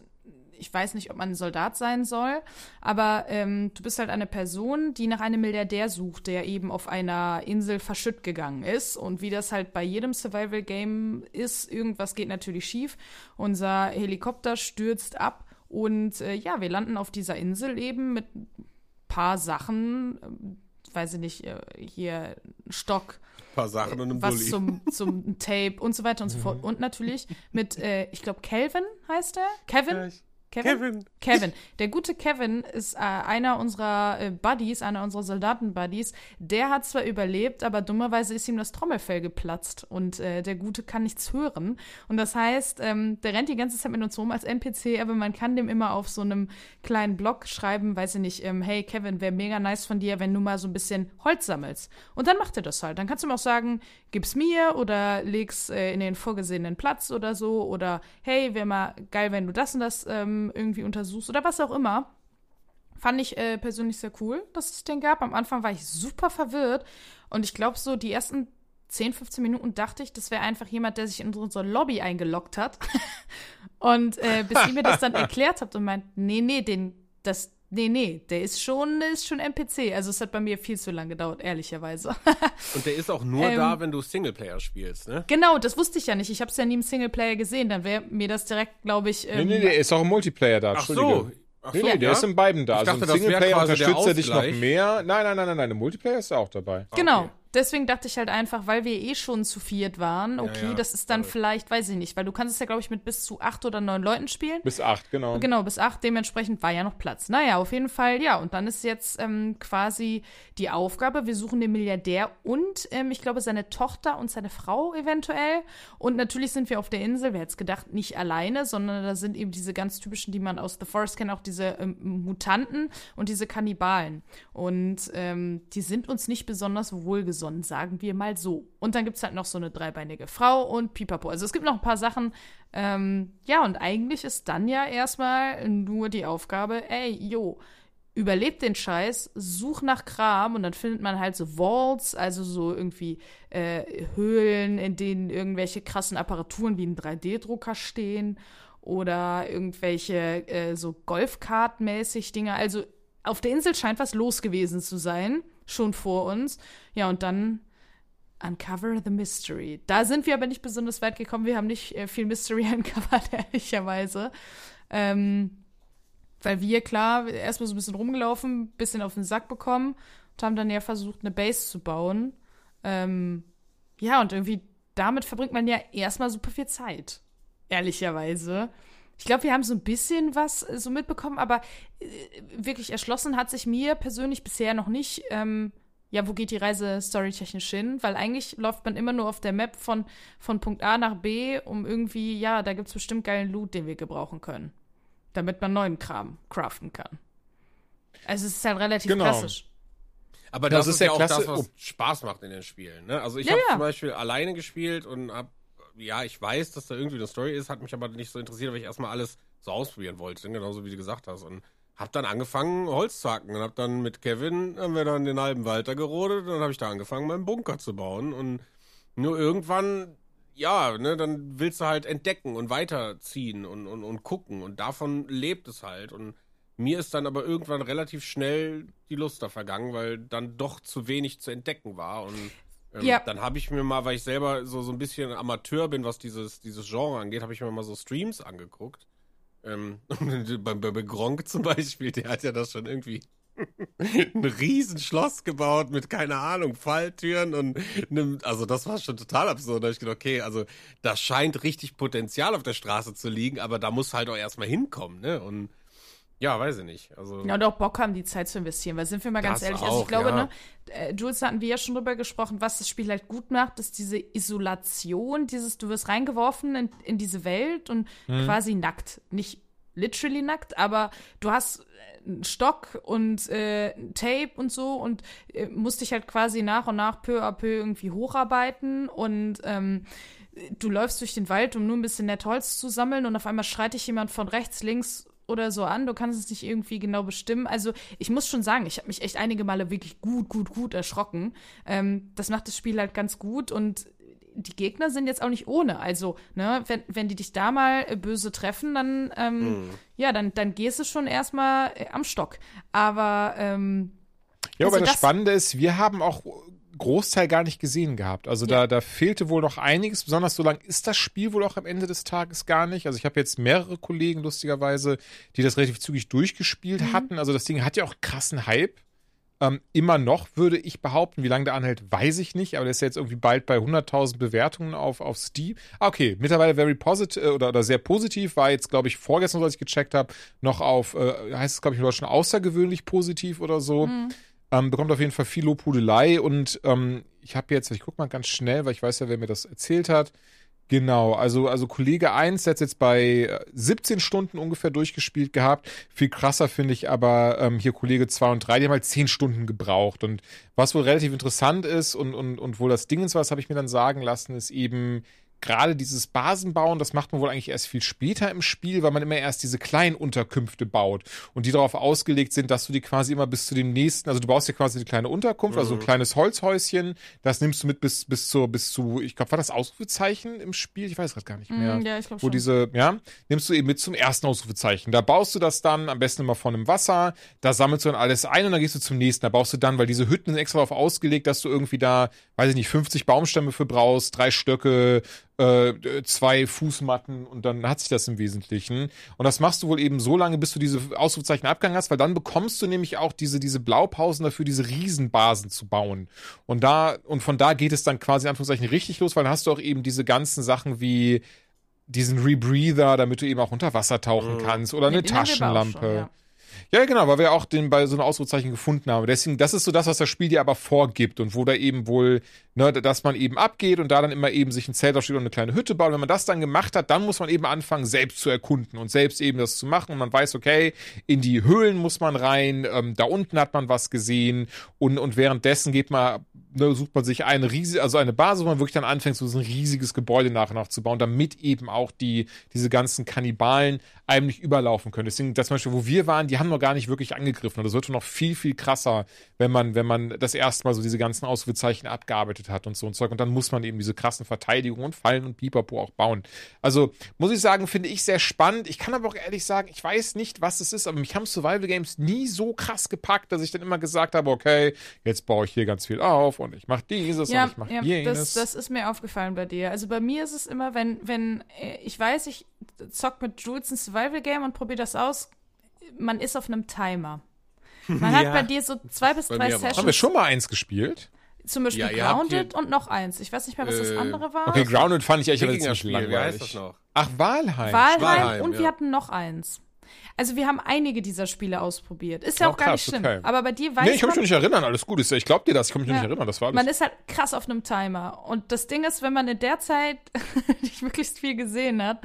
[SPEAKER 2] ich weiß nicht, ob man ein Soldat sein soll, aber ähm, du bist halt eine Person, die nach einem Milliardär sucht, der eben auf einer Insel verschütt gegangen ist. Und wie das halt bei jedem Survival-Game ist, irgendwas geht natürlich schief. Unser Helikopter stürzt ab und äh, ja, wir landen auf dieser Insel eben mit ein paar Sachen, ähm, weiß ich nicht, äh, hier ein Stock,
[SPEAKER 3] Ein paar Sachen und ein
[SPEAKER 2] was
[SPEAKER 3] Bulli.
[SPEAKER 2] zum, zum Tape und so weiter und so
[SPEAKER 1] Mhm.
[SPEAKER 2] fort. Und natürlich mit, äh, ich glaube, Kelvin heißt er? Kevin? Kevin?
[SPEAKER 3] Kevin.
[SPEAKER 2] Kevin. Der gute Kevin ist äh, einer unserer äh, Buddies, einer unserer Soldaten-Buddies. Der hat zwar überlebt, aber dummerweise ist ihm das Trommelfell geplatzt und äh, der Gute kann nichts hören. Und das heißt, ähm, der rennt die ganze Zeit mit uns rum als NPC, aber man kann dem immer auf so einem kleinen Blog schreiben, weiß ich nicht, ähm, hey Kevin, wäre mega nice von dir, wenn du mal so ein bisschen Holz sammelst. Und dann macht er das halt. Dann kannst du ihm auch sagen, gib's mir oder leg's äh, in den vorgesehenen Platz oder so oder hey, wäre mal geil, wenn du das und das ähm, irgendwie untersuchst oder was auch immer. Fand ich äh, persönlich sehr cool, dass es den gab. Am Anfang war ich super verwirrt und ich glaube, so die ersten 10, 15 Minuten dachte ich, das wäre einfach jemand, der sich in unsere Lobby eingeloggt hat. und äh, bis ihr mir das dann erklärt habt und meint, nee, nee, den, das, nee, nee, der ist schon, der ist schon NPC. Also es hat bei mir viel zu lange gedauert, ehrlicherweise.
[SPEAKER 3] Und der ist auch nur
[SPEAKER 2] Ähm,
[SPEAKER 3] da, wenn du Singleplayer spielst, ne?
[SPEAKER 2] genau, das wusste ich ja nicht. Ich habe es ja nie im Singleplayer gesehen. Dann wäre mir das direkt, glaube ich,
[SPEAKER 1] Nee,
[SPEAKER 2] ähm,
[SPEAKER 1] nee, der ist auch im Multiplayer da.
[SPEAKER 3] Ach so. Ach
[SPEAKER 1] Nee,
[SPEAKER 3] so,
[SPEAKER 1] nee, der
[SPEAKER 3] ja?
[SPEAKER 1] ist in beiden da.
[SPEAKER 3] Ich
[SPEAKER 1] also
[SPEAKER 3] dachte,
[SPEAKER 1] im Singleplayer unterstützt er dich noch mehr. Nein, nein, nein, nein, nein, im Multiplayer ist er auch dabei.
[SPEAKER 2] Genau.
[SPEAKER 3] Okay.
[SPEAKER 2] Deswegen dachte ich halt einfach, weil wir eh schon zu viert waren, okay,
[SPEAKER 3] ja,
[SPEAKER 2] das ist dann
[SPEAKER 3] voll.
[SPEAKER 2] vielleicht, weiß ich nicht, weil du kannst es ja, glaube ich, mit bis zu acht oder neun Leuten spielen.
[SPEAKER 1] Bis acht, genau.
[SPEAKER 2] Genau, bis acht, dementsprechend war ja noch Platz. Naja, auf jeden Fall, ja. Und dann ist jetzt ähm, quasi die Aufgabe, wir suchen den Milliardär und ähm, ich glaube seine Tochter und seine Frau eventuell. Und natürlich sind wir auf der Insel, wer hätte es gedacht, nicht alleine, sondern da sind eben diese ganz typischen, die man aus The Forest kennt, auch diese ähm, Mutanten und diese Kannibalen. Und ähm, die sind uns nicht besonders wohlgesonnen, sagen wir mal so. Und dann gibt's halt noch so eine dreibeinige Frau und Pipapo. Also es gibt noch ein paar Sachen, ähm, ja, und eigentlich ist dann ja erstmal nur die Aufgabe, ey, jo, überlebt den Scheiß, such nach Kram und dann findet man halt so Vaults, also so irgendwie äh, Höhlen, in denen irgendwelche krassen Apparaturen wie ein 3D-Drucker stehen oder irgendwelche äh, so Golfkart-mäßig Dinge. Also auf der Insel scheint was los gewesen zu sein, schon vor uns. Ja, und dann Uncover the Mystery. Da sind wir aber nicht besonders weit gekommen. Wir haben nicht äh, viel Mystery uncovert, ehrlicherweise. Ähm, weil wir, klar, erstmal so ein bisschen rumgelaufen, bisschen auf den Sack bekommen und haben dann ja versucht, eine Base zu bauen. Ähm, ja, und irgendwie damit verbringt man ja erstmal super viel Zeit. Ehrlicherweise. Ich glaube, wir haben so ein bisschen was äh, so mitbekommen, aber äh, wirklich erschlossen hat sich mir persönlich bisher noch nicht, ähm, ja, wo geht die Reise storytechnisch hin? Weil eigentlich läuft man immer nur auf der Map von, von Punkt A nach B, um irgendwie, ja, da gibt's bestimmt geilen Loot, den wir gebrauchen können. Damit man neuen Kram craften kann. Also es ist halt relativ
[SPEAKER 1] Genau.
[SPEAKER 2] klassisch.
[SPEAKER 3] Aber
[SPEAKER 1] Das
[SPEAKER 3] das,
[SPEAKER 1] ist
[SPEAKER 3] ist
[SPEAKER 1] ja
[SPEAKER 3] auch
[SPEAKER 1] klasse-
[SPEAKER 3] das, was
[SPEAKER 1] oh.
[SPEAKER 3] Spaß macht in den Spielen. Ne? Also ich
[SPEAKER 2] Ja,
[SPEAKER 3] habe
[SPEAKER 2] ja.
[SPEAKER 3] zum Beispiel alleine gespielt und hab, ja, ich weiß, dass da irgendwie eine Story ist, hat mich aber nicht so interessiert, weil ich erstmal alles so ausprobieren wollte, genauso wie du gesagt hast. Und hab dann angefangen, Holz zu hacken und hab dann mit Kevin, haben wir dann den halben Wald da gerodet und dann habe ich da angefangen, meinen Bunker zu bauen. Und nur irgendwann, ja, ne, dann willst du halt entdecken und weiterziehen und, und, und gucken. Und davon lebt es halt. Und mir ist dann aber irgendwann relativ schnell die Lust da vergangen, weil dann doch zu wenig zu entdecken war. Und ähm,
[SPEAKER 2] Ja.
[SPEAKER 3] dann habe ich mir mal, weil ich selber so, so ein bisschen Amateur bin, was dieses, dieses Genre angeht, habe ich mir mal so Streams angeguckt. Ähm, bei, bei, bei Gronk zum Beispiel, der hat ja das schon irgendwie ein Riesenschloss gebaut mit, keine Ahnung, Falltüren und einem, also das war schon total absurd. Da hab ich gedacht, okay, also da scheint richtig Potenzial auf der Straße zu liegen, aber da muss halt auch erstmal hinkommen, ne? Und ja, weiß ich nicht. Also
[SPEAKER 2] Ja, und auch Bock haben, die Zeit zu investieren. Weil sind wir mal ganz ehrlich, also ich
[SPEAKER 3] auch,
[SPEAKER 2] glaube,
[SPEAKER 3] ja.
[SPEAKER 2] ne, äh, Jules, hatten wir ja schon drüber gesprochen, was das Spiel halt gut macht, ist diese Isolation, dieses, du wirst reingeworfen in, in diese Welt und
[SPEAKER 1] Mhm.
[SPEAKER 2] quasi nackt. Nicht literally nackt, aber du hast äh, einen Stock und äh, Tape und so und äh, musst dich halt quasi nach und nach peu à peu irgendwie hocharbeiten und ähm, du läufst durch den Wald, um nur ein bisschen nett Holz zu sammeln und auf einmal schreit dich jemand von rechts, links oder so an. Du kannst es nicht irgendwie genau bestimmen. Also ich muss schon sagen, ich habe mich echt einige Male wirklich gut, gut, gut erschrocken. Ähm, das macht das Spiel halt ganz gut und die Gegner sind jetzt auch nicht ohne. Also, ne, wenn, wenn die dich da mal äh, böse treffen, dann, ähm,
[SPEAKER 3] Mhm.
[SPEAKER 2] ja, dann, dann gehst du schon erstmal äh, am Stock. Aber, ähm,
[SPEAKER 1] Ja,
[SPEAKER 2] Also
[SPEAKER 1] aber das,
[SPEAKER 2] das-
[SPEAKER 1] Spannende ist, wir haben auch Großteil gar nicht gesehen gehabt. Also da,
[SPEAKER 2] Ja.
[SPEAKER 1] da fehlte wohl noch einiges. Besonders so lang ist das Spiel wohl auch am Ende des Tages gar nicht. Also ich habe jetzt mehrere Kollegen, lustigerweise, die das relativ zügig durchgespielt
[SPEAKER 2] Mhm.
[SPEAKER 1] hatten. Also das Ding hat ja auch krassen Hype. Ähm, immer noch, würde ich behaupten. Wie lange der anhält, weiß ich nicht. Aber der ist ja jetzt irgendwie bald bei 100.000 Bewertungen auf, auf Steam. Ah, okay. Mittlerweile very positive oder, oder sehr positiv. War jetzt, glaube ich, vorgestern, als ich gecheckt habe, noch auf, äh, heißt es, glaube ich, in Deutschland außergewöhnlich positiv oder so. Ähm, bekommt auf jeden Fall viel Lobhudelei und ähm, ich habe jetzt, ich guck mal ganz schnell, weil ich weiß ja, wer mir das erzählt hat. Genau, also, also Kollege 1 der hat jetzt bei äh, 17 Stunden ungefähr durchgespielt gehabt. Viel krasser finde ich aber ähm, hier Kollege 2 und 3, die haben halt 10 Stunden gebraucht. Und was wohl relativ interessant ist und, und, und wohl das Ding ist, was habe ich mir dann sagen lassen, ist eben gerade dieses Basenbauen, das macht man wohl eigentlich erst viel später im Spiel, weil man immer erst diese kleinen Unterkünfte baut und die darauf ausgelegt sind, dass du die quasi immer bis zu dem nächsten, also du baust ja quasi eine kleine Unterkunft, also ein kleines Holzhäuschen, das nimmst du mit bis, bis zur, bis zu, ich glaube, war das Ausrufezeichen im Spiel? Ich weiß gerade gar nicht mehr.
[SPEAKER 2] mm, ja, ich glaube
[SPEAKER 1] Wo
[SPEAKER 2] schon.
[SPEAKER 1] diese, ja, nimmst du eben mit zum ersten Ausrufezeichen. Da baust du das dann, am besten immer von einem Wasser, da sammelst du dann alles ein und dann gehst du zum nächsten. Da baust du dann, weil diese Hütten sind extra darauf ausgelegt, dass du irgendwie da, weiß ich nicht, 50 Baumstämme für brauchst, drei Stöcke, äh, zwei Fußmatten und dann hat sich das im Wesentlichen. Und das machst du wohl eben so lange, bis du diese Ausrufezeichen abgegangen hast, weil dann bekommst du nämlich auch diese, diese Blaupausen dafür, diese Riesenbasen zu bauen. Und da, und von da geht es dann quasi in Anführungszeichen richtig los, weil dann hast du auch eben diese ganzen Sachen wie diesen Rebreather, damit du eben auch unter Wasser tauchen kannst oder eine Taschenlampe.
[SPEAKER 2] Ja,
[SPEAKER 1] genau, weil wir auch den bei so einem Ausrufezeichen gefunden haben. Deswegen, das ist so das, was das Spiel dir aber vorgibt und wo da eben wohl, ne, dass man eben abgeht und da dann immer eben sich ein Zelt aufsteht und eine kleine Hütte baut. Und wenn man das dann gemacht hat, dann muss man eben anfangen, selbst zu erkunden und selbst eben das zu machen. Und man weiß, okay, in die Höhlen muss man rein, ähm, da unten hat man was gesehen und, und währenddessen geht man, ne, sucht man sich eine riesige, also eine Basis, wo man wirklich dann anfängt, so ein riesiges Gebäude nach und nach zu bauen, damit eben auch die, diese ganzen Kannibalen einem nicht überlaufen können. Deswegen, das Beispiel, wo wir waren, die haben noch gar nicht wirklich angegriffen. Und das wird noch viel, viel krasser, wenn man, wenn man das erste Mal so diese ganzen Ausrufezeichen abgearbeitet hat und so ein Zeug. Und dann muss man eben diese krassen Verteidigungen und Fallen und Pipapo auch bauen. Also, muss ich sagen, finde ich sehr spannend. Ich kann aber auch ehrlich sagen, ich weiß nicht, was es ist, aber mich haben Survival Games nie so krass gepackt, dass ich dann immer gesagt habe, okay, jetzt baue ich hier ganz viel auf und ich mache dieses
[SPEAKER 2] Ja,
[SPEAKER 1] und ich mache
[SPEAKER 2] ja
[SPEAKER 1] jenes.
[SPEAKER 2] das, das ist mir aufgefallen bei dir. Also bei mir ist es immer, wenn, wenn äh, ich weiß, ich zock mit Jules ein Survival-Game und probiere das aus, man ist auf einem Timer. Man hat
[SPEAKER 3] Ja.
[SPEAKER 2] bei dir so zwei bis
[SPEAKER 3] Bei
[SPEAKER 2] drei. Sessions.
[SPEAKER 1] haben wir schon mal eins gespielt?
[SPEAKER 2] Zum Beispiel
[SPEAKER 3] Ja,
[SPEAKER 2] Grounded und noch eins. Ich weiß nicht mehr, was das
[SPEAKER 3] Äh,
[SPEAKER 2] andere war.
[SPEAKER 1] Okay, Grounded fand ich echt ziemlich
[SPEAKER 3] Wikinger-Spiel, wie
[SPEAKER 1] langweilig.
[SPEAKER 3] heißt das noch?
[SPEAKER 1] Ach, Walheim.
[SPEAKER 2] Walheim,
[SPEAKER 3] Walheim,
[SPEAKER 2] und
[SPEAKER 3] ja.
[SPEAKER 2] wir hatten noch eins. Also wir haben einige dieser Spiele ausprobiert. Ist ja
[SPEAKER 1] Oh,
[SPEAKER 2] auch gar
[SPEAKER 1] krass,
[SPEAKER 2] nicht schlimm.
[SPEAKER 1] okay.
[SPEAKER 2] Aber bei dir weiß
[SPEAKER 1] Nee, ich kann mich nicht erinnern, alles gut. Ist ja- Ich glaub dir das, ich kann mich
[SPEAKER 2] Ja.
[SPEAKER 1] nicht erinnern, das war alles.
[SPEAKER 2] man ist halt krass auf einem Timer. Und das Ding ist, wenn man in der Zeit nicht möglichst viel gesehen hat,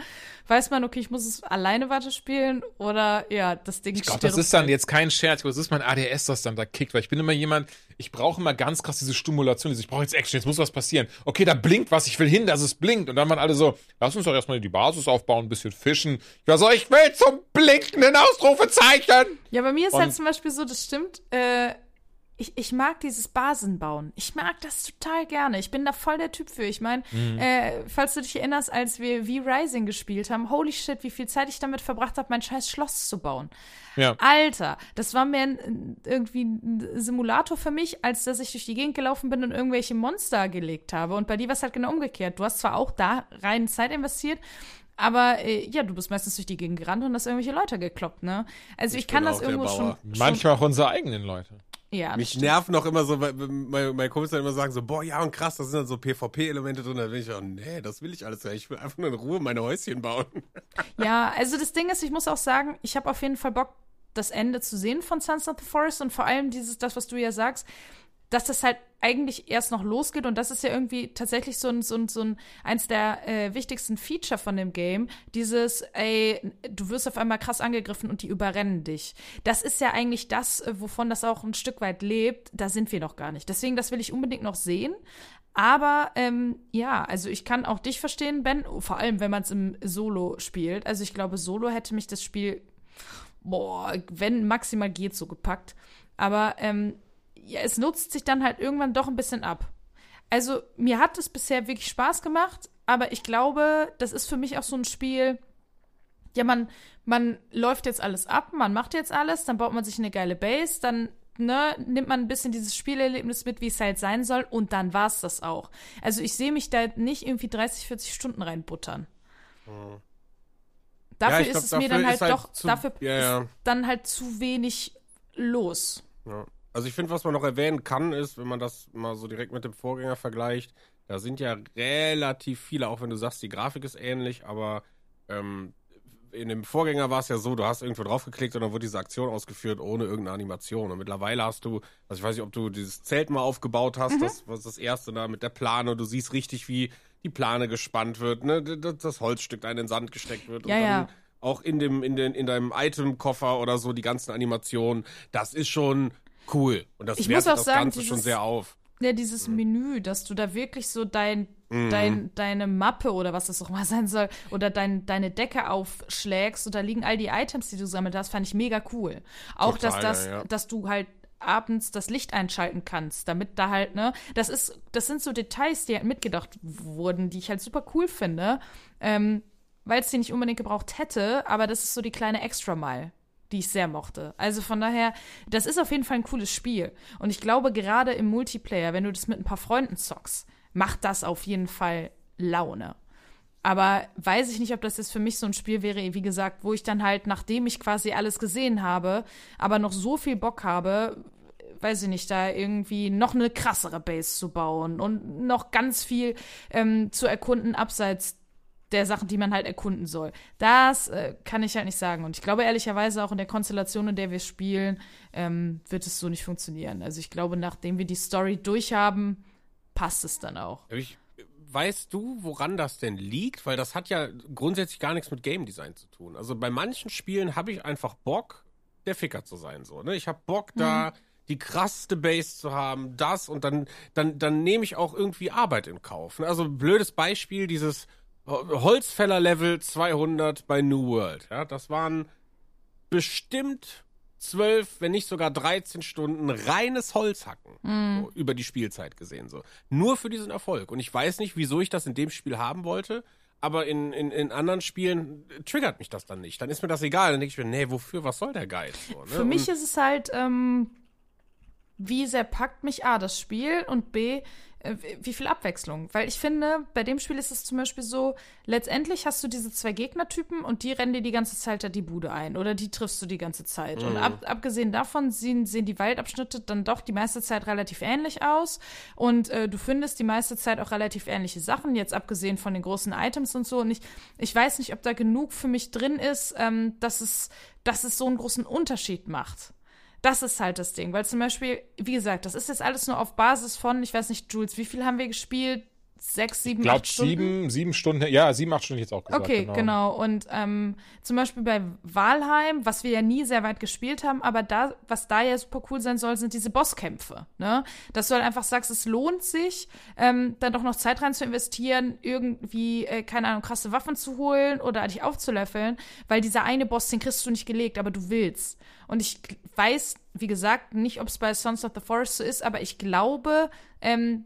[SPEAKER 2] weiß man, okay, ich muss es alleine weiterspielen oder ja, das Ding
[SPEAKER 1] Ich glaube, das ist dann jetzt kein Scherz, aber das ist mein ADS, das dann da kickt, weil ich bin immer jemand, ich brauche immer ganz krass diese Stimulation, ich brauche jetzt Action, jetzt muss was passieren. Okay, da blinkt was, ich will hin, dass es blinkt. Und dann waren alle so, lass uns doch erstmal die Basis aufbauen, ein bisschen fischen. Ich war so, ich will zum blinkenden Ausrufezeichen.
[SPEAKER 2] Ja, bei mir ist
[SPEAKER 1] Und-
[SPEAKER 2] halt zum Beispiel so, das stimmt, äh, ich, ich mag dieses Basenbauen. Ich mag das total gerne. Ich bin da voll der Typ für. Ich meine,
[SPEAKER 1] Mhm.
[SPEAKER 2] äh, falls du dich erinnerst, als wir V-Rising gespielt haben, holy shit, wie viel Zeit ich damit verbracht habe, mein scheiß Schloss zu bauen.
[SPEAKER 1] Ja.
[SPEAKER 2] Alter, das war mehr ein, irgendwie ein Simulator für mich, als dass ich durch die Gegend gelaufen bin und irgendwelche Monster gelegt habe. Und bei dir war es halt genau umgekehrt. Du hast zwar auch da rein Zeit investiert, aber äh, ja, du bist meistens durch die Gegend gerannt und hast irgendwelche Leute gekloppt, ne? Also ich, kann
[SPEAKER 3] bin
[SPEAKER 2] das irgendwo schon.
[SPEAKER 1] Manchmal auch unsere eigenen Leute.
[SPEAKER 2] Ja,
[SPEAKER 3] Mich
[SPEAKER 2] stimmt.
[SPEAKER 3] nerven auch immer so, weil mein, mein Kumpel dann immer sagen so, boah, ja und krass, da sind dann so PvP-Elemente drin. Da bin ich auch, nee, das will ich alles nicht. Ich will einfach nur in Ruhe meine Häuschen bauen.
[SPEAKER 2] Ja, also das Ding ist, ich muss auch sagen, ich habe auf jeden Fall Bock, das Ende zu sehen von Sons of the Forest und vor allem dieses, das, was du ja sagst, dass das halt eigentlich erst noch losgeht und das ist ja irgendwie tatsächlich so ein, so ein, so ein eins der äh, wichtigsten Feature von dem Game. Dieses, ey, du wirst auf einmal krass angegriffen und die überrennen dich. Das ist ja eigentlich das, äh, wovon das auch ein Stück weit lebt. Da sind wir noch gar nicht. Deswegen, das will ich unbedingt noch sehen. Aber ähm, ja, also ich kann auch dich verstehen, Ben, vor allem wenn man es im Solo spielt. Also ich glaube, Solo hätte mich das Spiel, boah, wenn maximal geht, so gepackt. Aber ähm, ja, es nutzt sich dann halt irgendwann doch ein bisschen ab. Also mir hat es bisher wirklich Spaß gemacht, aber ich glaube, das ist für mich auch so ein Spiel, ja, man, man läuft jetzt alles ab, man macht jetzt alles, dann baut man sich eine geile Base, dann ne, nimmt man ein bisschen dieses Spielerlebnis mit, wie es halt sein soll, und dann war's das auch. Also ich sehe mich da nicht irgendwie 30, 40 Stunden reinbuttern. Hm. Dafür ja, ist glaub, es mir dann halt, halt doch, zu, dafür ja, ja. ist dann halt zu wenig los.
[SPEAKER 3] Ja. Also ich finde, was man noch erwähnen kann, ist, wenn man das mal so direkt mit dem Vorgänger vergleicht, da sind ja relativ viele, auch wenn du sagst, die Grafik ist ähnlich, aber ähm, in dem Vorgänger war es ja so, du hast irgendwo draufgeklickt und dann wurde diese Aktion ausgeführt ohne irgendeine Animation. Und mittlerweile hast du, also ich weiß nicht, ob du dieses Zelt mal aufgebaut hast, mhm. das was das erste da mit der Plane, du siehst richtig, wie die Plane gespannt wird, ne, das Holzstück da in den Sand gesteckt wird
[SPEAKER 2] ja,
[SPEAKER 3] und dann
[SPEAKER 2] ja.
[SPEAKER 3] auch in dem in den in deinem Itemkoffer oder so die ganzen Animationen, das ist schon cool und das
[SPEAKER 2] ich wertet das
[SPEAKER 3] sagen, Ganze
[SPEAKER 2] dieses,
[SPEAKER 3] schon sehr auf.
[SPEAKER 2] Ja, dieses mhm. Menü, dass du da wirklich so dein mhm. dein, deine Mappe oder was das auch mal sein soll, oder dein, deine Decke aufschlägst und da liegen all die Items, die du sammelt hast, fand ich mega cool. Auch, Total, dass, das, ja. dass du halt abends das Licht einschalten kannst, damit da halt, ne, das ist, das sind so Details, die halt mitgedacht wurden, die ich halt super cool finde, ähm, weil es die nicht unbedingt gebraucht hätte, aber das ist so die kleine Extra-Mile, die ich sehr mochte. Also von daher, das ist auf jeden Fall ein cooles Spiel. Und ich glaube, gerade im Multiplayer, wenn du das mit ein paar Freunden zockst, macht das auf jeden Fall Laune. Aber weiß ich nicht, ob das jetzt für mich so ein Spiel wäre, wie gesagt, wo ich dann halt, nachdem ich quasi alles gesehen habe, aber noch so viel Bock habe, weiß ich nicht, da irgendwie noch eine krassere Base zu bauen und noch ganz viel ähm, zu erkunden abseits der Sachen, die man halt erkunden soll. Das äh, kann ich halt nicht sagen. Und ich glaube ehrlicherweise auch in der Konstellation, in der wir spielen, ähm, wird es so nicht funktionieren. Also ich glaube, nachdem wir die Story durchhaben, passt es dann auch.
[SPEAKER 3] Ich, weißt du, woran das denn liegt? Weil das hat ja grundsätzlich gar nichts mit Game Design zu tun. Also bei manchen Spielen habe ich einfach Bock, der Ficker zu sein. So, ne? Ich habe Bock, da mhm. die krasseste Base zu haben, das und dann, dann, dann nehme ich auch irgendwie Arbeit in Kauf. Ne? Also blödes Beispiel, dieses Holzfäller-Level 200 bei New World. Ja, das waren bestimmt zwölf, wenn nicht sogar 13 Stunden reines Holzhacken mm. so, über die Spielzeit gesehen. So. Nur für diesen Erfolg. Und ich weiß nicht, wieso ich das in dem Spiel haben wollte, aber in, in, in anderen Spielen triggert mich das dann nicht. Dann ist mir das egal. Dann denke ich mir, nee, wofür, was soll der Geist? So, ne?
[SPEAKER 2] Für mich und ist es halt, ähm, wie sehr packt mich A, das Spiel und B, wie viel Abwechslung. Weil ich finde, bei dem Spiel ist es zum Beispiel so, letztendlich hast du diese zwei Gegnertypen und die rennen dir die ganze Zeit da die Bude ein oder die triffst du die ganze Zeit. Mhm. Und ab, abgesehen davon sehen, sehen die Waldabschnitte dann doch die meiste Zeit relativ ähnlich aus und äh, du findest die meiste Zeit auch relativ ähnliche Sachen, jetzt abgesehen von den großen Items und so. Und ich, ich weiß nicht, ob da genug für mich drin ist, ähm, dass, es, dass es so einen großen Unterschied macht. Das ist halt das Ding, weil zum Beispiel, wie gesagt, das ist jetzt alles nur auf Basis von, ich weiß nicht, Jules, wie viel haben wir gespielt? Sechs, sieben,
[SPEAKER 1] glaub,
[SPEAKER 2] acht Stunden?
[SPEAKER 1] sieben, sieben Stunden, ja, sieben, acht Stunden jetzt auch gesagt.
[SPEAKER 2] Okay, genau. genau. Und ähm, zum Beispiel bei Walheim, was wir ja nie sehr weit gespielt haben, aber da, was da ja super cool sein soll, sind diese Bosskämpfe. Ne? Dass du halt einfach sagst, es lohnt sich, ähm, dann doch noch Zeit rein zu investieren, irgendwie, äh, keine Ahnung, krasse Waffen zu holen oder dich aufzulöffeln, weil dieser eine Boss, den kriegst du nicht gelegt, aber du willst. Und ich weiß, wie gesagt, nicht, ob es bei Sons of the Forest so ist, aber ich glaube, ähm,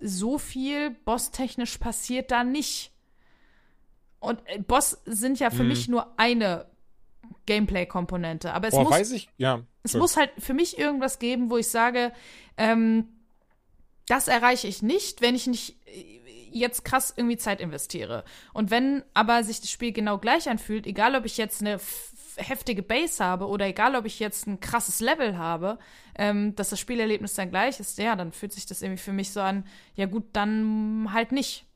[SPEAKER 2] so viel bosstechnisch passiert da nicht. Und äh, Boss sind ja für hm. mich nur eine Gameplay-Komponente. Aber es
[SPEAKER 1] Boah,
[SPEAKER 2] muss,
[SPEAKER 1] ich, ja.
[SPEAKER 2] Es muss halt für mich irgendwas geben, wo ich sage, ähm, das erreiche ich nicht, wenn ich nicht äh, jetzt krass irgendwie Zeit investiere. Und wenn aber sich das Spiel genau gleich anfühlt, egal ob ich jetzt eine heftige Base habe oder egal, ob ich jetzt ein krasses Level habe, ähm, dass das Spielerlebnis dann gleich ist, ja, dann fühlt sich das irgendwie für mich so an, ja gut, dann halt nicht.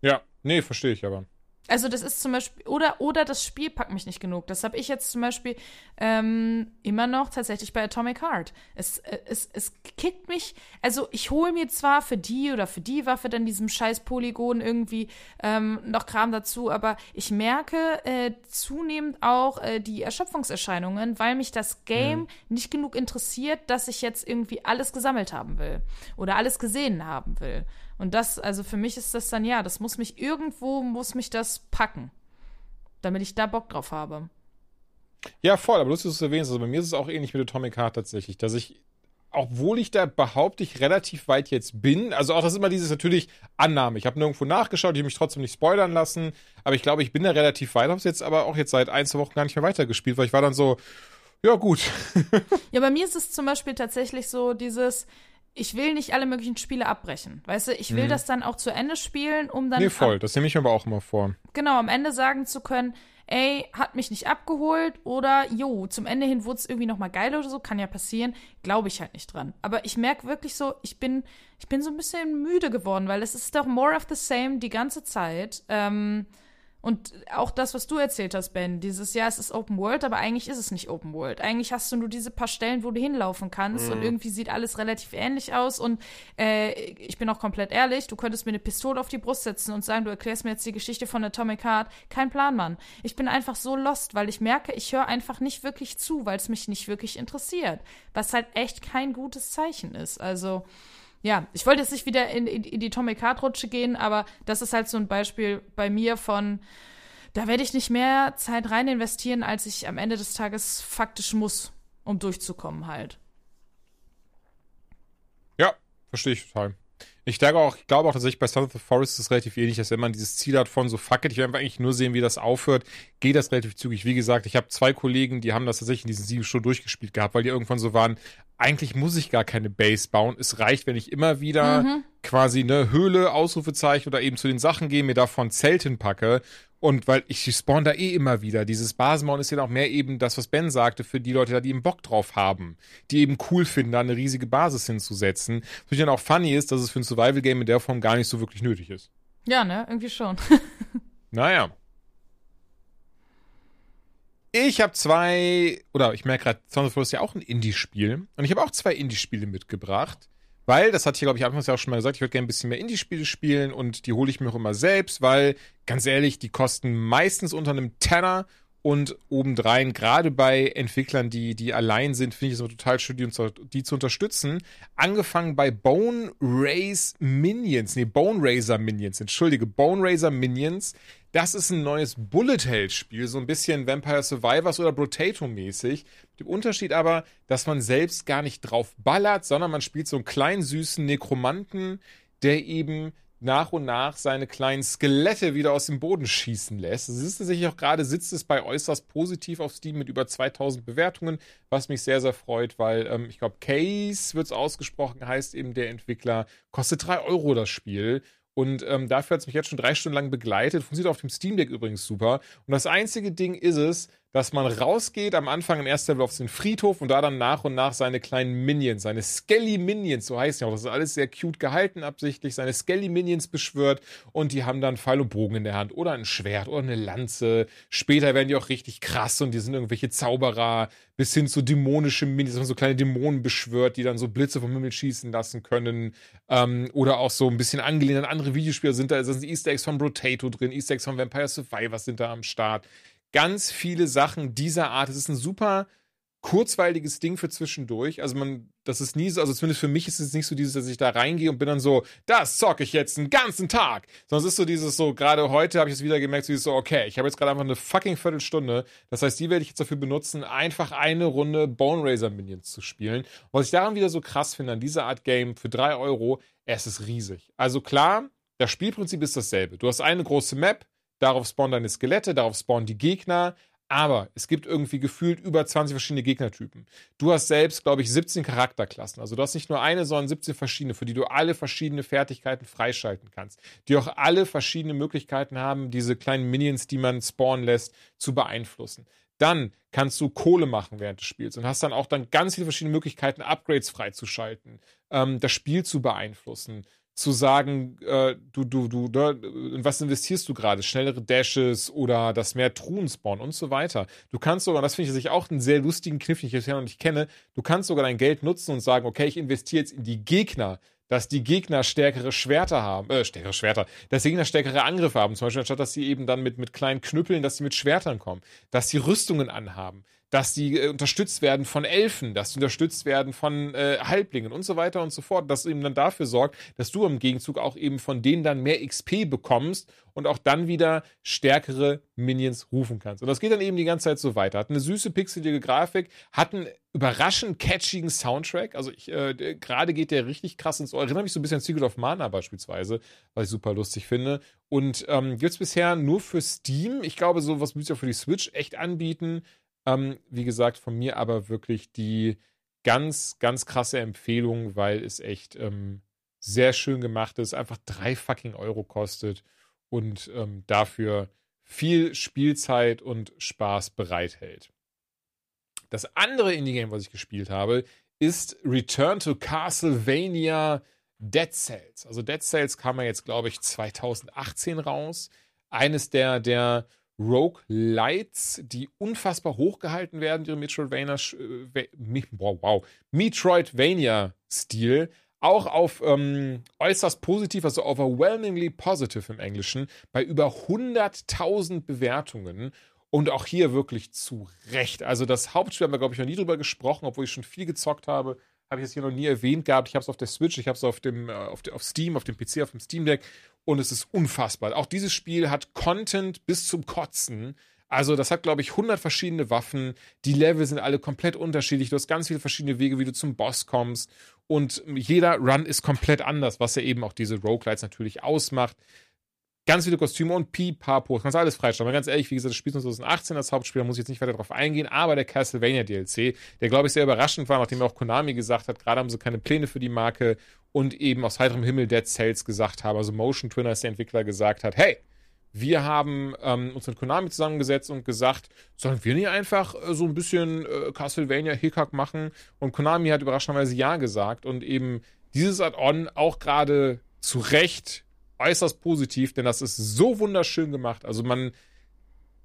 [SPEAKER 1] Ja, nee, verstehe ich aber.
[SPEAKER 2] Also das ist zum Beispiel, oder, oder das Spiel packt mich nicht genug. Das habe ich jetzt zum Beispiel ähm, immer noch tatsächlich bei Atomic Heart. Es, äh, es, es kickt mich, also ich hole mir zwar für die oder für die Waffe dann diesem scheiß Polygon irgendwie ähm, noch Kram dazu, aber ich merke äh, zunehmend auch äh, die Erschöpfungserscheinungen, weil mich das Game mhm. nicht genug interessiert, dass ich jetzt irgendwie alles gesammelt haben will oder alles gesehen haben will. Und das, also für mich ist das dann, ja, das muss mich irgendwo, muss mich das packen, damit ich da Bock drauf habe.
[SPEAKER 1] Ja, voll, aber lustig, dass du es erwähnst. Also bei mir ist es auch ähnlich mit Atomic Heart tatsächlich, dass ich, obwohl ich da behaupte ich relativ weit jetzt bin, also auch das ist immer dieses natürlich Annahme. Ich habe nirgendwo nachgeschaut, ich habe mich trotzdem nicht spoilern lassen, aber ich glaube, ich bin da relativ weit. Habe es jetzt aber auch jetzt seit ein, zwei Wochen gar nicht mehr weitergespielt, weil ich war dann so, ja gut.
[SPEAKER 2] ja, bei mir ist es zum Beispiel tatsächlich so dieses, ich will nicht alle möglichen Spiele abbrechen. Weißt du, ich will mhm. das dann auch zu Ende spielen, um dann.
[SPEAKER 1] Nee, voll, das nehme ich aber auch immer vor.
[SPEAKER 2] Genau, am Ende sagen zu können, ey, hat mich nicht abgeholt oder jo, zum Ende hin wurde es irgendwie nochmal geil oder so, kann ja passieren, glaube ich halt nicht dran. Aber ich merke wirklich so, ich bin, ich bin so ein bisschen müde geworden, weil es ist doch more of the same die ganze Zeit. Ähm, und auch das, was du erzählt hast, Ben, dieses Jahr, es ist Open World, aber eigentlich ist es nicht Open World. Eigentlich hast du nur diese paar Stellen, wo du hinlaufen kannst mhm. und irgendwie sieht alles relativ ähnlich aus. Und äh, ich bin auch komplett ehrlich, du könntest mir eine Pistole auf die Brust setzen und sagen, du erklärst mir jetzt die Geschichte von Atomic Heart. Kein Plan, Mann. Ich bin einfach so lost, weil ich merke, ich höre einfach nicht wirklich zu, weil es mich nicht wirklich interessiert. Was halt echt kein gutes Zeichen ist. Also ja, ich wollte jetzt nicht wieder in, in, in die Tommy Card Rutsche gehen, aber das ist halt so ein Beispiel bei mir von, da werde ich nicht mehr Zeit rein investieren, als ich am Ende des Tages faktisch muss, um durchzukommen halt.
[SPEAKER 1] Ja, verstehe ich total. Ich denke auch, ich glaube auch tatsächlich bei South of the Forest ist es relativ ähnlich, dass wenn man dieses Ziel hat von so fuck it, ich will einfach eigentlich nur sehen, wie das aufhört, geht das relativ zügig. Wie gesagt, ich habe zwei Kollegen, die haben das tatsächlich in diesen sieben Stunden durchgespielt gehabt, weil die irgendwann so waren, eigentlich muss ich gar keine Base bauen. Es reicht, wenn ich immer wieder mhm. quasi eine Höhle, Ausrufezeichen oder eben zu den Sachen gehe, mir davon Zelten packe und weil ich spawn da eh immer wieder. Dieses Basenbauen ist ja auch mehr eben das, was Ben sagte, für die Leute da, die eben Bock drauf haben. Die eben cool finden, da eine riesige Basis hinzusetzen. Was dann auch funny ist, dass es für ein Survival-Game in der Form gar nicht so wirklich nötig ist.
[SPEAKER 2] Ja, ne? Irgendwie schon.
[SPEAKER 1] naja. Ich habe zwei, oder ich merke gerade, Sons of War ist ja auch ein Indie-Spiel. Und ich habe auch zwei Indie-Spiele mitgebracht. Weil, das hatte ich, glaube ich, anfangs ja auch schon mal gesagt, ich würde gerne ein bisschen mehr Indie-Spiele spielen und die hole ich mir auch immer selbst, weil, ganz ehrlich, die kosten meistens unter einem Tenner und obendrein, gerade bei Entwicklern, die, die allein sind, finde ich es immer total schön, die, die zu unterstützen. Angefangen bei Bone Race Minions, nee, Bone Razor Minions, entschuldige, Bone Razor Minions. Das ist ein neues Bullet Hell Spiel, so ein bisschen Vampire Survivors oder Brotato mäßig. Dem Unterschied aber, dass man selbst gar nicht drauf ballert, sondern man spielt so einen kleinen süßen Nekromanten, der eben nach und nach seine kleinen Skelette wieder aus dem Boden schießen lässt. Es ist tatsächlich auch gerade, sitzt es bei äußerst positiv auf Steam mit über 2000 Bewertungen, was mich sehr, sehr freut, weil ähm, ich glaube, Case wird es ausgesprochen, heißt eben der Entwickler, kostet 3 Euro das Spiel und ähm, dafür hat es mich jetzt schon drei Stunden lang begleitet. Funktioniert auf dem Steam Deck übrigens super. Und das einzige Ding ist es, dass man rausgeht am Anfang im ersten Level auf den Friedhof und da dann nach und nach seine kleinen Minions, seine Skelly Minions, so heißt ja auch, das ist alles sehr cute gehalten absichtlich, seine Skelly Minions beschwört und die haben dann Pfeil und Bogen in der Hand oder ein Schwert oder eine Lanze. Später werden die auch richtig krass und die sind irgendwelche Zauberer bis hin zu dämonischen Minions, dass man so kleine Dämonen beschwört, die dann so Blitze vom Himmel schießen lassen können ähm, oder auch so ein bisschen angelehnt an andere Videospiele sind da, sind Easter Eggs von Brotato drin, Easter Eggs von Vampire Survivors sind da am Start ganz viele Sachen dieser Art. Es ist ein super kurzweiliges Ding für zwischendurch. Also man, das ist nie so, also zumindest für mich ist es nicht so dieses, dass ich da reingehe und bin dann so, das zocke ich jetzt einen ganzen Tag. Sondern es ist so dieses so, gerade heute habe ich es wieder gemerkt, so, so okay, ich habe jetzt gerade einfach eine fucking Viertelstunde. Das heißt, die werde ich jetzt dafür benutzen, einfach eine Runde Bone Razor Minions zu spielen. was ich daran wieder so krass finde, an dieser Art Game für drei Euro, es ist riesig. Also klar, das Spielprinzip ist dasselbe. Du hast eine große Map, darauf spawnen deine Skelette, darauf spawnen die Gegner, aber es gibt irgendwie gefühlt über 20 verschiedene Gegnertypen. Du hast selbst, glaube ich, 17 Charakterklassen. Also du hast nicht nur eine, sondern 17 verschiedene, für die du alle verschiedene Fertigkeiten freischalten kannst. Die auch alle verschiedene Möglichkeiten haben, diese kleinen Minions, die man spawnen lässt, zu beeinflussen. Dann kannst du Kohle machen während des Spiels und hast dann auch dann ganz viele verschiedene Möglichkeiten, Upgrades freizuschalten, ähm, das Spiel zu beeinflussen zu sagen, äh, du, du, du, du, in was investierst du gerade? Schnellere Dashes oder das mehr Truhen spawnen und so weiter. Du kannst sogar, das finde ich auch einen sehr lustigen Kniff, den ich bisher noch nicht kenne, du kannst sogar dein Geld nutzen und sagen, okay, ich investiere jetzt in die Gegner, dass die Gegner stärkere Schwerter haben, äh, stärkere Schwerter, dass die Gegner stärkere Angriffe haben, zum Beispiel anstatt, dass sie eben dann mit, mit kleinen Knüppeln, dass sie mit Schwertern kommen, dass sie Rüstungen anhaben, dass die äh, unterstützt werden von Elfen, dass die unterstützt werden von äh, Halblingen und so weiter und so fort, dass eben dann dafür sorgt, dass du im Gegenzug auch eben von denen dann mehr XP bekommst und auch dann wieder stärkere Minions rufen kannst. Und das geht dann eben die ganze Zeit so weiter. Hat eine süße pixelige Grafik, hat einen überraschend catchigen Soundtrack. Also ich, äh, gerade geht der richtig krass ins Ohr. Erinnert mich so ein bisschen an Secret of Mana beispielsweise, was ich super lustig finde. Und ähm, gibt es bisher nur für Steam. Ich glaube, so was müsst ihr für die Switch echt anbieten. Ähm, wie gesagt, von mir aber wirklich die ganz, ganz krasse Empfehlung, weil es echt ähm, sehr schön gemacht ist, einfach drei fucking Euro kostet und ähm, dafür viel Spielzeit und Spaß bereithält. Das andere Indie-Game, was ich gespielt habe, ist Return to Castlevania Dead Cells. Also Dead Cells kam ja jetzt, glaube ich, 2018 raus. Eines der, der Roguelites, die unfassbar hochgehalten werden, ihre Metroidvania, äh, wow, wow, Metroidvania-Stil. Auch auf ähm, äußerst positiv, also overwhelmingly positive im Englischen, bei über 100.000 Bewertungen. Und auch hier wirklich zu Recht. Also das Hauptspiel haben wir, glaube ich, noch nie drüber gesprochen, obwohl ich schon viel gezockt habe. Habe ich es hier noch nie erwähnt gehabt. Ich habe es auf der Switch, ich habe es auf dem, äh, auf, auf Steam, auf dem PC, auf dem Steam Deck und es ist unfassbar. Auch dieses Spiel hat Content bis zum Kotzen. Also, das hat, glaube ich, 100 verschiedene Waffen. Die Level sind alle komplett unterschiedlich. Du hast ganz viele verschiedene Wege, wie du zum Boss kommst. Und jeder Run ist komplett anders, was ja eben auch diese Roguelites natürlich ausmacht. Ganz viele Kostüme und Pipapo. Das kannst du alles freischalten. Aber ganz ehrlich, wie gesagt, das Spiel ist 2018 das Hauptspiel, da muss ich jetzt nicht weiter drauf eingehen. Aber der Castlevania DLC, der glaube ich sehr überraschend war, nachdem auch Konami gesagt hat, gerade haben sie keine Pläne für die Marke und eben aus heiterem Himmel Dead Cells gesagt haben. Also Motion ist der Entwickler gesagt hat, hey, wir haben ähm, uns mit Konami zusammengesetzt und gesagt, sollen wir nicht einfach äh, so ein bisschen äh, Castlevania Hickhack machen? Und Konami hat überraschenderweise ja gesagt und eben dieses Add-on auch gerade zu Recht äußerst positiv, denn das ist so wunderschön gemacht. Also man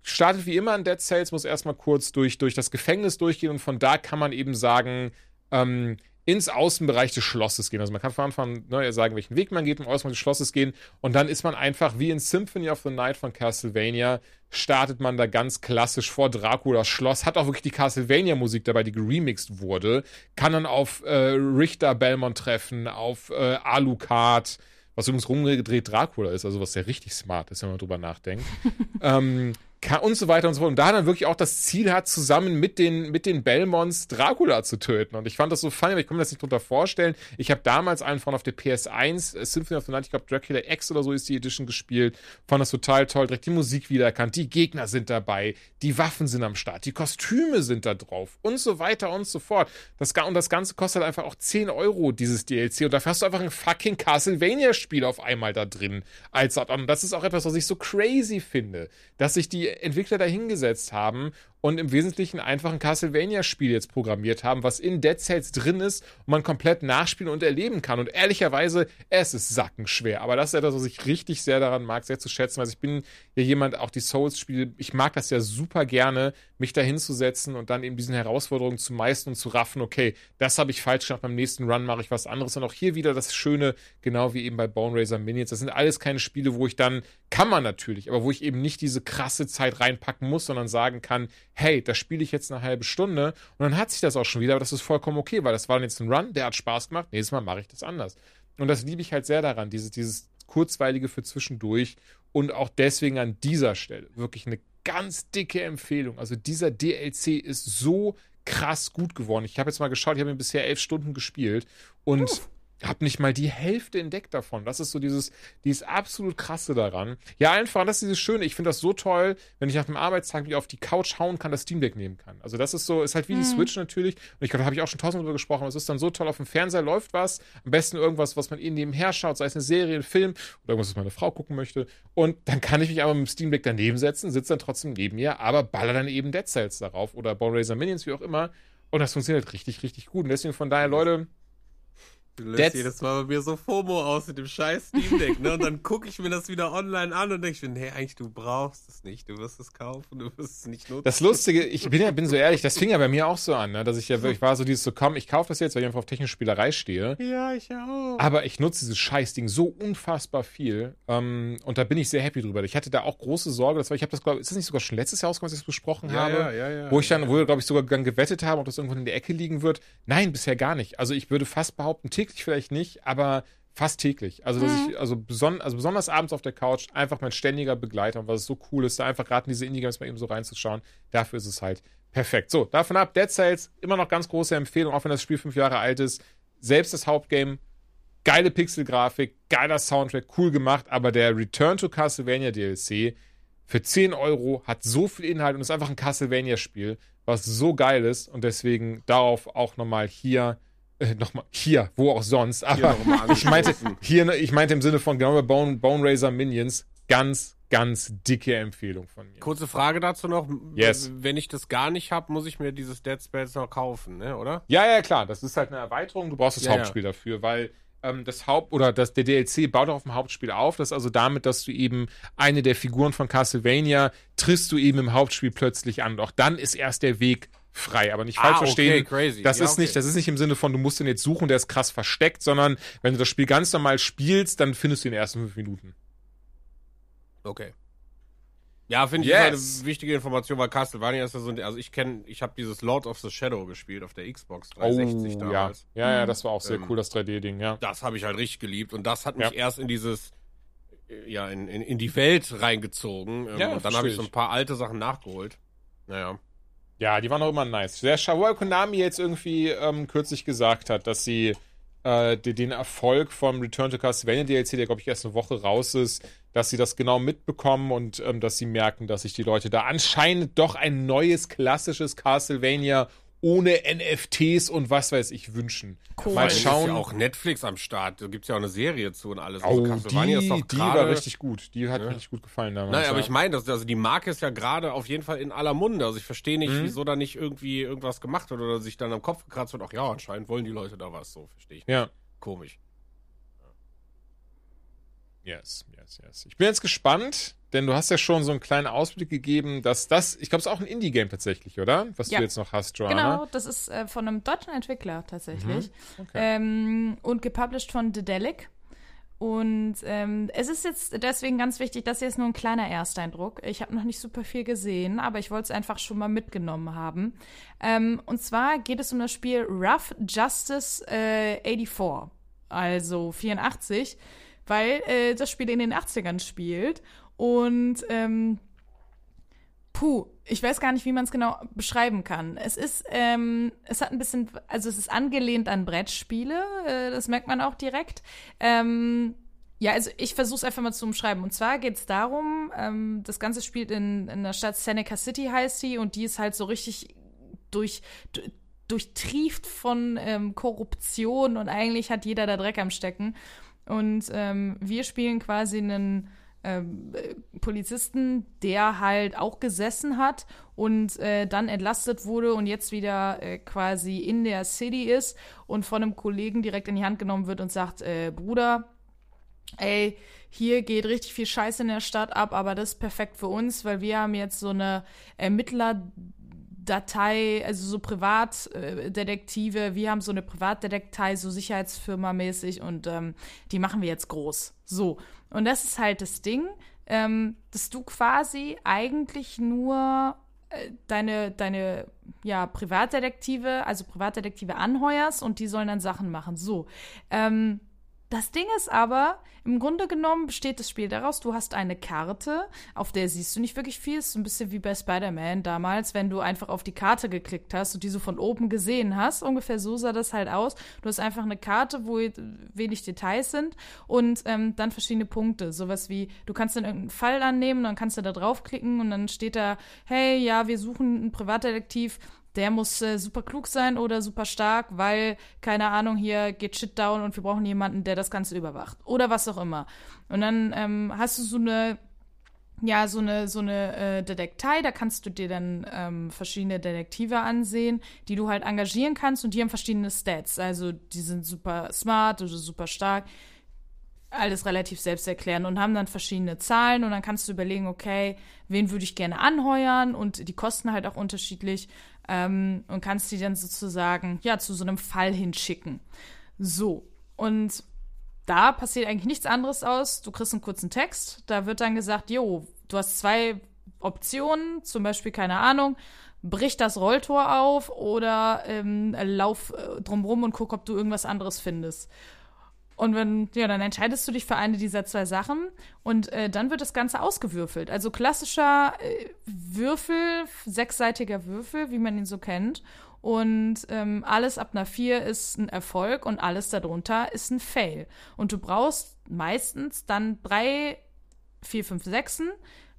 [SPEAKER 1] startet wie immer in Dead Cells, muss erstmal kurz durch, durch das Gefängnis durchgehen und von da kann man eben sagen, ähm, ins Außenbereich des Schlosses gehen. Also man kann von Anfang ne, sagen, welchen Weg man geht, im Außenbereich des Schlosses gehen und dann ist man einfach wie in Symphony of the Night von Castlevania, startet man da ganz klassisch vor Draculas Schloss, hat auch wirklich die Castlevania-Musik dabei, die geremixed wurde, kann dann auf äh, Richter Belmont treffen, auf äh, Alucard, was übrigens rumgedreht Dracula ist, also was ja richtig smart ist, wenn man drüber nachdenkt. ähm, und so weiter und so fort. Und da dann wirklich auch das Ziel hat, zusammen mit den, mit den Belmonts Dracula zu töten. Und ich fand das so funny, aber ich kann mir das nicht drunter vorstellen. Ich habe damals einen von auf der PS1, äh, Symphony of the Night, ich glaube Dracula X oder so ist die Edition gespielt. Fand das total toll. Direkt die Musik wiedererkannt. Die Gegner sind dabei. Die Waffen sind am Start. Die Kostüme sind da drauf. Und so weiter und so fort. Das, und das Ganze kostet einfach auch 10 Euro, dieses DLC. Und dafür hast du einfach ein fucking Castlevania-Spiel auf einmal da drin. Als, und das ist auch etwas, was ich so crazy finde. Dass sich die Entwickler dahingesetzt haben und im Wesentlichen einfach ein Castlevania-Spiel jetzt programmiert haben, was in Dead Cells drin ist und man komplett nachspielen und erleben kann. Und ehrlicherweise, es ist sackenschwer. Aber das ist etwas, was ich richtig sehr daran mag, sehr zu schätzen. Also ich bin ja jemand, auch die Souls-Spiele, ich mag das ja super gerne, mich da hinzusetzen und dann eben diesen Herausforderungen zu meistern und zu raffen, okay, das habe ich falsch gemacht, beim nächsten Run mache ich was anderes. Und auch hier wieder das Schöne, genau wie eben bei Bone Razor Minions. Das sind alles keine Spiele, wo ich dann, kann man natürlich, aber wo ich eben nicht diese krasse Zeit reinpacken muss, sondern sagen kann, hey, da spiele ich jetzt eine halbe Stunde und dann hat sich das auch schon wieder, aber das ist vollkommen okay, weil das war jetzt ein Run, der hat Spaß gemacht, nächstes Mal mache ich das anders. Und das liebe ich halt sehr daran, dieses, dieses kurzweilige für zwischendurch und auch deswegen an dieser Stelle wirklich eine ganz dicke Empfehlung. Also dieser DLC ist so krass gut geworden. Ich habe jetzt mal geschaut, ich habe ihn bisher elf Stunden gespielt und Uff habe nicht mal die Hälfte entdeckt davon. Das ist so dieses, dieses absolut krasse daran. Ja, einfach, das ist dieses Schöne. Ich finde das so toll, wenn ich nach dem Arbeitstag mich auf die Couch hauen kann, das Steam Deck nehmen kann. Also das ist so, ist halt wie mhm. die Switch natürlich. Und ich glaube, da habe ich auch schon tausendmal drüber gesprochen. Es ist dann so toll, auf dem Fernseher läuft was. Am besten irgendwas, was man eben nebenher schaut, sei es eine Serie, ein Film oder irgendwas, was meine Frau gucken möchte. Und dann kann ich mich aber mit dem Steam Deck daneben setzen, sitze dann trotzdem neben ihr, aber baller dann eben Dead Cells darauf oder Bone Minions, wie auch immer. Und das funktioniert richtig, richtig gut. Und deswegen von daher, Leute,
[SPEAKER 3] Du löst
[SPEAKER 1] That's-
[SPEAKER 3] jedes Mal bei mir so FOMO aus mit dem scheiß Steam Deck, ne? Und dann gucke ich mir das wieder online an und denke mir, nee, eigentlich, du brauchst es nicht. Du wirst es kaufen, du wirst es nicht nutzen.
[SPEAKER 1] Das Lustige, ich bin ja bin so ehrlich, das fing ja bei mir auch so an, ne, dass ich ja wirklich war so dieses so, komm, ich kaufe das jetzt, weil ich einfach auf technische Spielerei stehe.
[SPEAKER 3] ja, ich auch.
[SPEAKER 1] Aber ich nutze dieses Scheißding so unfassbar viel. Ähm, und da bin ich sehr happy drüber. Ich hatte da auch große Sorge, das war, ich habe das, glaube ist das nicht sogar schon letztes Jahr rausgekommen, als ich das besprochen
[SPEAKER 3] Ja,
[SPEAKER 1] habe?
[SPEAKER 3] ja, ja, ja,
[SPEAKER 1] wo ich dann,
[SPEAKER 3] ja,
[SPEAKER 1] wo wir, glaube ich, sogar gewettet haben, ob das irgendwo in der Ecke liegen wird. Nein, bisher gar nicht. Also ich würde fast behaupten, täglich vielleicht nicht, aber fast täglich. Also, dass ich, also, beson also besonders abends auf der Couch einfach mein ständiger Begleiter, und was so cool ist, da einfach gerade in diese Indie-Games mal eben so reinzuschauen. Dafür ist es halt perfekt. So, davon ab, Dead Cells, immer noch ganz große Empfehlung, auch wenn das Spiel fünf Jahre alt ist. Selbst das Hauptgame, geile Pixelgrafik, geiler Soundtrack, cool gemacht, aber der Return to Castlevania DLC für 10 Euro hat so viel Inhalt und ist einfach ein Castlevania-Spiel, was so geil ist und deswegen darauf auch nochmal hier, äh, nochmal hier, wo auch sonst, aber ich meinte, hier, ne, ich meinte im Sinne von genau Bone, Bone Razor Minions, ganz, ganz dicke Empfehlung von mir.
[SPEAKER 3] Kurze Frage dazu noch.
[SPEAKER 1] Yes.
[SPEAKER 3] Wenn ich das gar nicht habe, muss ich mir dieses Dead Space noch kaufen, ne, oder?
[SPEAKER 1] Ja, ja, klar, das ist halt eine Erweiterung, du brauchst das
[SPEAKER 3] Ja, ja.
[SPEAKER 1] Hauptspiel dafür, weil ähm, das Haupt- oder das, der DLC baut auf dem Hauptspiel auf. Das ist also damit, dass du eben eine der Figuren von Castlevania triffst du eben im Hauptspiel plötzlich an. Doch dann ist erst der Weg frei. Aber nicht
[SPEAKER 3] Ah,
[SPEAKER 1] falsch
[SPEAKER 3] okay,
[SPEAKER 1] verstehen.
[SPEAKER 3] crazy.
[SPEAKER 1] Das
[SPEAKER 3] Ja,
[SPEAKER 1] ist
[SPEAKER 3] okay.
[SPEAKER 1] nicht, das ist nicht im Sinne von, du musst den jetzt suchen, der ist krass versteckt, sondern wenn du das Spiel ganz normal spielst, dann findest du ihn in fünf Minuten.
[SPEAKER 3] Okay. Ja, finde ich
[SPEAKER 1] Yes.
[SPEAKER 3] ist eine wichtige Information, weil Castlevania ist ja so ein, also ich kenne, ich habe dieses Lord of the Shadow gespielt auf der Xbox 360
[SPEAKER 1] ja.
[SPEAKER 3] damals.
[SPEAKER 1] ja, ja, das war auch sehr
[SPEAKER 3] Ähm,
[SPEAKER 1] cool, das 3D-Ding, ja.
[SPEAKER 3] Das habe ich halt richtig geliebt und das hat mich
[SPEAKER 1] Ja.
[SPEAKER 3] erst in dieses, ja, in, in, in die Welt reingezogen. Ähm,
[SPEAKER 1] Ja,
[SPEAKER 3] und dann habe ich so
[SPEAKER 1] ich.
[SPEAKER 3] ein paar alte Sachen nachgeholt. Naja.
[SPEAKER 1] Ja, die waren auch immer nice. Der Shawai Konami jetzt irgendwie ähm, kürzlich gesagt hat, dass sie äh, den Erfolg vom Return to Castlevania DLC, der glaube ich erst eine Woche raus ist, dass sie das genau mitbekommen und ähm, dass sie merken, dass sich die Leute da anscheinend doch ein neues klassisches Castlevania ohne NFTs und was weiß ich wünschen.
[SPEAKER 2] Cool.
[SPEAKER 1] Mal schauen.
[SPEAKER 3] Ist ja auch Netflix am Start. Da gibt's ja auch eine Serie zu und alles.
[SPEAKER 1] Oh,
[SPEAKER 3] Also
[SPEAKER 1] die,
[SPEAKER 3] Castlevania ist doch
[SPEAKER 1] die war richtig gut. Die hat
[SPEAKER 3] Ja.
[SPEAKER 1] mir richtig gut gefallen damals.
[SPEAKER 3] Nein, aber
[SPEAKER 1] ja.
[SPEAKER 3] ich meine, das, also die Marke ist ja gerade auf jeden Fall in aller Munde. Also ich verstehe nicht,
[SPEAKER 1] Mhm.
[SPEAKER 3] wieso da nicht irgendwie irgendwas gemacht wird oder sich dann am Kopf gekratzt wird. Ach ja, anscheinend wollen die Leute da was. So verstehe ich. nicht.
[SPEAKER 1] Ja.
[SPEAKER 3] Komisch.
[SPEAKER 1] Yes, yes, yes. Ich bin jetzt gespannt, denn du hast ja schon so einen kleinen Ausblick gegeben, dass das, ich glaube, es ist auch ein Indie-Game tatsächlich, oder? Was
[SPEAKER 2] Ja.
[SPEAKER 1] du jetzt noch hast, Joanna.
[SPEAKER 2] Genau, das ist äh, von einem deutschen Entwickler tatsächlich.
[SPEAKER 1] Mhm. Okay.
[SPEAKER 2] Ähm, und gepublished von Dedelic. Und ähm, es ist jetzt deswegen ganz wichtig, das hier ist nur ein kleiner Ersteindruck. Ich habe noch nicht super viel gesehen, aber ich wollte es einfach schon mal mitgenommen haben. Ähm, und zwar geht es um das Spiel Rough Justice äh, 84, also 84, weil äh, das Spiel in den 80ern spielt. Und ähm, Puh, ich weiß gar nicht, wie man es genau beschreiben kann. Es ist, ähm, es hat ein bisschen, also es ist angelehnt an Brettspiele, äh, das merkt man auch direkt. Ähm, ja, also ich versuche es einfach mal zu umschreiben. Und zwar geht es darum, ähm, das Ganze spielt in, in der Stadt Seneca City heißt die und die ist halt so richtig durch, du- durchtrieft von ähm, Korruption und eigentlich hat jeder da Dreck am Stecken. Und ähm, wir spielen quasi einen ähm, äh, Polizisten, der halt auch gesessen hat und äh, dann entlastet wurde und jetzt wieder äh, quasi in der City ist und von einem Kollegen direkt in die Hand genommen wird und sagt, äh, Bruder, ey, hier geht richtig viel Scheiße in der Stadt ab, aber das ist perfekt für uns, weil wir haben jetzt so eine Ermittlerdatei, also so Privatdetektive, wir haben so eine Privatdetektei, so Sicherheitsfirma mäßig und ähm, die machen wir jetzt groß. So. Und das ist halt das Ding, ähm, dass du quasi eigentlich nur äh, deine, deine ja, Privatdetektive, also Privatdetektive anheuerst und die sollen dann Sachen machen. So. Ähm, das Ding ist aber, im Grunde genommen besteht das Spiel daraus, du hast eine Karte, auf der siehst du nicht wirklich viel. Ist so ein bisschen wie bei Spider-Man damals, wenn du einfach auf die Karte geklickt hast und die so von oben gesehen hast. Ungefähr so sah das halt aus. Du hast einfach eine Karte, wo wenig Details sind und ähm, dann verschiedene Punkte. Sowas wie, du kannst dann irgendeinen Fall annehmen, dann kannst du da draufklicken und dann steht da, hey, ja, wir suchen einen Privatdetektiv, der muss äh, super klug sein oder super stark, weil, keine Ahnung, hier geht Shit down und wir brauchen jemanden, der das Ganze überwacht. Oder was auch immer. Und dann ähm, hast du so eine ja, so eine, so eine äh, Detektei, da kannst du dir dann ähm, verschiedene Detektive ansehen, die du halt engagieren kannst und die haben verschiedene Stats. Also die sind super smart oder super stark. Alles relativ selbsterklärend und haben dann verschiedene Zahlen und dann kannst du überlegen, okay, wen würde ich gerne anheuern und die kosten halt auch unterschiedlich ähm, und kannst die dann sozusagen, ja, zu so einem Fall hinschicken. So. Und da passiert eigentlich nichts anderes aus. Du kriegst einen kurzen Text, da wird dann gesagt, jo, du hast zwei Optionen, zum Beispiel, keine Ahnung, brich das Rolltor auf oder ähm, lauf äh, drumrum und guck, ob du irgendwas anderes findest. Und wenn, ja, dann entscheidest du dich für eine dieser zwei Sachen und äh, dann wird das Ganze ausgewürfelt. Also klassischer äh, Würfel, sechsseitiger Würfel, wie man ihn so kennt. Und ähm, alles ab einer 4 ist ein Erfolg und alles darunter ist ein Fail. Und du brauchst meistens dann drei, vier, fünf, sechsen,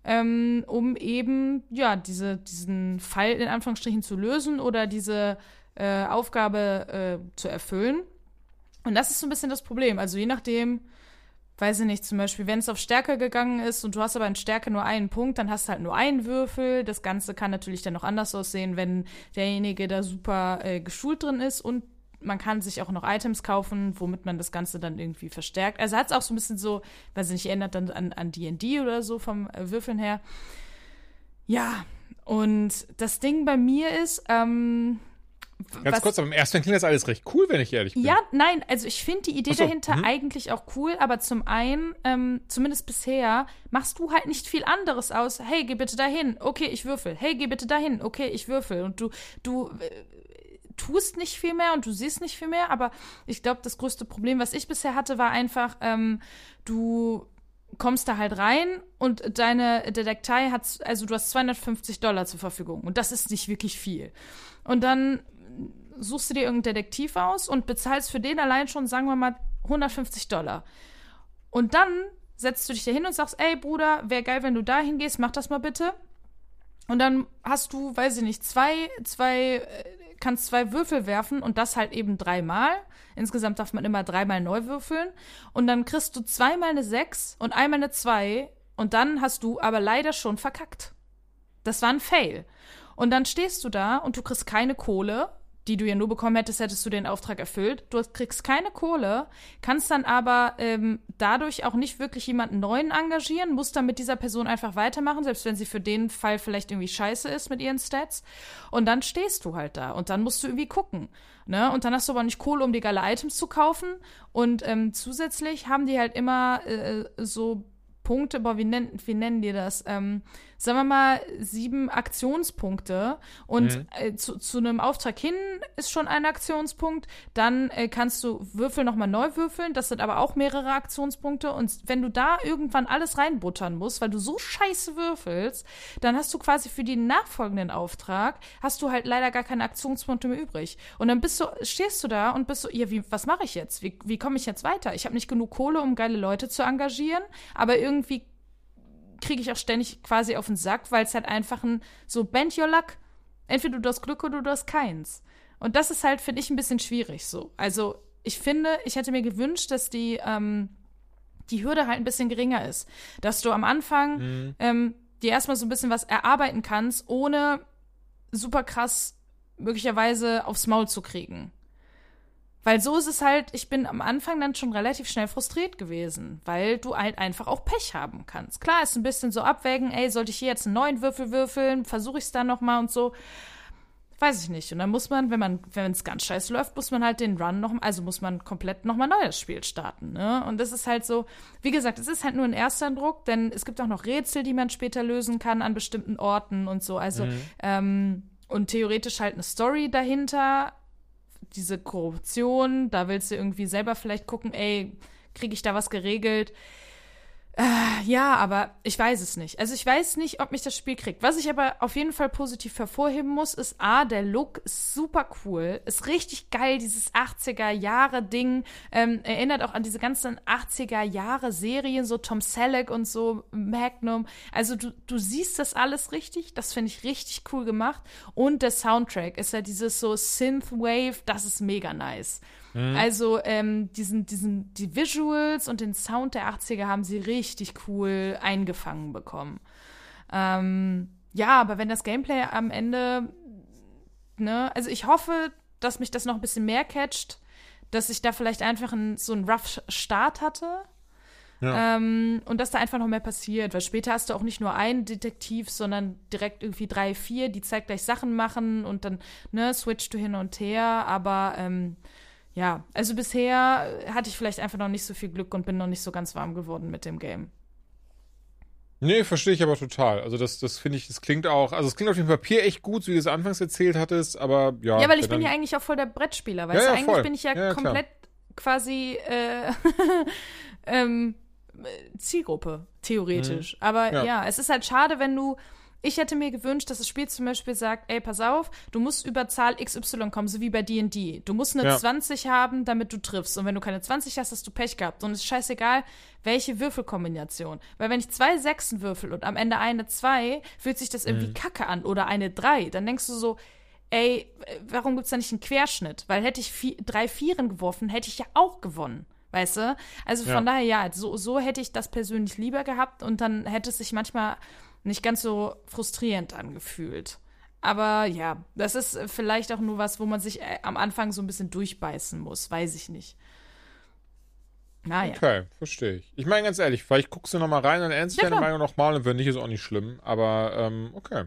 [SPEAKER 2] ähm, um eben ja diese, diesen Fall in Anführungsstrichen zu lösen oder diese äh, Aufgabe äh, zu erfüllen. Und das ist so ein bisschen das Problem. Also je nachdem, weiß ich nicht, zum Beispiel, wenn es auf Stärke gegangen ist und du hast aber in Stärke nur einen Punkt, dann hast du halt nur einen Würfel. Das Ganze kann natürlich dann noch anders aussehen, wenn derjenige da super äh, geschult drin ist und man kann sich auch noch Items kaufen, womit man das Ganze dann irgendwie verstärkt. Also hat es auch so ein bisschen so, weiß ich nicht, erinnert dann an D&D oder so vom äh, Würfeln her. Ja, und das Ding bei mir ist, ähm,
[SPEAKER 1] Ganz was, kurz, aber im ersten klingt das alles recht cool, wenn ich ehrlich bin.
[SPEAKER 2] Ja, nein, also ich finde die Idee so, dahinter mh. eigentlich auch cool, aber zum einen, ähm, zumindest bisher, machst du halt nicht viel anderes aus. Hey, geh bitte dahin. Okay, ich würfel. Hey, geh bitte dahin. Okay, ich würfel. Und du, du äh, tust nicht viel mehr und du siehst nicht viel mehr, aber ich glaube, das größte Problem, was ich bisher hatte, war einfach, ähm, du kommst da halt rein und deine Detektei hat, also du hast 250 Dollar zur Verfügung und das ist nicht wirklich viel. Und dann suchst du dir irgendeinen Detektiv aus und bezahlst für den allein schon, sagen wir mal, 150 Dollar. Und dann setzt du dich da hin und sagst, ey Bruder, wäre geil, wenn du da hingehst, mach das mal bitte. Und dann hast du, weiß ich nicht, zwei, zwei, äh, kannst zwei Würfel werfen und das halt eben dreimal. Insgesamt darf man immer dreimal neu würfeln. Und dann kriegst du zweimal eine Sechs und einmal eine Zwei. Und dann hast du aber leider schon verkackt. Das war ein Fail. Und dann stehst du da und du kriegst keine Kohle die du ja nur bekommen hättest, hättest du den Auftrag erfüllt. Du kriegst keine Kohle, kannst dann aber ähm, dadurch auch nicht wirklich jemanden neuen engagieren, musst dann mit dieser Person einfach weitermachen, selbst wenn sie für den Fall vielleicht irgendwie scheiße ist mit ihren Stats. Und dann stehst du halt da und dann musst du irgendwie gucken. Ne? Und dann hast du aber nicht Kohle, um die geile Items zu kaufen. Und ähm, zusätzlich haben die halt immer äh, so Punkte, boah, wie nennen, wie nennen die das? Ähm, sagen wir mal, sieben Aktionspunkte und mhm. äh, zu, zu einem Auftrag hin ist schon ein Aktionspunkt. Dann äh, kannst du Würfel nochmal neu würfeln. Das sind aber auch mehrere Aktionspunkte. Und wenn du da irgendwann alles reinbuttern musst, weil du so scheiße würfelst, dann hast du quasi für den nachfolgenden Auftrag, hast du halt leider gar keine Aktionspunkte mehr übrig. Und dann bist du, stehst du da und bist so, ja, wie, was mache ich jetzt? Wie, wie komme ich jetzt weiter? Ich habe nicht genug Kohle, um geile Leute zu engagieren, aber irgendwie irgendwie kriege ich auch ständig quasi auf den Sack, weil es halt einfach ein so bend your luck. Entweder du hast Glück oder du hast keins. Und das ist halt, finde ich, ein bisschen schwierig so. Also ich finde, ich hätte mir gewünscht, dass die, ähm, die Hürde halt ein bisschen geringer ist. Dass du am Anfang mhm. ähm, dir erstmal so ein bisschen was erarbeiten kannst, ohne super krass möglicherweise aufs Maul zu kriegen. Weil so ist es halt, ich bin am Anfang dann schon relativ schnell frustriert gewesen, weil du halt einfach auch Pech haben kannst. Klar, ist ein bisschen so abwägen, ey, sollte ich hier jetzt einen neuen Würfel würfeln, versuche ich es dann nochmal und so. Weiß ich nicht. Und dann muss man, wenn man, wenn es ganz scheiße läuft, muss man halt den Run noch, also muss man komplett nochmal neues Spiel starten, ne? Und das ist halt so, wie gesagt, es ist halt nur ein erster Druck, denn es gibt auch noch Rätsel, die man später lösen kann an bestimmten Orten und so. Also, mhm. ähm, und theoretisch halt eine Story dahinter, diese Korruption, da willst du irgendwie selber vielleicht gucken, ey, kriege ich da was geregelt? Äh, ja, aber ich weiß es nicht. Also ich weiß nicht, ob mich das Spiel kriegt. Was ich aber auf jeden Fall positiv hervorheben muss, ist A, der Look ist super cool. Ist richtig geil, dieses 80er-Jahre-Ding. Ähm, erinnert auch an diese ganzen 80er-Jahre-Serien, so Tom Selleck und so Magnum. Also du, du siehst das alles richtig. Das finde ich richtig cool gemacht. Und der Soundtrack ist ja dieses so Synthwave, das ist mega nice. Also ähm, diesen, diesen, die Visuals und den Sound der 80er haben sie richtig cool eingefangen bekommen. Ähm, ja, aber wenn das Gameplay am Ende, ne, also ich hoffe, dass mich das noch ein bisschen mehr catcht, dass ich da vielleicht einfach ein, so einen rough Start hatte.
[SPEAKER 1] Ja.
[SPEAKER 2] Ähm, und dass da einfach noch mehr passiert, weil später hast du auch nicht nur einen Detektiv, sondern direkt irgendwie drei, vier, die zeitgleich Sachen machen und dann, ne, switcht du hin und her, aber ähm, ja, also bisher hatte ich vielleicht einfach noch nicht so viel Glück und bin noch nicht so ganz warm geworden mit dem Game.
[SPEAKER 1] Nee, verstehe ich aber total. Also das, das finde ich, das klingt auch, also es klingt auf dem Papier echt gut, so wie du es anfangs erzählt hattest, aber ja.
[SPEAKER 2] Ja, weil ich bin ja eigentlich auch voll der Brettspieler, weißt
[SPEAKER 1] Ja, ja?
[SPEAKER 2] Eigentlich
[SPEAKER 1] voll.
[SPEAKER 2] bin ich ja,
[SPEAKER 1] Ja, ja, klar.
[SPEAKER 2] komplett quasi äh, ähm, Zielgruppe, theoretisch. Aber
[SPEAKER 1] Mhm. Ja.
[SPEAKER 2] ja. es ist halt schade, wenn du. Ich hätte mir gewünscht, dass das Spiel zum Beispiel sagt, ey, pass auf, du musst über Zahl XY kommen, so wie bei D&D. Du musst eine
[SPEAKER 1] Ja.
[SPEAKER 2] 20 haben, damit du triffst. Und wenn du keine 20 hast, hast du Pech gehabt. Und es ist scheißegal, welche Würfelkombination. Weil wenn ich zwei Sechsen würfel und am Ende eine 2, fühlt sich das
[SPEAKER 1] Mhm.
[SPEAKER 2] irgendwie kacke an. Oder eine 3. Dann denkst du so, ey, warum gibt's da nicht einen Querschnitt? Weil hätte ich vi- drei Vieren geworfen, hätte ich ja auch gewonnen. Weißt du? Also von
[SPEAKER 1] Ja.
[SPEAKER 2] daher, ja, so, so hätte ich das persönlich lieber gehabt und dann hätte es sich manchmal nicht ganz so frustrierend angefühlt. Aber ja, das ist äh, vielleicht auch nur was, wo man sich äh, am Anfang so ein bisschen durchbeißen muss. Weiß ich nicht. Naja.
[SPEAKER 1] Okay, verstehe ich. Ich meine ganz ehrlich, vielleicht guckst du noch mal rein und ernst
[SPEAKER 2] Ja,
[SPEAKER 1] deine. Meinung nochmal und wenn nicht, ist auch nicht schlimm. Aber ähm, okay.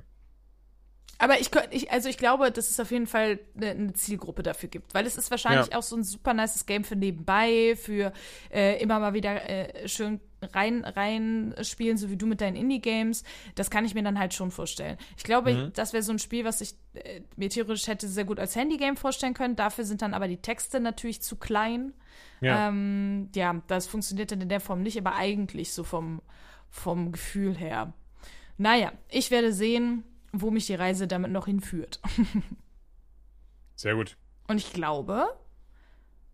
[SPEAKER 2] Aber ich, könnt- ich, also ich glaube, dass es auf jeden Fall eine, eine Zielgruppe dafür gibt, weil es ist wahrscheinlich
[SPEAKER 1] Ja.
[SPEAKER 2] auch so ein super nices Game für nebenbei, für äh, immer mal wieder äh, schön rein, rein spielen, so wie du mit deinen Indie-Games. Das kann ich mir dann halt schon vorstellen. Ich glaube,
[SPEAKER 1] Mhm.
[SPEAKER 2] das wäre so ein Spiel, was ich äh, mir theoretisch hätte sehr gut als Handy-Game vorstellen können. Dafür sind dann aber die Texte natürlich zu klein.
[SPEAKER 1] Ja.
[SPEAKER 2] Ähm, ja, das funktioniert dann in der Form nicht, aber eigentlich so vom, vom Gefühl her. Naja, ich werde sehen, wo mich die Reise damit noch hinführt.
[SPEAKER 1] Sehr gut.
[SPEAKER 2] Und ich glaube,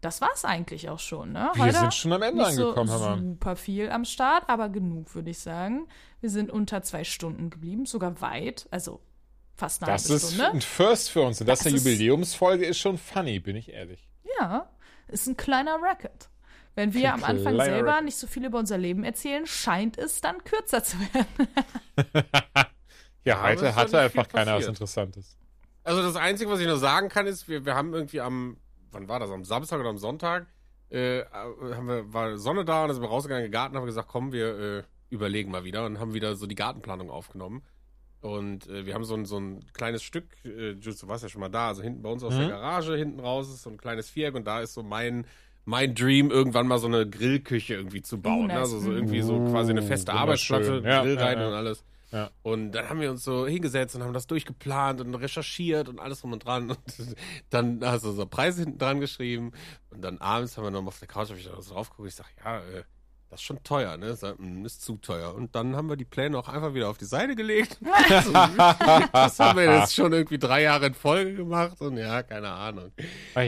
[SPEAKER 2] das war's eigentlich auch schon. Ne?
[SPEAKER 1] Wir sind schon am Ende
[SPEAKER 2] nicht
[SPEAKER 1] angekommen,
[SPEAKER 2] so super viel am Start, aber genug, würde ich sagen. Wir sind unter zwei Stunden geblieben, sogar weit, also fast eine
[SPEAKER 1] Das
[SPEAKER 2] halbe
[SPEAKER 1] ist
[SPEAKER 2] Stunde.
[SPEAKER 1] ein First für uns. Und das,
[SPEAKER 2] Das
[SPEAKER 1] der
[SPEAKER 2] ist-
[SPEAKER 1] Jubiläumsfolge ist schon funny, bin ich ehrlich.
[SPEAKER 2] Ja, ist ein kleiner Record. Wenn wir
[SPEAKER 1] Ein
[SPEAKER 2] am Anfang
[SPEAKER 1] kleiner
[SPEAKER 2] selber nicht so viel über unser Leben erzählen, scheint es dann kürzer zu werden.
[SPEAKER 1] Ja, heute hatte einfach keiner was. Interessantes.
[SPEAKER 3] Also das Einzige, was ich noch sagen kann, ist, wir, wir haben irgendwie am, wann war das, am Samstag oder am Sonntag, äh, haben wir, war Sonne da und dann sind wir rausgegangen in den Garten und haben gesagt, komm, wir äh, überlegen mal wieder und haben wieder so die Gartenplanung aufgenommen. Und äh, wir haben so ein, so ein kleines Stück, äh, du warst ja schon mal da, also hinten bei uns aus
[SPEAKER 1] Mhm.
[SPEAKER 3] der Garage, hinten raus ist so ein kleines Viereck und da ist so mein, mein Dream, irgendwann mal so eine Grillküche irgendwie zu bauen.
[SPEAKER 2] Uh,
[SPEAKER 3] ne? Also so irgendwie so quasi eine feste
[SPEAKER 1] Uh,
[SPEAKER 3] Arbeitsplatte.
[SPEAKER 1] Ja,
[SPEAKER 3] Grill
[SPEAKER 1] ja,
[SPEAKER 3] rein
[SPEAKER 1] ja.
[SPEAKER 3] und alles.
[SPEAKER 1] Ja.
[SPEAKER 3] Und dann haben wir uns so hingesetzt und haben das durchgeplant und recherchiert und alles drum und dran. Und dann hast du so Preise hinten dran geschrieben. Und dann abends haben wir noch mal auf der Couch, hab ich da so drauf geguckt. Ich sag, ja, äh, das ist schon teuer, ne? Sag, "Hm, ist zu teuer. Und dann haben wir die Pläne auch einfach wieder auf die Seite gelegt. das haben wir jetzt schon irgendwie drei Jahre in Folge gemacht und ja, keine Ahnung.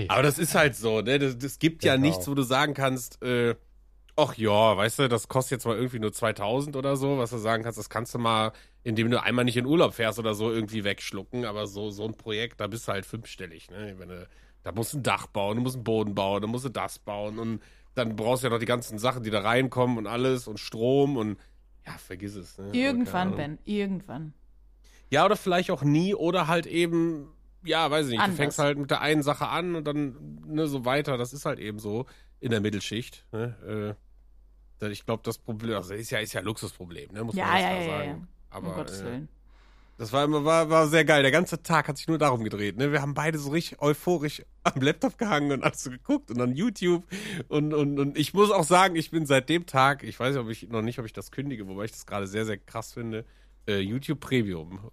[SPEAKER 3] Aber das ist halt so, ne? Das, das gibt ja
[SPEAKER 1] Genau.
[SPEAKER 3] nichts, wo du sagen kannst, äh, ach ja, weißt du, das kostet jetzt mal irgendwie nur 2000 oder so, was du sagen kannst, das kannst du mal, indem du einmal nicht in Urlaub fährst oder so, irgendwie wegschlucken. Aber so, so ein Projekt, da bist du halt fünfstellig, ne? Wenn du, da musst du ein Dach bauen, du musst einen Boden bauen, dann musst du das bauen und dann brauchst du ja noch die ganzen Sachen, die da reinkommen und alles und Strom und ja, vergiss es. Ne?
[SPEAKER 2] Irgendwann. Ben, irgendwann.
[SPEAKER 3] Ja, oder vielleicht auch nie oder halt eben, ja, weiß ich nicht,
[SPEAKER 2] Anders.
[SPEAKER 3] du fängst halt mit der einen Sache an und dann ne, so weiter. Das ist halt eben so in der Mittelschicht. Ne? Äh, ich glaube, das Problem, also ist ja, ist ja ein Luxusproblem, ne? muss
[SPEAKER 2] Ja,
[SPEAKER 3] man
[SPEAKER 2] ja, ja, ja,
[SPEAKER 3] sagen.
[SPEAKER 2] ja. Um
[SPEAKER 3] Aber
[SPEAKER 2] Gottes
[SPEAKER 3] äh,
[SPEAKER 2] Willen.
[SPEAKER 3] das war immer war, war sehr geil. Der ganze Tag hat sich nur darum gedreht. Ne? Wir haben beide so richtig euphorisch am Laptop gehangen und alles so geguckt und dann YouTube. Und, und, und ich muss auch sagen, ich bin seit dem Tag, ich weiß ob ich noch nicht, ob ich das kündige, wobei ich das gerade sehr, sehr krass finde. Äh, YouTube Premium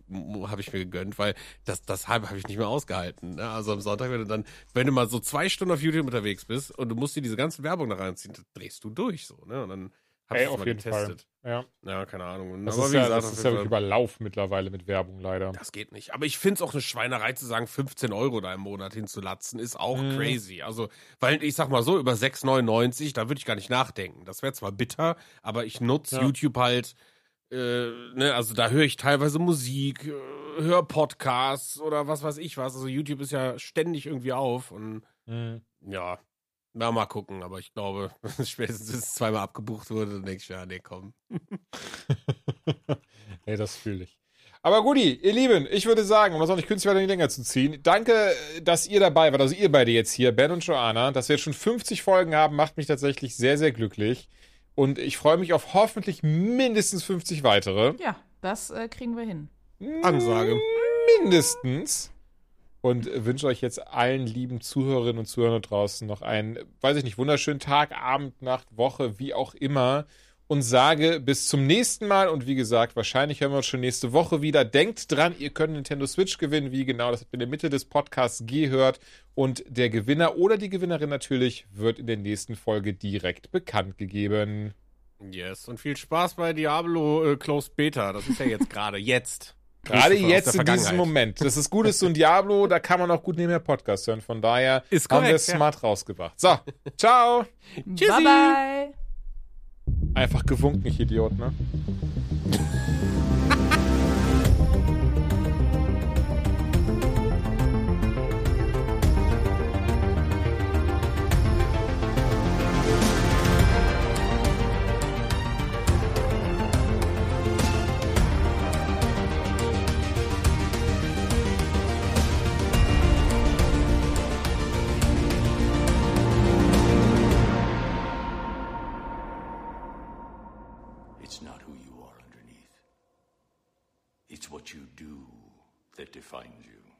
[SPEAKER 3] habe ich mir gegönnt, weil das, das habe hab ich nicht mehr ausgehalten. Ne? Also am Sonntag, wenn du dann, wenn du mal so zwei Stunden auf YouTube unterwegs bist und du musst dir diese ganzen Werbung da reinziehen, dann drehst du durch so, ne? Und dann habe ich
[SPEAKER 1] auf
[SPEAKER 3] mal
[SPEAKER 1] jeden
[SPEAKER 3] getestet.
[SPEAKER 1] Fall. Ja.
[SPEAKER 3] Ja, keine Ahnung.
[SPEAKER 1] Das
[SPEAKER 3] Aber
[SPEAKER 1] ist
[SPEAKER 3] wie
[SPEAKER 1] ja,
[SPEAKER 3] gesagt,
[SPEAKER 1] das ist ja wirklich überlaufen mittlerweile mit Werbung leider.
[SPEAKER 3] das geht nicht. Aber ich finde es auch eine Schweinerei zu sagen, 15 Euro da im Monat hinzulatzen, ist auch
[SPEAKER 1] Mhm.
[SPEAKER 3] crazy. Also, weil ich sag mal so, über 6,99, da würde ich gar nicht nachdenken. Das wäre zwar bitter, aber ich nutze
[SPEAKER 1] Ja.
[SPEAKER 3] YouTube halt, äh, ne, also da höre ich teilweise Musik, äh, höre Podcasts oder was weiß ich was. Also YouTube ist ja ständig irgendwie auf und
[SPEAKER 1] Mhm.
[SPEAKER 3] ja, Na, mal gucken, aber ich glaube, spätestens wenn es zweimal abgebucht wurde, dann denke ich, ja, nee, komm.
[SPEAKER 1] nee, das fühle ich. Aber Guti, ihr Lieben, ich würde sagen, um das auch nicht künstlich weiter in die Länge zu ziehen, danke, dass ihr dabei wart, also ihr beide jetzt hier, Ben und Joanna, dass wir jetzt schon 50 Folgen haben, macht mich tatsächlich sehr, sehr glücklich. Und ich freue mich auf hoffentlich mindestens 50 weitere.
[SPEAKER 2] Ja, das äh, kriegen wir hin.
[SPEAKER 3] Ansage.
[SPEAKER 1] Mindestens. Und wünsche euch jetzt allen lieben Zuhörerinnen und Zuhörern draußen noch einen, weiß ich nicht, wunderschönen Tag, Abend, Nacht, Woche, wie auch immer und sage bis zum nächsten Mal. Und wie gesagt, wahrscheinlich hören wir uns schon nächste Woche wieder. Denkt dran, ihr könnt Nintendo Switch gewinnen. Wie genau, das habt ihr in der Mitte des Podcasts gehört. Und der Gewinner oder die Gewinnerin natürlich wird in der nächsten Folge direkt bekannt gegeben.
[SPEAKER 3] Yes, und viel Spaß bei Diablo äh, Closed Beta. Das ist ja jetzt gerade jetzt.
[SPEAKER 1] Gerade jetzt in diesem Moment. Das ist gut, ist so ein Diablo, da kann man auch gut nebenher Podcast hören. Von daher
[SPEAKER 3] ist
[SPEAKER 1] haben wir
[SPEAKER 3] korrekt,
[SPEAKER 1] es smart rausgebracht. So, ciao.
[SPEAKER 2] Bye bye.
[SPEAKER 1] Einfach gewunken, ich Idiot, ne?